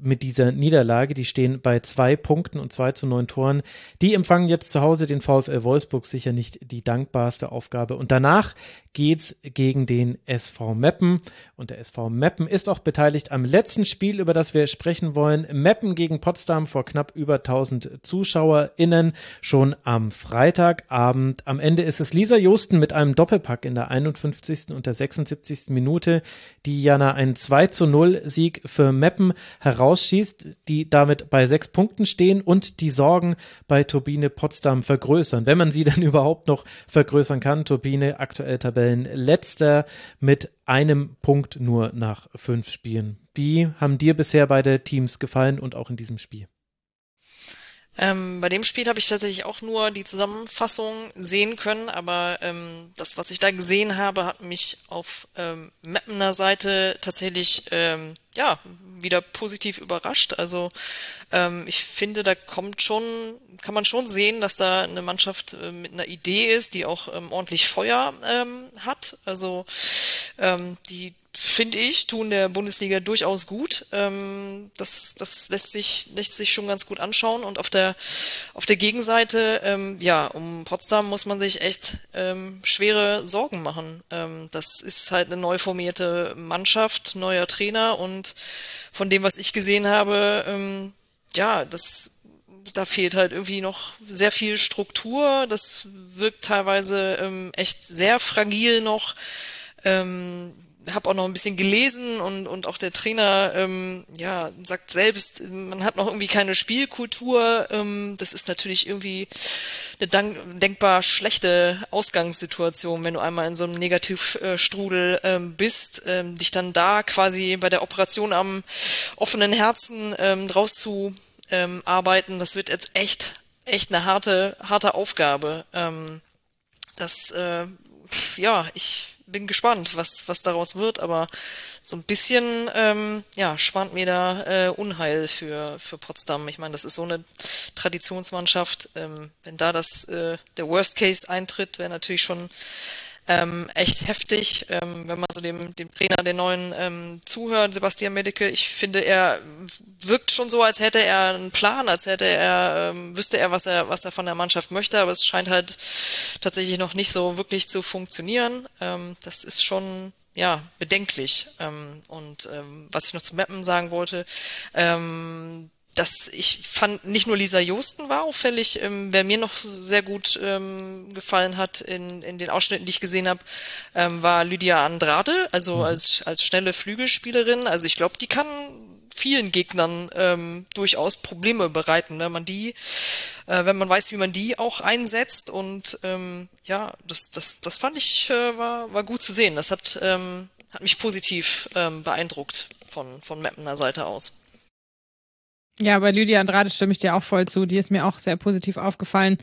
mit dieser Niederlage. Die stehen bei zwei Punkten und zwei zu neun Toren. Die empfangen jetzt zu Hause den VfL Wolfsburg sicher nicht die dankbarste Aufgabe. Und danach geht's gegen den SV Meppen. Und der SV Meppen ist auch beteiligt am letzten Spiel, über das wir sprechen wollen. Meppen gegen Potsdam vor knapp über 1000 ZuschauerInnen schon am Freitagabend. Am Ende ist es Lisa Josten mit einem Doppelpack in der 51. und der 76. Minute, die Jana einen 2 zu 0 Sieg für Meppen herausschießt, die damit bei sechs Punkten stehen und die Sorgen bei Turbine Potsdam vergrößern, wenn man sie dann überhaupt noch vergrößern kann. Turbine aktuell Tabellenletzter mit einem Punkt nur nach fünf Spielen. Wie haben dir bisher beide Teams gefallen und auch in diesem Spiel? Ähm, bei dem Spiel habe ich tatsächlich auch nur die Zusammenfassung sehen können, aber ähm, das, was ich da gesehen habe, hat mich auf ähm, Mappener Seite tatsächlich ähm, ja wieder positiv überrascht. Also ähm, ich finde, da kommt schon, kann man schon sehen, dass da eine Mannschaft äh, mit einer Idee ist, die auch ähm, ordentlich Feuer ähm, hat. Also ähm, die finde ich, tun der Bundesliga durchaus gut. Ähm, das, das lässt sich, lässt sich schon ganz gut anschauen. Und auf der, auf der Gegenseite, ähm, ja, um Potsdam muss man sich echt ähm, schwere Sorgen machen. Ähm, das ist halt eine neu formierte Mannschaft, neuer Trainer und von dem, was ich gesehen habe, ähm, ja, das da fehlt halt irgendwie noch sehr viel Struktur. Das wirkt teilweise ähm, echt sehr fragil noch. Ähm, habe auch noch ein bisschen gelesen und, und auch der Trainer ähm, ja sagt selbst, man hat noch irgendwie keine Spielkultur. Ähm, das ist natürlich irgendwie eine denkbar schlechte Ausgangssituation, wenn du einmal in so einem Negativstrudel ähm, bist, ähm, dich dann da quasi bei der Operation am offenen Herzen ähm, draus zu ähm, arbeiten. Das wird jetzt echt echt eine harte harte Aufgabe. Ähm, das äh, ja ich bin gespannt, was, was daraus wird, aber so ein bisschen, ähm, ja, schwant mir da äh, Unheil für, für Potsdam. Ich meine, das ist so eine Traditionsmannschaft. Ähm, wenn da das, äh, der Worst Case eintritt, wäre natürlich schon ähm, echt heftig, ähm, wenn man so dem, dem Trainer, den neuen, ähm, zuhört, Sebastian Medicke. Ich finde, er wirkt schon so, als hätte er einen Plan, als hätte er, ähm, wüsste er, was er, was er von der Mannschaft möchte, aber es scheint halt tatsächlich noch nicht so wirklich zu funktionieren. Ähm, das ist schon, ja, bedenklich. Ähm, und ähm, was ich noch zu Mappen sagen wollte, ähm, das, ich fand nicht nur Lisa Josten war auffällig, ähm, wer mir noch sehr gut ähm, gefallen hat in, in den Ausschnitten, die ich gesehen habe, ähm, war Lydia Andrade, also mhm. als, als schnelle Flügelspielerin. Also ich glaube, die kann vielen Gegnern ähm, durchaus Probleme bereiten, wenn man die, äh, wenn man weiß, wie man die auch einsetzt. Und ähm, ja, das, das, das fand ich äh, war, war gut zu sehen. Das hat, ähm, hat mich positiv ähm, beeindruckt von, von Mappener Seite aus. Ja, bei Lydia Andrade stimme ich dir auch voll zu. Die ist mir auch sehr positiv aufgefallen.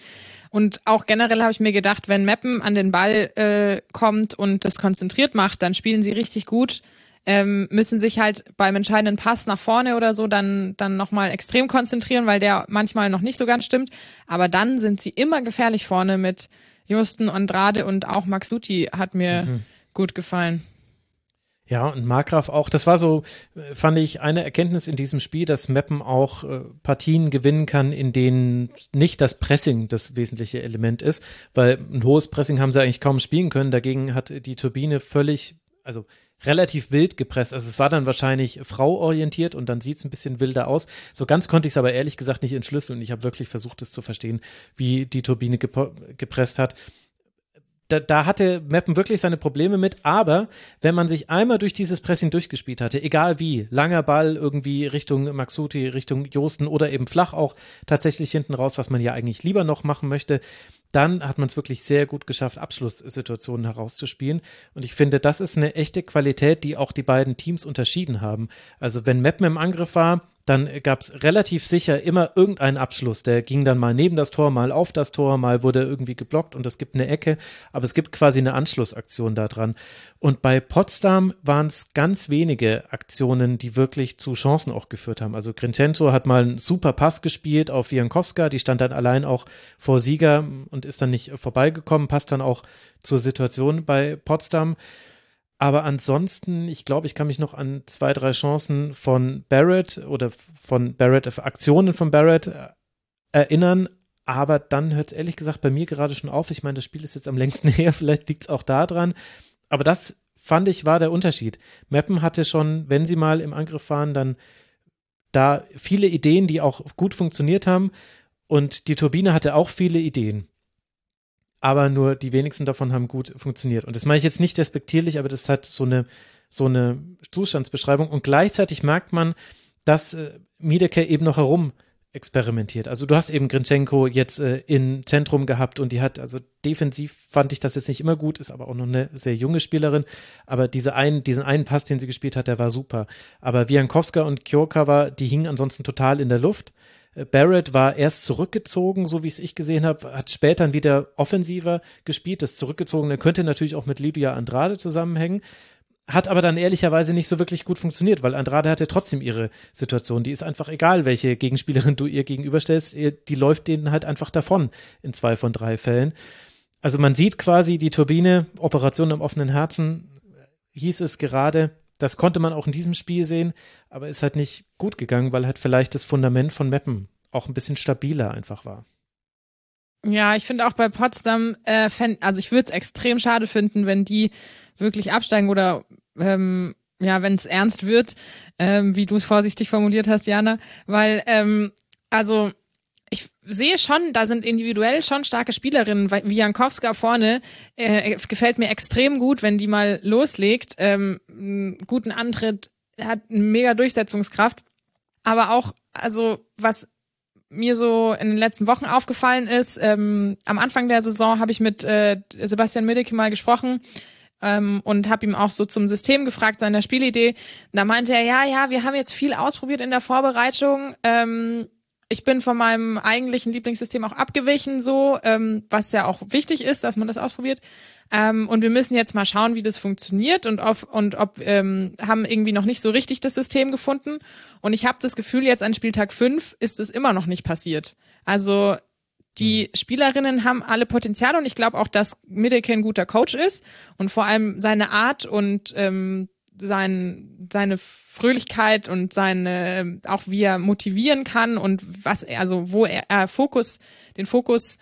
Und auch generell habe ich mir gedacht, wenn Meppen an den Ball äh, kommt und das konzentriert macht, dann spielen sie richtig gut. Ähm, müssen sich halt beim entscheidenden Pass nach vorne oder so dann, dann nochmal extrem konzentrieren, weil der manchmal noch nicht so ganz stimmt. Aber dann sind sie immer gefährlich vorne mit Justen, Andrade und auch Maxuti hat mir mhm. gut gefallen. Ja, und Markgraf auch, das war so, äh, fand ich, eine Erkenntnis in diesem Spiel, dass Meppen auch äh, Partien gewinnen kann, in denen nicht das Pressing das wesentliche Element ist, weil ein hohes Pressing haben sie eigentlich kaum spielen können. Dagegen hat die Turbine völlig, also relativ wild gepresst. Also es war dann wahrscheinlich frauorientiert und dann sieht es ein bisschen wilder aus. So ganz konnte ich es aber ehrlich gesagt nicht entschlüsseln und ich habe wirklich versucht, es zu verstehen, wie die Turbine gepresst hat da, da hatte Meppen wirklich seine Probleme mit, aber wenn man sich einmal durch dieses Pressing durchgespielt hatte, egal wie, langer Ball irgendwie Richtung Maxuti, Richtung Josten oder eben flach auch tatsächlich hinten raus, was man ja eigentlich lieber noch machen möchte, dann hat man es wirklich sehr gut geschafft, Abschlusssituationen herauszuspielen. Und ich finde, das ist eine echte Qualität, die auch die beiden Teams unterschieden haben. Also wenn Meppen im Angriff war, dann gab es relativ sicher immer irgendeinen Abschluss. Der ging dann mal neben das Tor, mal auf das Tor, mal wurde irgendwie geblockt und es gibt eine Ecke, aber es gibt quasi eine Anschlussaktion da dran. Und bei Potsdam waren es ganz wenige Aktionen, die wirklich zu Chancen auch geführt haben. Also Grincenzo hat mal einen super Pass gespielt auf Jankowska, die stand dann allein auch vor Sieger und ist dann nicht vorbeigekommen, passt dann auch zur Situation bei Potsdam. Aber ansonsten, ich glaube, ich kann mich noch an zwei, drei Chancen von Barrett oder von Barrett, äh, Aktionen von Barrett äh, erinnern. Aber dann hört es ehrlich gesagt bei mir gerade schon auf. Ich meine, das Spiel ist jetzt am längsten her, vielleicht liegt es auch da dran. Aber das fand ich war der Unterschied. Meppen hatte schon, wenn sie mal im Angriff waren, dann da viele Ideen, die auch gut funktioniert haben. Und die Turbine hatte auch viele Ideen aber nur die wenigsten davon haben gut funktioniert. Und das meine ich jetzt nicht despektierlich, aber das halt so eine, so eine Zustandsbeschreibung. Und gleichzeitig merkt man, dass äh, Miedeke eben noch herum experimentiert. Also du hast eben Grinchenko jetzt äh, im Zentrum gehabt und die hat, also defensiv fand ich das jetzt nicht immer gut, ist aber auch noch eine sehr junge Spielerin, aber diese einen, diesen einen Pass, den sie gespielt hat, der war super. Aber Wiankowska und Kyokawa, die hingen ansonsten total in der Luft Barrett war erst zurückgezogen, so wie es ich gesehen habe, hat später wieder offensiver gespielt. Das Zurückgezogene könnte natürlich auch mit Lydia Andrade zusammenhängen. Hat aber dann ehrlicherweise nicht so wirklich gut funktioniert, weil Andrade hatte trotzdem ihre Situation. Die ist einfach egal, welche Gegenspielerin du ihr gegenüberstellst. Die läuft denen halt einfach davon in zwei von drei Fällen. Also man sieht quasi die Turbine, Operation im offenen Herzen, hieß es gerade, das konnte man auch in diesem Spiel sehen, aber ist halt nicht gut gegangen, weil halt vielleicht das Fundament von Meppen auch ein bisschen stabiler einfach war. Ja, ich finde auch bei Potsdam, äh, fänd, also ich würde es extrem schade finden, wenn die wirklich absteigen oder ähm, ja, wenn es ernst wird, ähm, wie du es vorsichtig formuliert hast, Jana, weil ähm, also sehe schon, da sind individuell schon starke Spielerinnen, wie Jankowska vorne, äh, gefällt mir extrem gut, wenn die mal loslegt, ähm, guten Antritt, hat eine mega Durchsetzungskraft, aber auch, also was mir so in den letzten Wochen aufgefallen ist, ähm, am Anfang der Saison habe ich mit äh, Sebastian Middeke mal gesprochen, ähm, und habe ihm auch so zum System gefragt, seiner Spielidee. Da meinte er, ja, ja, wir haben jetzt viel ausprobiert in der Vorbereitung. Ähm, ich bin von meinem eigentlichen Lieblingssystem auch abgewichen, so, ähm, was ja auch wichtig ist, dass man das ausprobiert. Ähm, und wir müssen jetzt mal schauen, wie das funktioniert und, auf, und ob ähm, haben irgendwie noch nicht so richtig das System gefunden. Und ich habe das Gefühl, jetzt an Spieltag 5 ist es immer noch nicht passiert. Also die mhm. Spielerinnen haben alle Potenziale und ich glaube auch, dass Middeke ein guter Coach ist und vor allem seine Art und ähm, sein, seine Fröhlichkeit und seine, auch wie er motivieren kann und was er, also wo er, er Fokus, den Fokus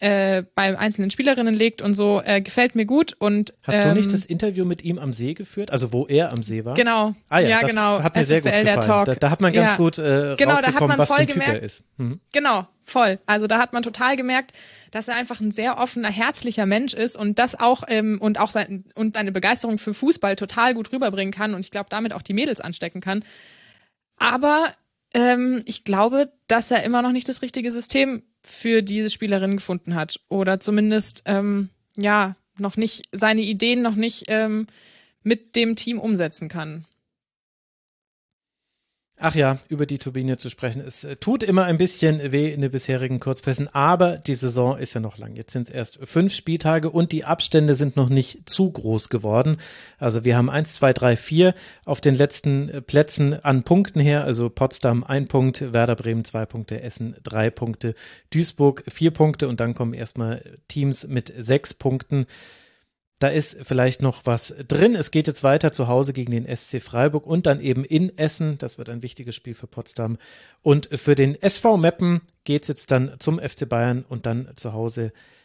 äh, bei einzelnen Spielerinnen legt und so, äh, gefällt mir gut. Und hast ähm, du nicht ähm, das Interview mit ihm am See geführt, also wo er am See war? Genau. Ah ja, ja das genau. Hat mir sehr gut gefallen. Da, da, hat man ganz ja. gut äh, genau, rausbekommen, was für ein Typ er ist. Mhm. Genau, voll. Also da hat man total gemerkt, dass er einfach ein sehr offener, herzlicher Mensch ist und das auch ähm, und auch sein und seine Begeisterung für Fußball total gut rüberbringen kann und ich glaube damit auch die Mädels anstecken kann. Aber ähm, ich glaube, dass er immer noch nicht das richtige System für diese Spielerin gefunden hat. Oder zumindest, ähm, ja, noch nicht, seine Ideen noch nicht ähm, mit dem Team umsetzen kann. Ach ja, über die Turbine zu sprechen. Es äh, tut immer ein bisschen weh in den bisherigen Kurzpässen, aber die Saison ist ja noch lang. Jetzt sind es erst fünf Spieltage und die Abstände sind noch nicht zu groß geworden. Also wir haben eins, zwei, drei, vier auf den letzten äh, Plätzen an Punkten her. Also Potsdam ein Punkt, Werder Bremen zwei Punkte, Essen drei Punkte, Duisburg vier Punkte und dann kommen erstmal Teams mit sechs Punkten. Da ist vielleicht noch was drin. Es geht jetzt weiter zu Hause gegen den SC Freiburg und dann eben in Essen. Das wird ein wichtiges Spiel für Potsdam. Und für den SV Meppen geht es jetzt dann zum FC Bayern und dann zu Hause gegen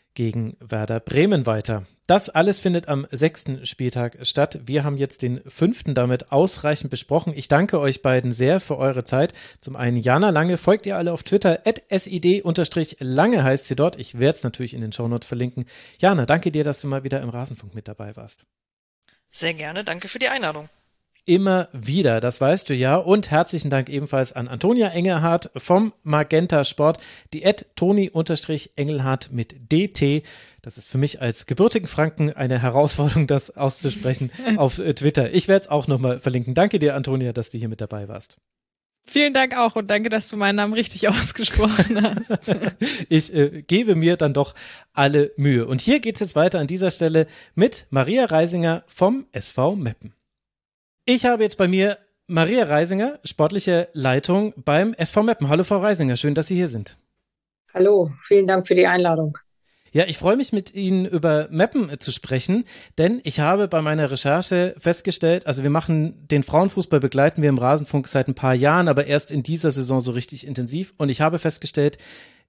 Werder Bremen weiter. Das alles findet am sechsten Spieltag statt. Wir haben jetzt den fünften damit ausreichend besprochen. Ich danke euch beiden sehr für eure Zeit. Zum einen Jana Lange, folgt ihr alle auf Twitter, sid-lange heißt sie dort. Ich werde es natürlich in den Shownotes verlinken. Jana, danke dir, dass du mal wieder im Rasenfunk mit dabei warst. Sehr gerne, danke für die Einladung immer wieder, das weißt du ja. Und herzlichen Dank ebenfalls an Antonia Engelhardt vom Magenta Sport, die Ad Toni-Engelhardt mit DT. Das ist für mich als gebürtigen Franken eine Herausforderung, das auszusprechen auf äh, Twitter. Ich werde es auch nochmal verlinken. Danke dir, Antonia, dass du hier mit dabei warst. Vielen Dank auch und danke, dass du meinen Namen richtig ausgesprochen hast. ich äh, gebe mir dann doch alle Mühe. Und hier geht's jetzt weiter an dieser Stelle mit Maria Reisinger vom SV Meppen. Ich habe jetzt bei mir Maria Reisinger, sportliche Leitung beim SV Meppen. Hallo Frau Reisinger, schön, dass Sie hier sind. Hallo, vielen Dank für die Einladung. Ja, ich freue mich mit Ihnen über Meppen zu sprechen, denn ich habe bei meiner Recherche festgestellt, also wir machen den Frauenfußball begleiten wir im Rasenfunk seit ein paar Jahren, aber erst in dieser Saison so richtig intensiv und ich habe festgestellt,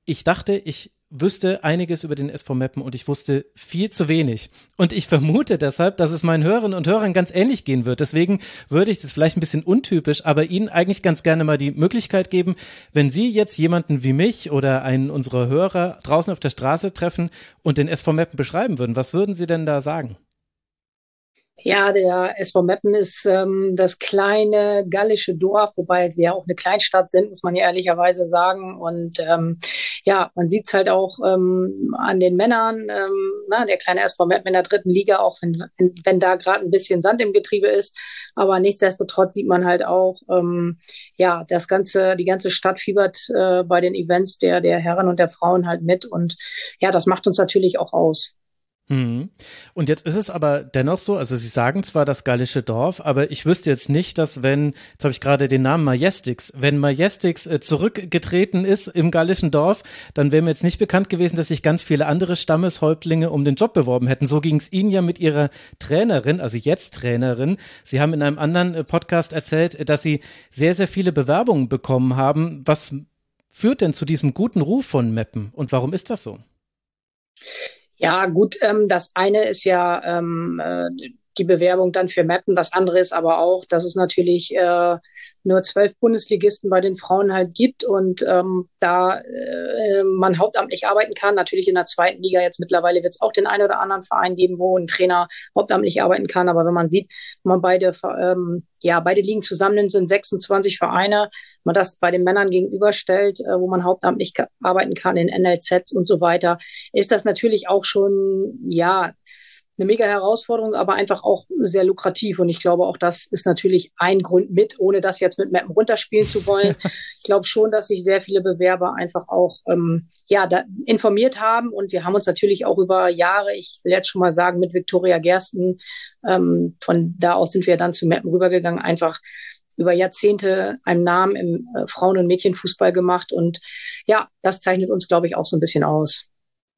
ich dachte, ich wüsste einiges über den SV Meppen und ich wusste viel zu wenig. Und ich vermute deshalb, dass es meinen Hörerinnen und Hörern ganz ähnlich gehen wird. Deswegen würde ich das vielleicht ein bisschen untypisch, aber Ihnen eigentlich ganz gerne mal die Möglichkeit geben, wenn Sie jetzt jemanden wie mich oder einen unserer Hörer draußen auf der Straße treffen und den SV Meppen beschreiben würden, was würden Sie denn da sagen? Ja, der SV Meppen ist ähm, das kleine gallische Dorf, wobei wir auch eine Kleinstadt sind, muss man ja ehrlicherweise sagen. Und ähm, ja, man sieht es halt auch ähm, an den Männern, ähm, na, der kleine SV Meppen in der dritten Liga, auch wenn, wenn, wenn da gerade ein bisschen Sand im Getriebe ist. Aber nichtsdestotrotz sieht man halt auch, ähm, ja, das ganze, die ganze Stadt fiebert äh, bei den Events der, der Herren und der Frauen halt mit. Und ja, das macht uns natürlich auch aus. Mhm. Und jetzt ist es aber dennoch so, also Sie sagen zwar das gallische Dorf, aber ich wüsste jetzt nicht, dass wenn, jetzt habe ich gerade den Namen Majestix, wenn Majestix äh, zurückgetreten ist im gallischen Dorf, dann wäre mir jetzt nicht bekannt gewesen, dass sich ganz viele andere Stammeshäuptlinge um den Job beworben hätten. So ging es Ihnen ja mit Ihrer Trainerin, also jetzt Trainerin. Sie haben in einem anderen äh, Podcast erzählt, dass Sie sehr, sehr viele Bewerbungen bekommen haben. Was führt denn zu diesem guten Ruf von Meppen und warum ist das so? Ja, gut, ähm, das eine ist ja ähm, äh, die Bewerbung dann für Mappen. Das andere ist aber auch, dass es natürlich äh, nur zwölf Bundesligisten bei den Frauen halt gibt und ähm, da äh, man hauptamtlich arbeiten kann. Natürlich in der zweiten Liga jetzt mittlerweile wird es auch den einen oder anderen Verein geben, wo ein Trainer hauptamtlich arbeiten kann. Aber wenn man sieht, man beide ähm, ja beide Ligen zusammennimmt, sind 26 Vereine. Man das bei den Männern gegenüberstellt, äh, wo man hauptamtlich arbeiten kann in NLZs und so weiter, ist das natürlich auch schon ja eine mega Herausforderung, aber einfach auch sehr lukrativ. Und ich glaube, auch das ist natürlich ein Grund mit, ohne das jetzt mit Mappen runterspielen zu wollen. ich glaube schon, dass sich sehr viele Bewerber einfach auch ähm, ja, da informiert haben. Und wir haben uns natürlich auch über Jahre, ich will jetzt schon mal sagen, mit Viktoria Gersten, ähm, von da aus sind wir dann zu Mappen rübergegangen, einfach über Jahrzehnte einen Namen im äh, Frauen- und Mädchenfußball gemacht. Und ja, das zeichnet uns, glaube ich, auch so ein bisschen aus.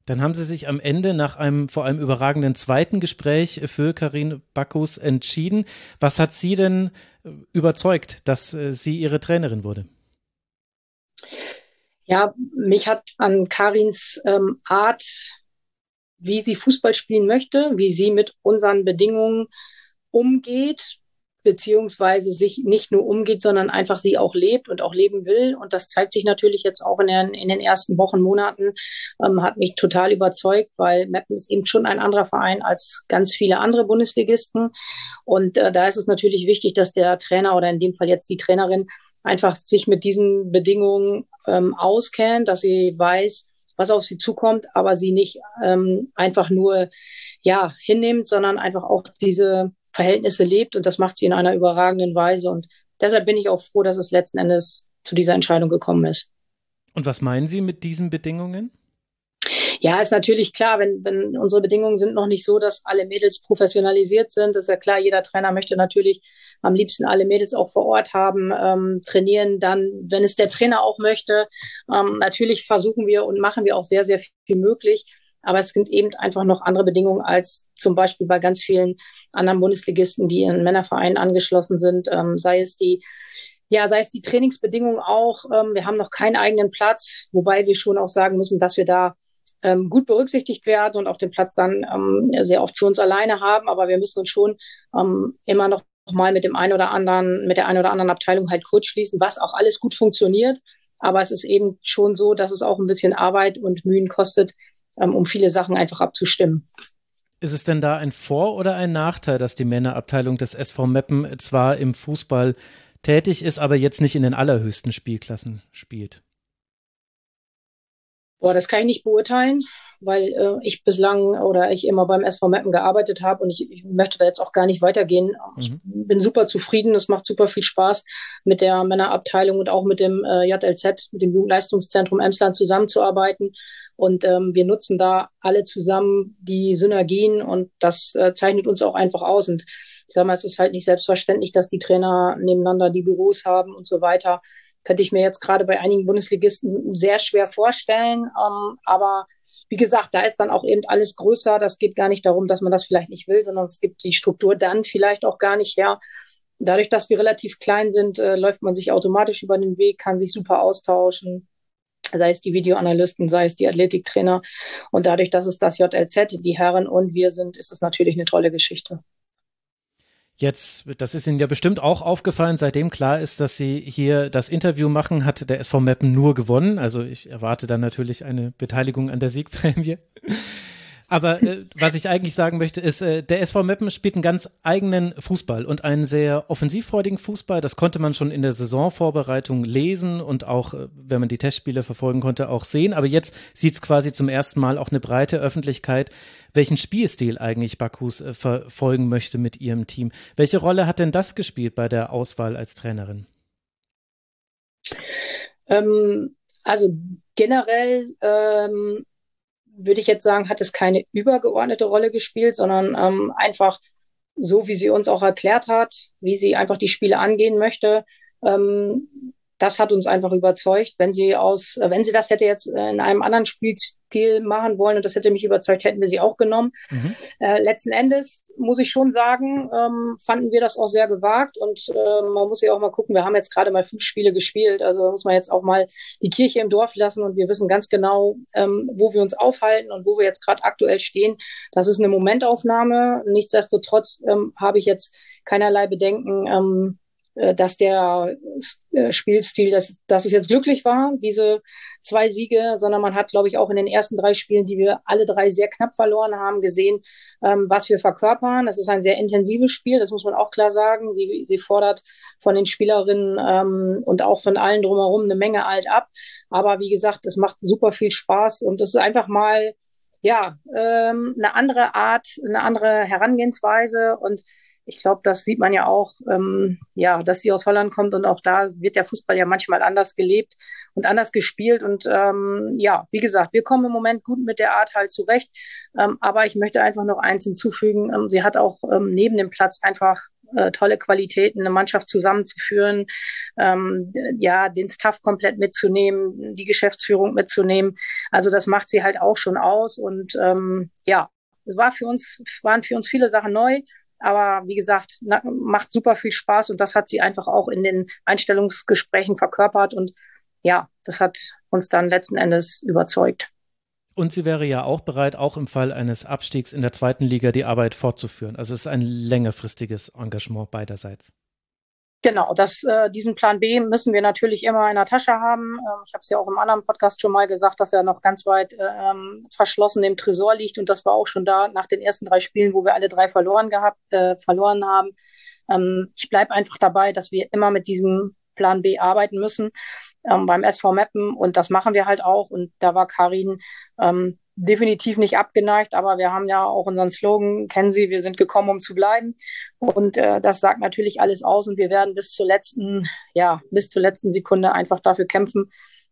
Dann haben Sie sich am Ende nach einem vor allem überragenden zweiten Gespräch für Karin Backus entschieden. Was hat Sie denn äh, überzeugt, dass äh, sie Ihre Trainerin wurde? Ja, mich hat an Karins ähm, Art, wie sie Fußball spielen möchte, wie sie mit unseren Bedingungen umgeht, beziehungsweise sich nicht nur umgeht, sondern einfach sie auch lebt und auch leben will. Und das zeigt sich natürlich jetzt auch in den, in den ersten Wochen, Monaten, ähm, hat mich total überzeugt, weil Meppen ist eben schon ein anderer Verein als ganz viele andere Bundesligisten. Und äh, da ist es natürlich wichtig, dass der Trainer oder in dem Fall jetzt die Trainerin einfach sich mit diesen Bedingungen ähm, auskennt, dass sie weiß, was auf sie zukommt, aber sie nicht ähm, einfach nur ja hinnimmt, sondern einfach auch diese Verhältnisse lebt und das macht sie in einer überragenden Weise. Und deshalb bin ich auch froh, dass es letzten Endes zu dieser Entscheidung gekommen ist. Und was meinen Sie mit diesen Bedingungen? Ja, ist natürlich klar, wenn, wenn unsere Bedingungen sind noch nicht so, dass alle Mädels professionalisiert sind, ist ja klar, jeder Trainer möchte natürlich am liebsten alle Mädels auch vor Ort haben, ähm, trainieren, dann, wenn es der Trainer auch möchte. Ähm, natürlich versuchen wir und machen wir auch sehr, sehr viel möglich. Aber es sind eben einfach noch andere Bedingungen als zum Beispiel bei ganz vielen anderen Bundesligisten, die in Männervereinen angeschlossen sind, ähm, sei es die ja, sei es die Trainingsbedingungen auch. Ähm, wir haben noch keinen eigenen Platz, wobei wir schon auch sagen müssen, dass wir da ähm, gut berücksichtigt werden und auch den Platz dann ähm, sehr oft für uns alleine haben. Aber wir müssen uns schon ähm, immer noch mal mit dem einen oder anderen, mit der einen oder anderen Abteilung halt kurz schließen, was auch alles gut funktioniert. Aber es ist eben schon so, dass es auch ein bisschen Arbeit und Mühen kostet, um viele Sachen einfach abzustimmen. Ist es denn da ein Vor- oder ein Nachteil, dass die Männerabteilung des SV Meppen zwar im Fußball tätig ist, aber jetzt nicht in den allerhöchsten Spielklassen spielt? Boah, das kann ich nicht beurteilen, weil äh, ich bislang oder ich immer beim SV Meppen gearbeitet habe und ich, ich, möchte da jetzt auch gar nicht weitergehen. Ich mhm. bin super zufrieden, es macht super viel Spaß, mit der Männerabteilung und auch mit dem äh, JLZ, mit dem Jugendleistungszentrum Emsland zusammenzuarbeiten. Und ähm, wir nutzen da alle zusammen die Synergien und das äh, zeichnet uns auch einfach aus. Und ich sage mal, es ist halt nicht selbstverständlich, dass die Trainer nebeneinander die Büros haben und so weiter könnte ich mir jetzt gerade bei einigen Bundesligisten sehr schwer vorstellen. Ähm, aber wie gesagt, da ist dann auch eben alles größer. Das geht gar nicht darum, dass man das vielleicht nicht will, sondern es gibt die Struktur dann vielleicht auch gar nicht her. Dadurch, dass wir relativ klein sind, äh, läuft man sich automatisch über den Weg, kann sich super austauschen sei es die Videoanalysten, sei es die Athletiktrainer. Und dadurch, dass es das JLZ, die Herren und wir sind, ist es natürlich eine tolle Geschichte. Jetzt, das ist Ihnen ja bestimmt auch aufgefallen, seitdem klar ist, dass Sie hier das Interview machen, hat der SV Meppen nur gewonnen. Also ich erwarte dann natürlich eine Beteiligung an der Siegprämie. Aber äh, was ich eigentlich sagen möchte, ist, äh, der SV Meppen spielt einen ganz eigenen Fußball und einen sehr offensivfreudigen Fußball. Das konnte man schon in der Saisonvorbereitung lesen und auch, äh, wenn man die Testspiele verfolgen konnte, auch sehen. Aber jetzt sieht es quasi zum ersten Mal auch eine breite Öffentlichkeit, welchen Spielstil eigentlich Bakus äh, verfolgen möchte mit ihrem Team. Welche Rolle hat denn das gespielt bei der Auswahl als Trainerin? Ähm, also generell ähm, würde ich jetzt sagen, hat es keine übergeordnete Rolle gespielt, sondern ähm, einfach so, wie sie uns auch erklärt hat, wie sie einfach die Spiele angehen möchte. Ähm, das hat uns einfach überzeugt. Wenn sie aus, wenn sie das hätte jetzt in einem anderen Spielstil machen wollen und das hätte mich überzeugt, hätten wir sie auch genommen. Mhm. Äh, letzten Endes muss ich schon sagen, ähm, fanden wir das auch sehr gewagt und äh, man muss ja auch mal gucken. Wir haben jetzt gerade mal fünf Spiele gespielt, also muss man jetzt auch mal die Kirche im Dorf lassen und wir wissen ganz genau, ähm, wo wir uns aufhalten und wo wir jetzt gerade aktuell stehen. Das ist eine Momentaufnahme. Nichtsdestotrotz ähm, habe ich jetzt keinerlei Bedenken, ähm, äh, dass der äh, Spielstil, dass, dass es jetzt glücklich war, diese zwei Siege, sondern man hat, glaube ich, auch in den ersten drei Spielen, die wir alle drei sehr knapp verloren haben, gesehen, ähm, was wir verkörpern. Das ist ein sehr intensives Spiel, das muss man auch klar sagen. Sie, sie fordert von den Spielerinnen ähm, und auch von allen drumherum eine Menge alt ab. Aber wie gesagt, es macht super viel Spaß und es ist einfach mal ja ähm, eine andere Art, eine andere Herangehensweise und ich glaube, das sieht man ja auch, ähm, ja, dass sie aus Holland kommt und auch da wird der Fußball ja manchmal anders gelebt und anders gespielt. Und ähm, ja, wie gesagt, wir kommen im Moment gut mit der Art halt zurecht. Ähm, aber ich möchte einfach noch eins hinzufügen. Ähm, sie hat auch ähm, neben dem Platz einfach äh, tolle Qualitäten, eine Mannschaft zusammenzuführen, ähm, ja, den Staff komplett mitzunehmen, die Geschäftsführung mitzunehmen. Also das macht sie halt auch schon aus. Und ähm, ja, es war für uns, waren für uns viele Sachen neu. Aber wie gesagt, na, macht super viel Spaß und das hat sie einfach auch in den Einstellungsgesprächen verkörpert und ja, das hat uns dann letzten Endes überzeugt. Und sie wäre ja auch bereit, auch im Fall eines Abstiegs in der zweiten Liga die Arbeit fortzuführen. Also es ist ein längerfristiges Engagement beiderseits. Genau, das, äh, diesen Plan B müssen wir natürlich immer in der Tasche haben. Ähm, ich habe es ja auch im anderen Podcast schon mal gesagt, dass er noch ganz weit ähm, verschlossen im Tresor liegt und das war auch schon da nach den ersten drei Spielen, wo wir alle drei verloren gehabt, äh, verloren haben. Ähm, ich bleibe einfach dabei, dass wir immer mit diesem Plan B arbeiten müssen ähm, beim SV Meppen und das machen wir halt auch und da war Karin ähm, definitiv nicht abgeneigt, aber wir haben ja auch unseren Slogan, kennen Sie, wir sind gekommen, um zu bleiben. Und äh, das sagt natürlich alles aus und wir werden bis zur letzten, ja, bis zur letzten Sekunde einfach dafür kämpfen,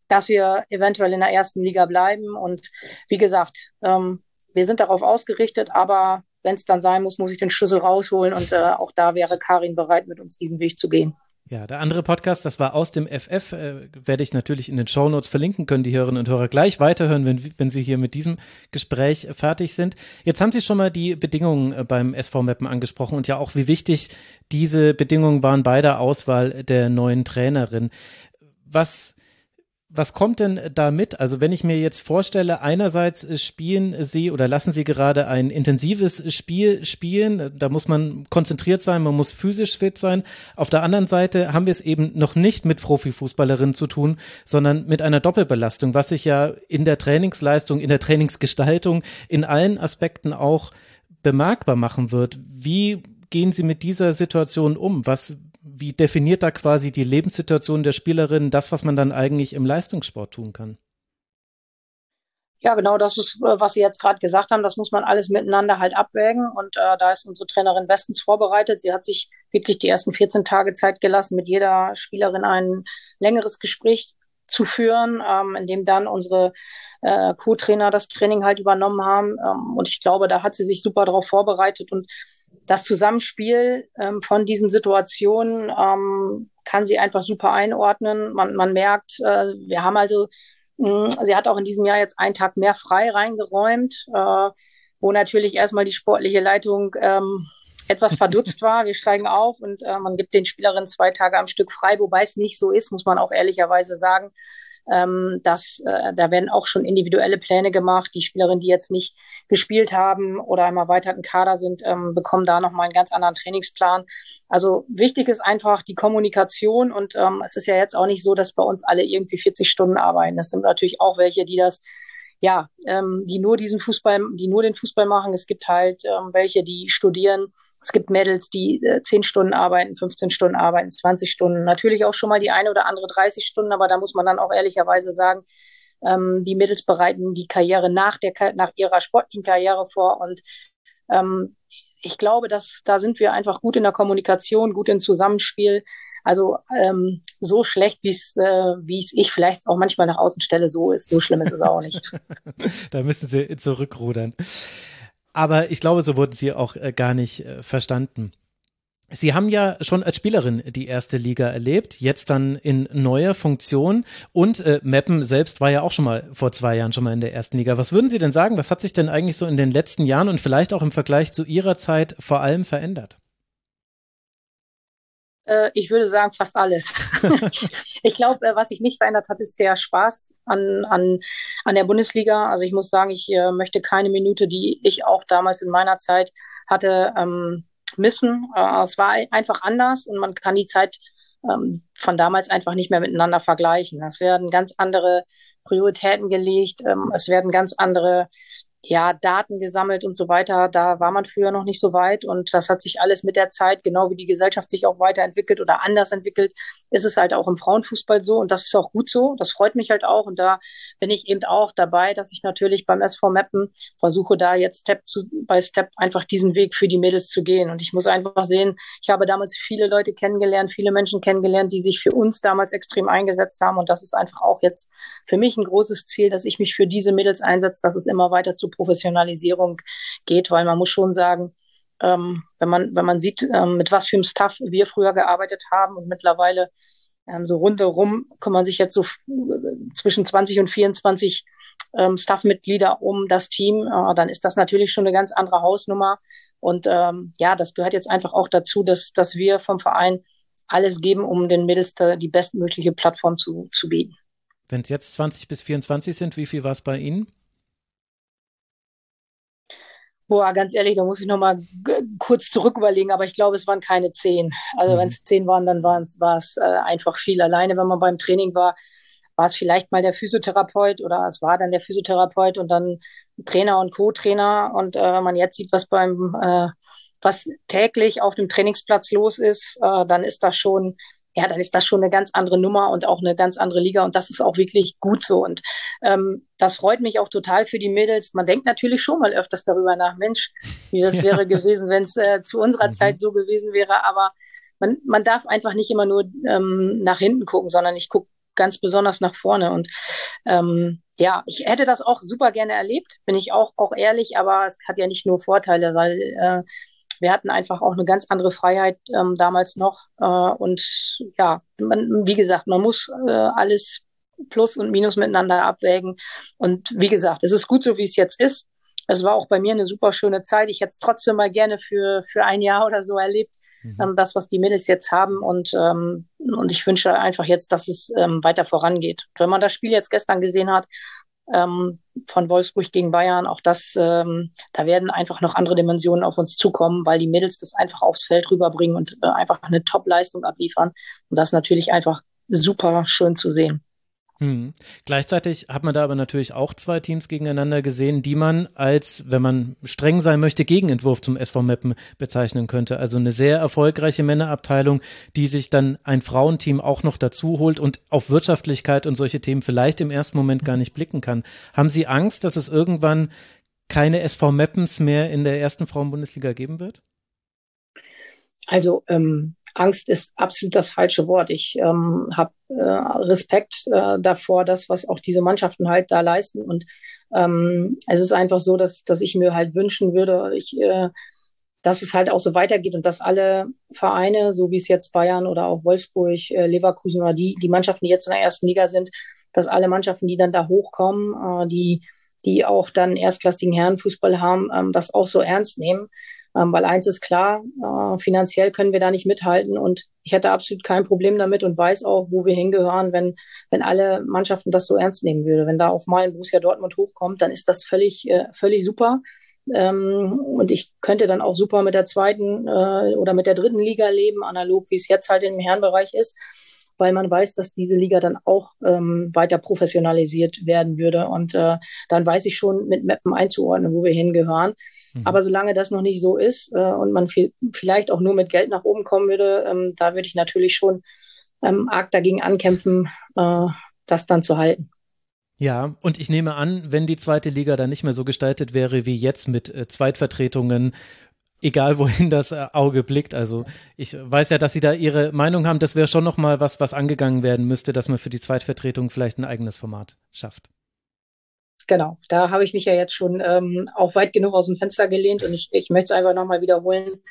dass wir eventuell in der ersten Liga bleiben. Und wie gesagt, ähm, wir sind darauf ausgerichtet, aber wenn es dann sein muss, muss ich den Schlüssel rausholen und äh, auch da wäre Karin bereit, mit uns diesen Weg zu gehen. Ja, der andere Podcast, das war aus dem FF, äh, werde ich natürlich in den Show Notes verlinken, können die Hörerinnen und Hörer gleich weiterhören, wenn, wenn sie hier mit diesem Gespräch fertig sind. Jetzt haben Sie schon mal die Bedingungen äh, beim SV Mappen angesprochen und ja auch, wie wichtig diese Bedingungen waren bei der Auswahl der neuen Trainerin. Was was kommt denn da mit? Also wenn ich mir jetzt vorstelle, einerseits äh, spielen Sie oder lassen Sie gerade ein intensives Spiel spielen, da muss man konzentriert sein, man muss physisch fit sein. Auf der anderen Seite haben wir es eben noch nicht mit Profifußballerinnen zu tun, sondern mit einer Doppelbelastung, was sich ja in der Trainingsleistung, in der Trainingsgestaltung, in allen Aspekten auch bemerkbar machen wird. Wie gehen Sie mit dieser Situation um? Was wie definiert da quasi die Lebenssituation der Spielerin das, was man dann eigentlich im Leistungssport tun kann? Ja, genau, das ist, äh, was Sie jetzt gerade gesagt haben. Das muss man alles miteinander halt abwägen. Und äh, da ist unsere Trainerin bestens vorbereitet. Sie hat sich wirklich die ersten 14 Tage Zeit gelassen, mit jeder Spielerin ein längeres Gespräch zu führen, ähm, in dem dann unsere äh, Co-Trainer das Training halt übernommen haben. Ähm, und ich glaube, da hat sie sich super darauf vorbereitet und das Zusammenspiel ähm, von diesen Situationen ähm, kann sie einfach super einordnen. Man, man merkt, äh, wir haben also, mh, hm, sie hat auch in diesem Jahr jetzt einen Tag mehr frei reingeräumt, äh, wo natürlich erstmal die sportliche Leitung ähm, etwas verdutzt war. Wir steigen auf und äh, man gibt den Spielerinnen zwei Tage am Stück frei, wobei es nicht so ist, muss man auch ehrlicherweise sagen. Ähm, dass, äh, da werden auch schon individuelle Pläne gemacht. Die Spielerinnen, die jetzt nicht gespielt haben oder im erweiterten Kader sind, ähm, bekommen da nochmal einen ganz anderen Trainingsplan. Also wichtig ist einfach die Kommunikation und ähm, es ist ja jetzt auch nicht so, dass bei uns alle irgendwie 40 Stunden arbeiten. Es sind natürlich auch welche, die das ja, ähm, die nur diesen Fußball, die nur den Fußball machen. Es gibt halt ähm, welche, die studieren es gibt Mädels, die äh, 10 Stunden arbeiten, 15 Stunden arbeiten, 20 Stunden. Natürlich auch schon mal die eine oder andere 30 Stunden, aber da muss man dann auch ehrlicherweise sagen, ähm, die Mädels bereiten die Karriere nach, der, nach ihrer sportlichen Karriere vor. Und ähm, ich glaube, dass da sind wir einfach gut in der Kommunikation, gut im Zusammenspiel. Also ähm, so schlecht, wie es äh, es ich vielleicht auch manchmal nach außen stelle, so ist, so schlimm ist es auch nicht. da müssen Sie zurückrudern. Aber ich glaube, so wurden sie auch äh, gar nicht äh, verstanden. Sie haben ja schon als Spielerin die erste Liga erlebt, jetzt dann in neuer Funktion und äh, Meppen selbst war ja auch schon mal vor zwei Jahren schon mal in der ersten Liga. Was würden Sie denn sagen? Was hat sich denn eigentlich so in den letzten Jahren und vielleicht auch im Vergleich zu Ihrer Zeit vor allem verändert? Äh, ich würde sagen, fast alles. ich glaube, äh, was sich nicht verändert hat, ist der Spaß an, an, an der Bundesliga. Also ich muss sagen, ich äh, möchte keine Minute, die ich auch damals in meiner Zeit hatte, ähm, missen. Äh, es war einfach anders und man kann die Zeit ähm, von damals einfach nicht mehr miteinander vergleichen. Es werden ganz andere Prioritäten gelegt, ähm, es werden ganz andere ja, Daten gesammelt und so weiter. Da war man früher noch nicht so weit und das hat sich alles mit der Zeit, genau wie die Gesellschaft sich auch weiterentwickelt oder anders entwickelt, ist es halt auch im Frauenfußball so und das ist auch gut so. Das freut mich halt auch und da bin ich eben auch dabei, dass ich natürlich beim SV Mappen versuche, da jetzt Step zu, bei Step einfach diesen Weg für die Mädels zu gehen und ich muss einfach sehen, ich habe damals viele Leute kennengelernt, viele Menschen kennengelernt, die sich für uns damals extrem eingesetzt haben und das ist einfach auch jetzt für mich ein großes Ziel, dass ich mich für diese Mädels einsetze, dass es immer weiter zu Professionalisierung geht, weil man muss schon sagen, ähm, wenn man, wenn man sieht, ähm, mit was für einem Stuff wir früher gearbeitet haben und mittlerweile ähm, so rundherum kümmern sich jetzt so zwischen 20 und 24 ähm, Staff-Mitglieder um das Team, äh, dann ist das natürlich schon eine ganz andere Hausnummer. Und ähm, ja, das gehört jetzt einfach auch dazu, dass, dass wir vom Verein alles geben, um den Mädels die bestmögliche Plattform zu, zu bieten. Wenn es jetzt 20 bis 24 sind, wie viel war es bei Ihnen? Boah, ganz ehrlich, da muss ich nochmal kurz zurück überlegen, aber ich glaube, es waren keine zehn. Also mhm. wenn es zehn waren, dann war es äh, einfach viel. Alleine, wenn man beim Training war, war es vielleicht mal der Physiotherapeut oder es war dann der Physiotherapeut und dann Trainer und Co-Trainer. Und äh, wenn man jetzt sieht, was beim äh, was täglich auf dem Trainingsplatz los ist, äh, dann ist das schon ja, dann ist das schon eine ganz andere Nummer und auch eine ganz andere Liga und das ist auch wirklich gut so. Und ähm, das freut mich auch total für die Mädels. Man denkt natürlich schon mal öfters darüber nach, Mensch, wie das ja. wäre gewesen, wenn es äh, zu unserer mhm. Zeit so gewesen wäre. Aber man, man darf einfach nicht immer nur ähm, nach hinten gucken, sondern ich gucke ganz besonders nach vorne. Und ähm, ja, ich hätte das auch super gerne erlebt, bin ich auch, auch ehrlich, aber es hat ja nicht nur Vorteile, weil äh, wir hatten einfach auch eine ganz andere Freiheit ähm, damals noch. Äh, und ja, man, wie gesagt, man muss äh, alles Plus und Minus miteinander abwägen. Und wie gesagt, es ist gut so, wie es jetzt ist. Es war auch bei mir eine super schöne Zeit. Ich hätte es trotzdem mal gerne für, für ein Jahr oder so erlebt. Mhm. Ähm, das, was die Mädels jetzt haben. Und ähm, und ich wünsche einfach jetzt, dass es ähm, weiter vorangeht. Wenn man das Spiel jetzt gestern gesehen hat, ähm, von Wolfsburg gegen Bayern, auch das, ähm, da werden einfach noch andere Dimensionen auf uns zukommen, weil die Mädels das einfach aufs Feld rüberbringen und äh, einfach eine Top-Leistung abliefern. Und das ist natürlich einfach super schön zu sehen. Hm. Gleichzeitig hat man da aber natürlich auch zwei Teams gegeneinander gesehen, die man als, wenn man streng sein möchte, Gegenentwurf zum SV Meppen bezeichnen könnte. Also eine sehr erfolgreiche Männerabteilung, die sich dann ein Frauenteam auch noch dazu holt und auf Wirtschaftlichkeit und solche Themen vielleicht im ersten Moment gar nicht blicken kann. Haben Sie Angst, dass es irgendwann keine SV Meppens mehr in der ersten Frauenbundesliga geben wird? Also ähm, Angst ist absolut das falsche Wort. Ich ähm, habe äh, Respekt äh, davor, das, was auch diese Mannschaften halt da leisten. Und ähm, es ist einfach so, dass, dass ich mir halt wünschen würde, ich, äh, dass es halt auch so weitergeht und dass alle Vereine, so wie es jetzt Bayern oder auch Wolfsburg, äh, Leverkusen oder die, die Mannschaften, die jetzt in der ersten Liga sind, dass alle Mannschaften, die dann da hochkommen, äh, die, die auch dann erstklassigen Herrenfußball haben, ähm, das auch so ernst nehmen. Ähm, weil eins ist klar, äh, finanziell können wir da nicht mithalten und ich hätte absolut kein Problem damit und weiß auch, wo wir hingehören, wenn, wenn alle Mannschaften das so ernst nehmen würde. Wenn da auf mal ein Borussia Dortmund hochkommt, dann ist das völlig, äh, völlig super. Ähm, und ich könnte dann auch super mit der zweiten äh, oder mit der dritten Liga leben, analog wie es jetzt halt im Herrenbereich ist weil man weiß, dass diese Liga dann auch ähm, weiter professionalisiert werden würde. Und äh, dann weiß ich schon mit Mappen einzuordnen, wo wir hingehören. Mhm. Aber solange das noch nicht so ist äh, und man viel, vielleicht auch nur mit Geld nach oben kommen würde, ähm, da würde ich natürlich schon ähm, arg dagegen ankämpfen, äh, das dann zu halten. Ja, und ich nehme an, wenn die zweite Liga dann nicht mehr so gestaltet wäre wie jetzt mit äh, Zweitvertretungen egal wohin das äh, Auge blickt. Also ich weiß ja, dass Sie da Ihre Meinung haben. Das wäre schon noch mal was, was angegangen werden müsste, dass man für die Zweitvertretung vielleicht ein eigenes Format schafft. Genau, da habe ich mich ja jetzt schon ähm, auch weit genug aus dem Fenster gelehnt und ich, ich möchte es einfach nochmal wiederholen.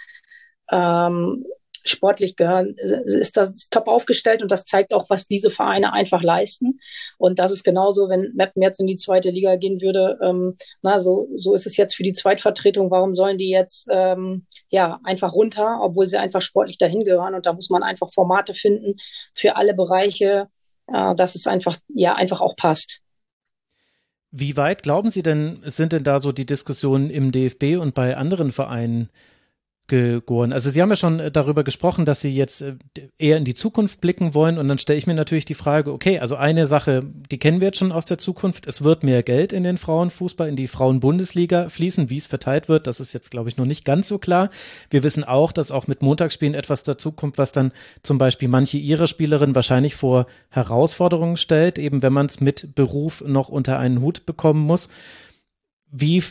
Ähm, sportlich gehören, ist das top aufgestellt und das zeigt auch, was diese Vereine einfach leisten. Und das ist genauso, wenn Meppen jetzt in die zweite Liga gehen würde. Ähm, na, so, so ist es jetzt für die Zweitvertretung. Warum sollen die jetzt ähm, ja einfach runter, obwohl sie einfach sportlich dahin gehören? Und da muss man einfach Formate finden für alle Bereiche, äh, dass es einfach ja einfach auch passt. Wie weit glauben Sie denn, sind denn da so die Diskussionen im DFB und bei anderen Vereinen? Gegoren. Also Sie haben ja schon äh, darüber gesprochen, dass Sie jetzt äh, eher in die Zukunft blicken wollen und dann stelle ich mir natürlich die Frage, okay, also eine Sache, die kennen wir jetzt schon aus der Zukunft, es wird mehr Geld in den Frauenfußball, in die Frauenbundesliga fließen, wie es verteilt wird, das ist jetzt glaube ich noch nicht ganz so klar. Wir wissen auch, dass auch mit Montagsspielen etwas dazukommt, was dann zum Beispiel manche ihrer Spielerinnen wahrscheinlich vor Herausforderungen stellt, eben wenn man es mit Beruf noch unter einen Hut bekommen muss. Wie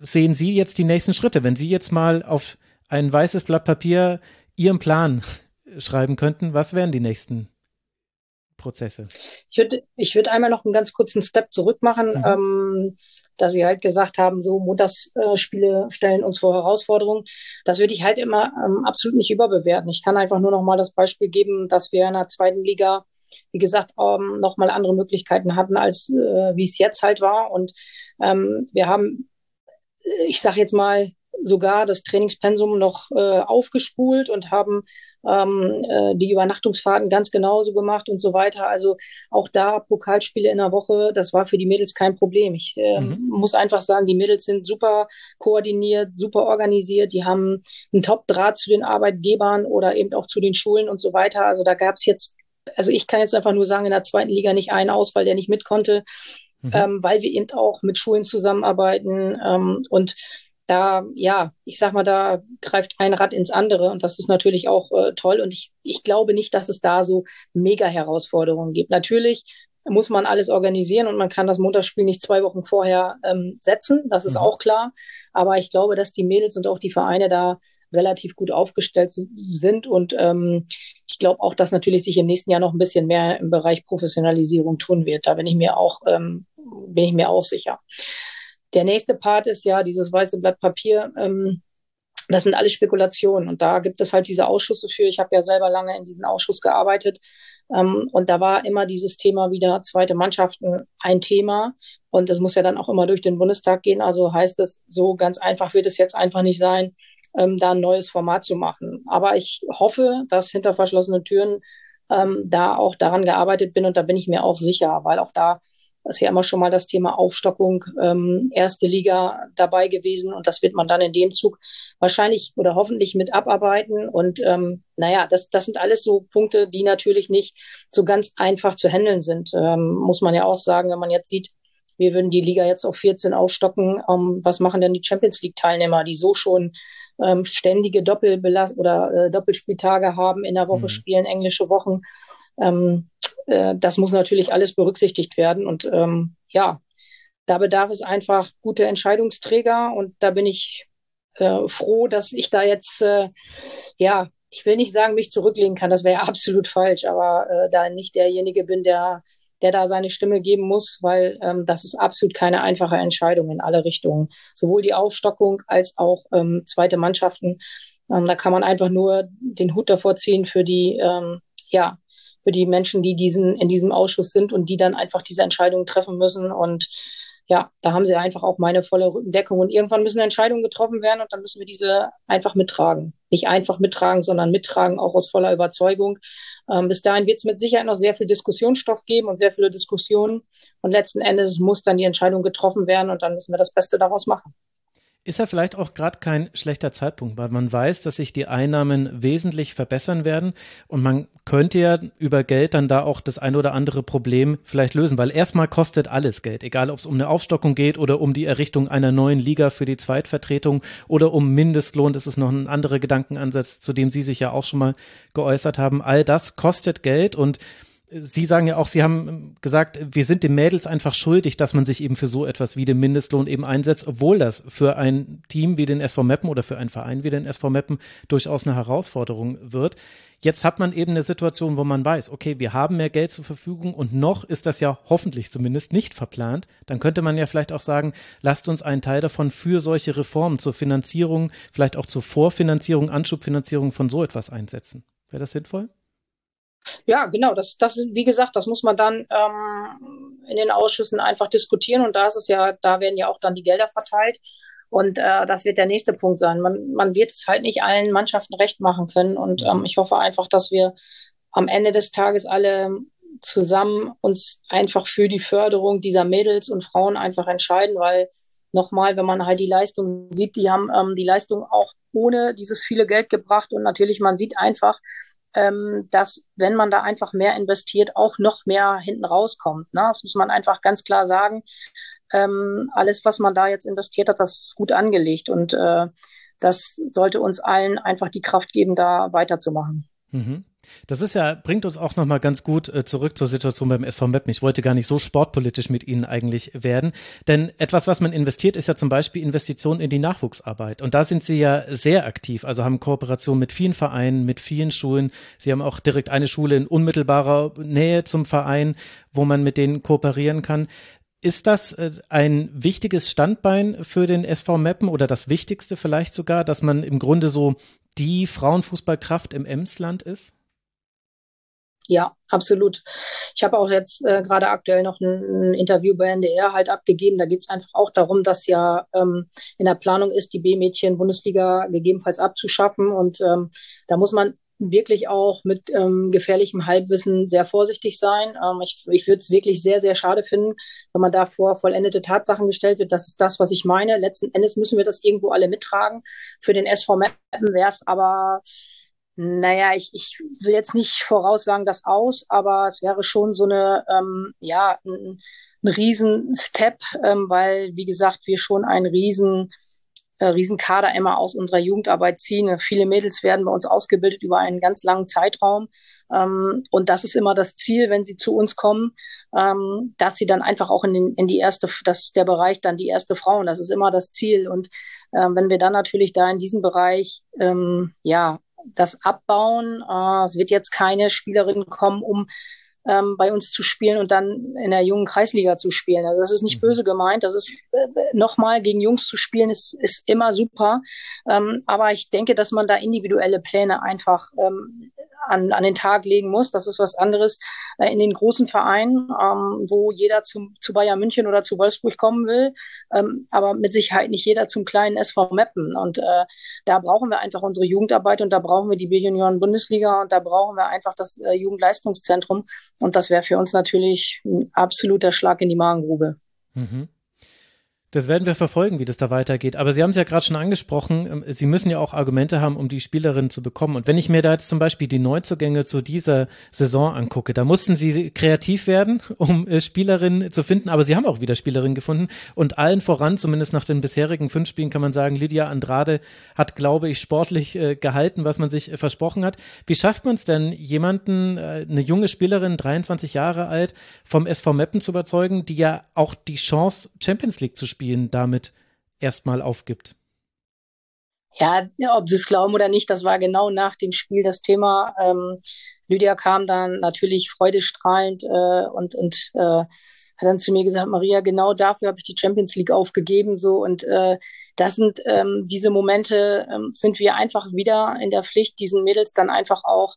sehen Sie jetzt die nächsten Schritte, wenn Sie jetzt mal auf ein weißes Blatt Papier Ihren Plan schreiben könnten, was wären die nächsten Prozesse? Ich würde ich würd einmal noch einen ganz kurzen Step zurück machen, mhm. ähm, da Sie halt gesagt haben, so Montagsspiele äh, stellen uns vor Herausforderungen. Das würde ich halt immer ähm, absolut nicht überbewerten. Ich kann einfach nur noch mal das Beispiel geben, dass wir in der zweiten Liga wie gesagt, ähm, noch mal andere Möglichkeiten hatten, als äh, wie es jetzt halt war. Und ähm, wir haben, ich sage jetzt mal, sogar das Trainingspensum noch äh, aufgespult und haben ähm, äh, die Übernachtungsfahrten ganz genauso gemacht und so weiter. Also auch da Pokalspiele in der Woche, das war für die Mädels kein Problem. Ich äh, mhm. muss einfach sagen, die Mädels sind super koordiniert, super organisiert. Die haben einen Top-Draht zu den Arbeitgebern oder eben auch zu den Schulen und so weiter. Also da gab es jetzt, also ich kann jetzt einfach nur sagen, in der zweiten Liga nicht einen aus, weil der nicht mit konnte. Mhm. Ähm, weil wir eben auch mit Schulen zusammenarbeiten ähm, und da, ja, ich sag mal, da greift ein Rad ins andere und das ist natürlich auch äh, toll. Und ich, ich glaube nicht, dass es da so mega Herausforderungen gibt. Natürlich muss man alles organisieren und man kann das Montagsspiel nicht zwei Wochen vorher ähm, setzen. Das ist mhm. auch klar. Aber ich glaube, dass die Mädels und auch die Vereine da relativ gut aufgestellt sind. Und ähm, ich glaube auch, dass natürlich sich im nächsten Jahr noch ein bisschen mehr im Bereich Professionalisierung tun wird. Da bin ich mir auch, ähm, bin ich mir auch sicher. Der nächste Part ist ja dieses weiße Blatt Papier. Ähm, das sind alles Spekulationen. Und da gibt es halt diese Ausschüsse für. Ich habe ja selber lange in diesem Ausschuss gearbeitet. Ähm, und da war immer dieses Thema wieder zweite Mannschaften ein Thema. Und das muss ja dann auch immer durch den Bundestag gehen. Also heißt es, so ganz einfach wird es jetzt einfach nicht sein, ähm, da ein neues Format zu machen. Aber ich hoffe, dass hinter verschlossenen Türen ähm, da auch daran gearbeitet bin und da bin ich mir auch sicher, weil auch da ist ja immer schon mal das Thema Aufstockung, ähm, erste Liga dabei gewesen und das wird man dann in dem Zug wahrscheinlich oder hoffentlich mit abarbeiten. Und ähm, naja, das, das sind alles so Punkte, die natürlich nicht so ganz einfach zu handeln sind, ähm, muss man ja auch sagen, wenn man jetzt sieht, wir würden die Liga jetzt auf 14 aufstocken. Ähm, was machen denn die Champions League-Teilnehmer, die so schon ähm, ständige Doppelbelast oder äh, Doppelspieltage haben, in der Woche mhm. spielen, englische Wochen? Ähm, äh, das muss natürlich alles berücksichtigt werden. Und ähm, ja, da bedarf es einfach gute Entscheidungsträger. Und da bin ich äh, froh, dass ich da jetzt, äh, ja, ich will nicht sagen, mich zurücklegen kann, das wäre absolut falsch, aber äh, da nicht derjenige bin, der, der da seine Stimme geben muss, weil ähm, das ist absolut keine einfache Entscheidung in alle Richtungen. Sowohl die Aufstockung als auch ähm, zweite Mannschaften. Ähm, da kann man einfach nur den Hut davor ziehen für die, ähm, ja, für die Menschen, die diesen, in diesem Ausschuss sind und die dann einfach diese Entscheidungen treffen müssen. Und ja, da haben sie einfach auch meine volle Rückendeckung. Und irgendwann müssen Entscheidungen getroffen werden und dann müssen wir diese einfach mittragen. Nicht einfach mittragen, sondern mittragen, auch aus voller Überzeugung. Ähm, bis dahin wird es mit Sicherheit noch sehr viel Diskussionsstoff geben und sehr viele Diskussionen. Und letzten Endes muss dann die Entscheidung getroffen werden und dann müssen wir das Beste daraus machen. Ist ja vielleicht auch gerade kein schlechter Zeitpunkt, weil man weiß, dass sich die Einnahmen wesentlich verbessern werden und man könnte ja über Geld dann da auch das ein oder andere Problem vielleicht lösen, weil erstmal kostet alles Geld, egal ob es um eine Aufstockung geht oder um die Errichtung einer neuen Liga für die Zweitvertretung oder um Mindestlohn. Das ist noch ein anderer Gedankenansatz, zu dem Sie sich ja auch schon mal geäußert haben. All das kostet Geld und Sie sagen ja auch, Sie haben gesagt, wir sind den Mädels einfach schuldig, dass man sich eben für so etwas wie den Mindestlohn eben einsetzt, obwohl das für ein Team wie den SV Meppen oder für einen Verein wie den SV Meppen durchaus eine Herausforderung wird. Jetzt hat man eben eine Situation, wo man weiß, okay, wir haben mehr Geld zur Verfügung und noch ist das ja hoffentlich zumindest nicht verplant. Dann könnte man ja vielleicht auch sagen, lasst uns einen Teil davon für solche Reformen zur Finanzierung, vielleicht auch zur Vorfinanzierung, Anschubfinanzierung von so etwas einsetzen. Wäre das sinnvoll? Ja, genau. Das, das, wie gesagt, das muss man dann ähm, in den Ausschüssen einfach diskutieren. Und da ist es ja, da werden ja auch dann die Gelder verteilt. Und äh, das wird der nächste Punkt sein. Man, man wird es halt nicht allen Mannschaften recht machen können. Und ähm, ich hoffe einfach, dass wir am Ende des Tages alle zusammen uns einfach für die Förderung dieser Mädels und Frauen einfach entscheiden, weil nochmal, wenn man halt die Leistung sieht, die haben ähm, die Leistung auch ohne dieses viele Geld gebracht und natürlich man sieht einfach, ähm, dass wenn man da einfach mehr investiert, auch noch mehr hinten rauskommt. Ne? Das muss man einfach ganz klar sagen. Ähm, alles, was man da jetzt investiert hat, das ist gut angelegt und äh, das sollte uns allen einfach die Kraft geben, da weiterzumachen. Mhm. Das ist ja, bringt uns auch nochmal ganz gut äh, zurück zur Situation beim SV Meppen. Ich wollte gar nicht so sportpolitisch mit Ihnen eigentlich werden. Denn etwas, was man investiert, ist ja zum Beispiel Investitionen in die Nachwuchsarbeit. Und da sind Sie ja sehr aktiv, also haben Kooperation mit vielen Vereinen, mit vielen Schulen. Sie haben auch direkt eine Schule in unmittelbarer Nähe zum Verein, wo man mit denen kooperieren kann. Ist das äh, ein wichtiges Standbein für den SV Meppen oder das wichtigste vielleicht sogar, dass man im Grunde so die Frauenfußballkraft im Emsland ist? Ja, absolut. Ich habe auch jetzt äh, gerade aktuell noch ein, ein, Interview bei NDR halt abgegeben. Da geht es einfach auch darum, dass ja ähm, in der Planung ist, die B-Mädchen-Bundesliga gegebenenfalls abzuschaffen. Und ähm, da muss man wirklich auch mit ähm, gefährlichem Halbwissen sehr vorsichtig sein. Ähm, ich ich würde es wirklich sehr, sehr schade finden, wenn man da vor vollendete Tatsachen gestellt wird. Das ist das, was ich meine. Letzten Endes müssen wir das irgendwo alle mittragen. Für den SV Meppen wäre es aber naja, ich, ich will jetzt nicht voraussagen das aus, aber es wäre schon so eine, ähm, ja, ein, ein Riesen-Step, ähm, weil, wie gesagt, wir schon einen riesen, äh, Riesenkader immer aus unserer Jugendarbeit ziehen. Viele Mädels werden bei uns ausgebildet über einen ganz langen Zeitraum. Ähm, und das ist immer das Ziel, wenn sie zu uns kommen, ähm, dass sie dann einfach auch in, den, in die erste, das ist der Bereich dann die erste Frau. Und das ist immer das Ziel. Und ähm, wenn wir dann natürlich da in diesem Bereich, ja, das abbauen. Äh, es wird jetzt keine Spielerin kommen, um ähm, bei uns zu spielen und dann in der jungen Kreisliga zu spielen. Also das ist nicht mhm. böse gemeint. Das ist äh, nochmal gegen Jungs zu spielen, ist, ist immer super. Ähm, aber ich denke, dass man da individuelle Pläne einfach ähm, an, an den Tag legen muss. Das ist was anderes äh, in den großen Vereinen, ähm, wo jeder zum, zu Bayern München oder zu Wolfsburg kommen will, ähm, aber mit Sicherheit nicht jeder zum kleinen SV Meppen. Und äh, da brauchen wir einfach unsere Jugendarbeit und da brauchen wir die B-Junioren-Bundesliga und da brauchen wir einfach das äh, Jugendleistungszentrum. Und das wäre für uns natürlich ein absoluter Schlag in die Magengrube. Mhm. Das werden wir verfolgen, wie das da weitergeht. Aber Sie haben es ja gerade schon angesprochen, ähm, Sie müssen ja auch Argumente haben, um die Spielerinnen zu bekommen. Und wenn ich mir da jetzt zum Beispiel die Neuzugänge zu dieser Saison angucke, da mussten Sie kreativ werden, um äh, Spielerinnen zu finden. Aber Sie haben auch wieder Spielerinnen gefunden. Und allen voran, zumindest nach den bisherigen fünf Spielen, kann man sagen, Lydia Andrade hat, glaube ich, sportlich äh, gehalten, was man sich äh, versprochen hat. Wie schafft man es denn, jemanden, eine junge Spielerin, 23 Jahre alt, vom SV Meppen zu überzeugen, die ja auch die Chance, Champions League zu spielen, Spielen damit erstmal aufgibt. Ja, ob sie es glauben oder nicht, das war genau nach dem Spiel das Thema. Ähm, Lydia kam dann natürlich freudestrahlend äh, und, und äh, hat dann zu mir gesagt, Maria, genau dafür habe ich die Champions League aufgegeben. So und äh, das sind ähm, diese Momente, ähm, sind wir einfach wieder in der Pflicht, diesen Mädels dann einfach auch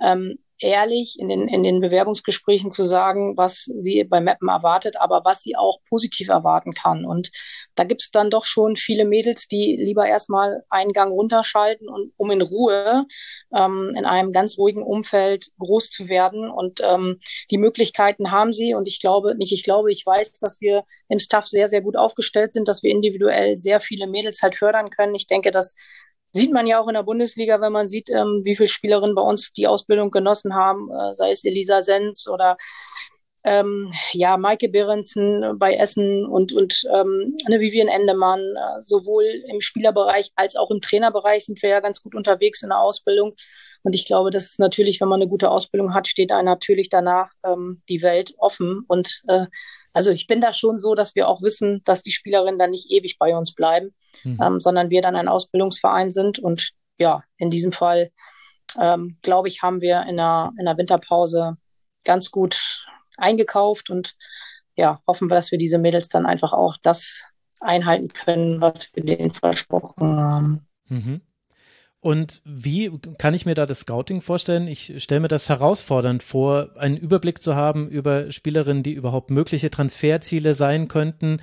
ähm, ehrlich in den, in den Bewerbungsgesprächen zu sagen, was sie bei Mappen erwartet, aber was sie auch positiv erwarten kann. Und da gibt's dann doch schon viele Mädels, die lieber erstmal einen Gang runterschalten, und, um in Ruhe ähm, in einem ganz ruhigen Umfeld groß zu werden. Und ähm, die Möglichkeiten haben sie. Und ich glaube, nicht ich glaube, ich weiß, dass wir im Staff sehr, sehr gut aufgestellt sind, dass wir individuell sehr viele Mädels halt fördern können. Ich denke, dass Sieht man ja auch in der Bundesliga, wenn man sieht, ähm, wie viele Spielerinnen bei uns die Ausbildung genossen haben, äh, sei es Elisa Sens oder ähm, ja, Maike Behrensen bei Essen und, und ähm, eine Vivian Endemann, äh, sowohl im Spielerbereich als auch im Trainerbereich sind wir ja ganz gut unterwegs in der Ausbildung. Und ich glaube, das ist natürlich, wenn man eine gute Ausbildung hat, steht einem natürlich danach ähm, die Welt offen. Und äh, also ich bin da schon so, dass wir auch wissen, dass die Spielerinnen dann nicht ewig bei uns bleiben, mhm. ähm, sondern wir dann ein Ausbildungsverein sind. Und ja, in diesem Fall, ähm, glaube ich, haben wir in der, in der Winterpause ganz gut eingekauft und ja, hoffen wir, dass wir diese Mädels dann einfach auch das einhalten können, was wir denen versprochen haben. Mhm. Und wie kann ich mir da das Scouting vorstellen? Ich stelle mir das herausfordernd vor, einen Überblick zu haben über Spielerinnen, die überhaupt mögliche Transferziele sein könnten.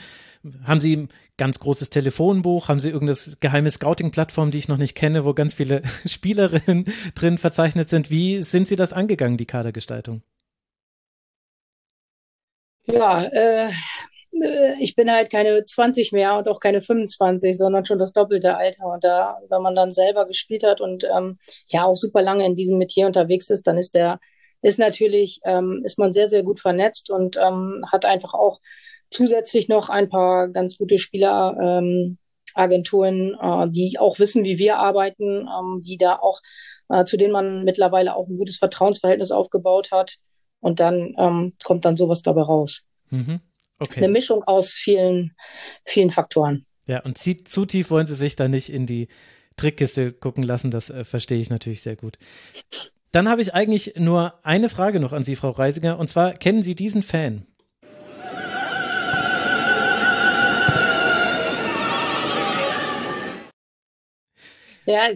Haben Sie ein ganz großes Telefonbuch? Haben Sie irgendeine geheime Scouting-Plattform, die ich noch nicht kenne, wo ganz viele Spielerinnen drin verzeichnet sind? Wie sind Sie das angegangen, die Kadergestaltung? Ja, äh, ich bin halt keine 20 mehr und auch keine 25, sondern schon das doppelte Alter. Und da, wenn man dann selber gespielt hat und ähm, ja auch super lange in diesem Metier unterwegs ist, dann ist der, ist natürlich, ähm, ist man sehr, sehr gut vernetzt und ähm, hat einfach auch zusätzlich noch ein paar ganz gute Spieleragenturen, ähm, äh, die auch wissen, wie wir arbeiten, ähm, die da auch, äh, zu denen man mittlerweile auch ein gutes Vertrauensverhältnis aufgebaut hat. Und dann ähm, kommt dann sowas dabei raus. Mhm. Okay. Eine Mischung aus vielen, vielen Faktoren. Ja, und zu, zu tief wollen Sie sich da nicht in die Trickkiste gucken lassen, das äh, verstehe ich natürlich sehr gut. Dann habe ich eigentlich nur eine Frage noch an Sie, Frau Reisinger, und zwar, kennen Sie diesen Fan? Ja,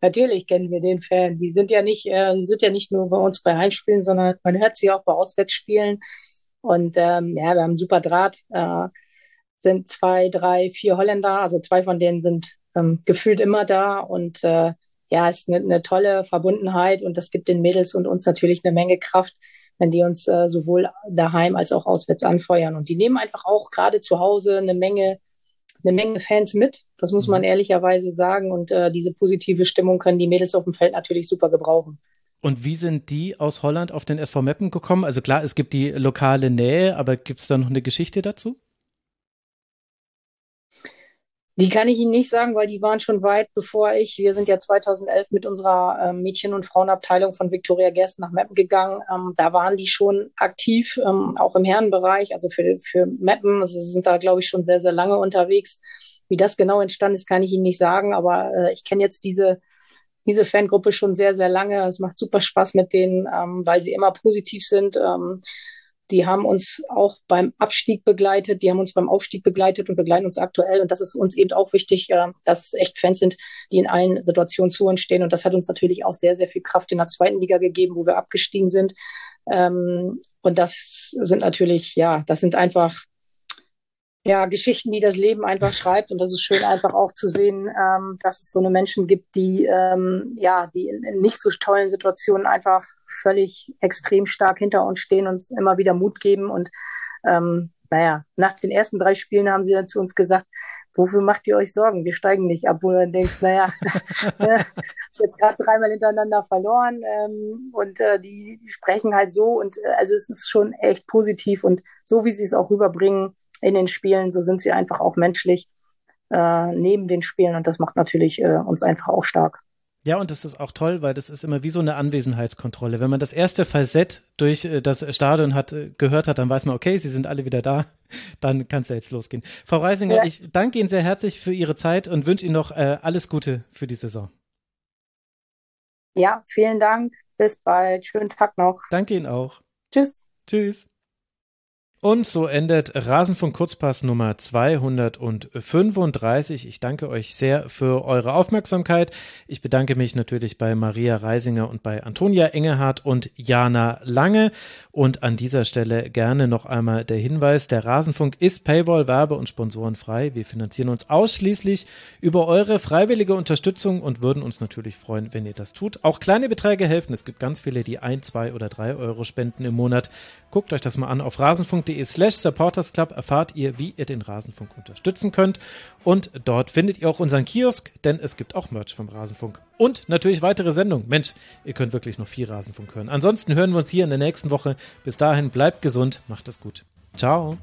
natürlich kennen wir den Fan. Die sind ja nicht, äh, sind ja nicht nur bei uns bei Heimspielen, sondern man hört sie auch bei Auswärtsspielen. Und ähm, ja, wir haben einen super Draht. Äh, sind zwei, drei, vier Holländer, also zwei von denen sind ähm, gefühlt immer da und äh, ja, es ist eine, eine tolle Verbundenheit und das gibt den Mädels und uns natürlich eine Menge Kraft, wenn die uns äh, sowohl daheim als auch auswärts anfeuern. Und die nehmen einfach auch gerade zu Hause eine Menge, eine Menge Fans mit. Das muss man mhm. ehrlicherweise sagen. Und äh, diese positive Stimmung können die Mädels auf dem Feld natürlich super gebrauchen. Und wie sind die aus Holland auf den SV Meppen gekommen? Also klar, es gibt die lokale Nähe, aber gibt es da noch eine Geschichte dazu? Die kann ich Ihnen nicht sagen, weil die waren schon weit bevor ich. Wir sind ja 2011 mit unserer äh, Mädchen- und Frauenabteilung von Viktoria Gerst nach Meppen gegangen. Ähm, da waren die schon aktiv, ähm, auch im Herrenbereich, also für, für Meppen. Also sind da, glaube ich, schon sehr, sehr lange unterwegs. Wie das genau entstanden ist, kann ich Ihnen nicht sagen, aber äh, ich kenne jetzt diese diese Fangruppe schon sehr, sehr lange. Es macht super Spaß mit denen, ähm, weil sie immer positiv sind. Ähm, die haben uns auch beim Abstieg begleitet, die haben uns beim Aufstieg begleitet und begleiten uns aktuell. Und das ist uns eben auch wichtig, äh, dass es echt Fans sind, die in allen Situationen zu uns stehen. Und das hat uns natürlich auch sehr, sehr viel Kraft in der zweiten Liga gegeben, wo wir abgestiegen sind. Ähm, und das sind natürlich, ja, das sind einfach ja, Geschichten, die das Leben einfach schreibt. Und das ist schön einfach auch zu sehen, ähm, dass es so eine Menschen gibt, die, ähm, ja, die in, in, nicht so tollen Situationen einfach völlig extrem stark hinter uns stehen und uns immer wieder Mut geben. Und ähm, naja, nach den ersten drei Spielen haben sie dann zu uns gesagt, wofür macht ihr euch Sorgen? Wir steigen nicht ab. Wo du dann denkst, naja, ne, ist jetzt gerade dreimal hintereinander verloren ähm, und äh, die, die sprechen halt so und äh, also es ist schon echt positiv und so wie sie es auch rüberbringen, in den Spielen, so sind sie einfach auch menschlich äh, neben den Spielen und das macht natürlich äh, uns einfach auch stark. Ja, und das ist auch toll, weil das ist immer wie so eine Anwesenheitskontrolle. Wenn man das erste Falsett durch äh, das Stadion hat, äh, gehört hat, dann weiß man, okay, sie sind alle wieder da, dann kann es ja jetzt losgehen. Frau Reisinger, ja. ich danke Ihnen sehr herzlich für Ihre Zeit und wünsche Ihnen noch äh, alles Gute für die Saison. Ja, vielen Dank. Bis bald. Schönen Tag noch. Danke Ihnen auch. Tschüss. Tschüss. Und so endet Rasenfunk Kurzpass Nummer 235. Ich danke euch sehr für eure Aufmerksamkeit. Ich bedanke mich natürlich bei Maria Reisinger und bei Antonia Engelhardt und Jana Lange. Und an dieser Stelle gerne noch einmal der Hinweis, der Rasenfunk ist Paywall, Werbe- und Sponsorenfrei. Wir finanzieren uns ausschließlich über eure freiwillige Unterstützung und würden uns natürlich freuen, wenn ihr das tut. Auch kleine Beträge helfen. Es gibt ganz viele, die ein, zwei oder drei Euro spenden im Monat. Guckt euch das mal an auf rasenfunk.de slash supportersclub erfahrt ihr, wie ihr den Rasenfunk unterstützen könnt. Und dort findet ihr auch unseren Kiosk, denn es gibt auch Merch vom Rasenfunk. Und natürlich weitere Sendungen. Mensch, ihr könnt wirklich noch viel Rasenfunk hören. Ansonsten hören wir uns hier in der nächsten Woche. Bis dahin bleibt gesund, macht es gut. Ciao.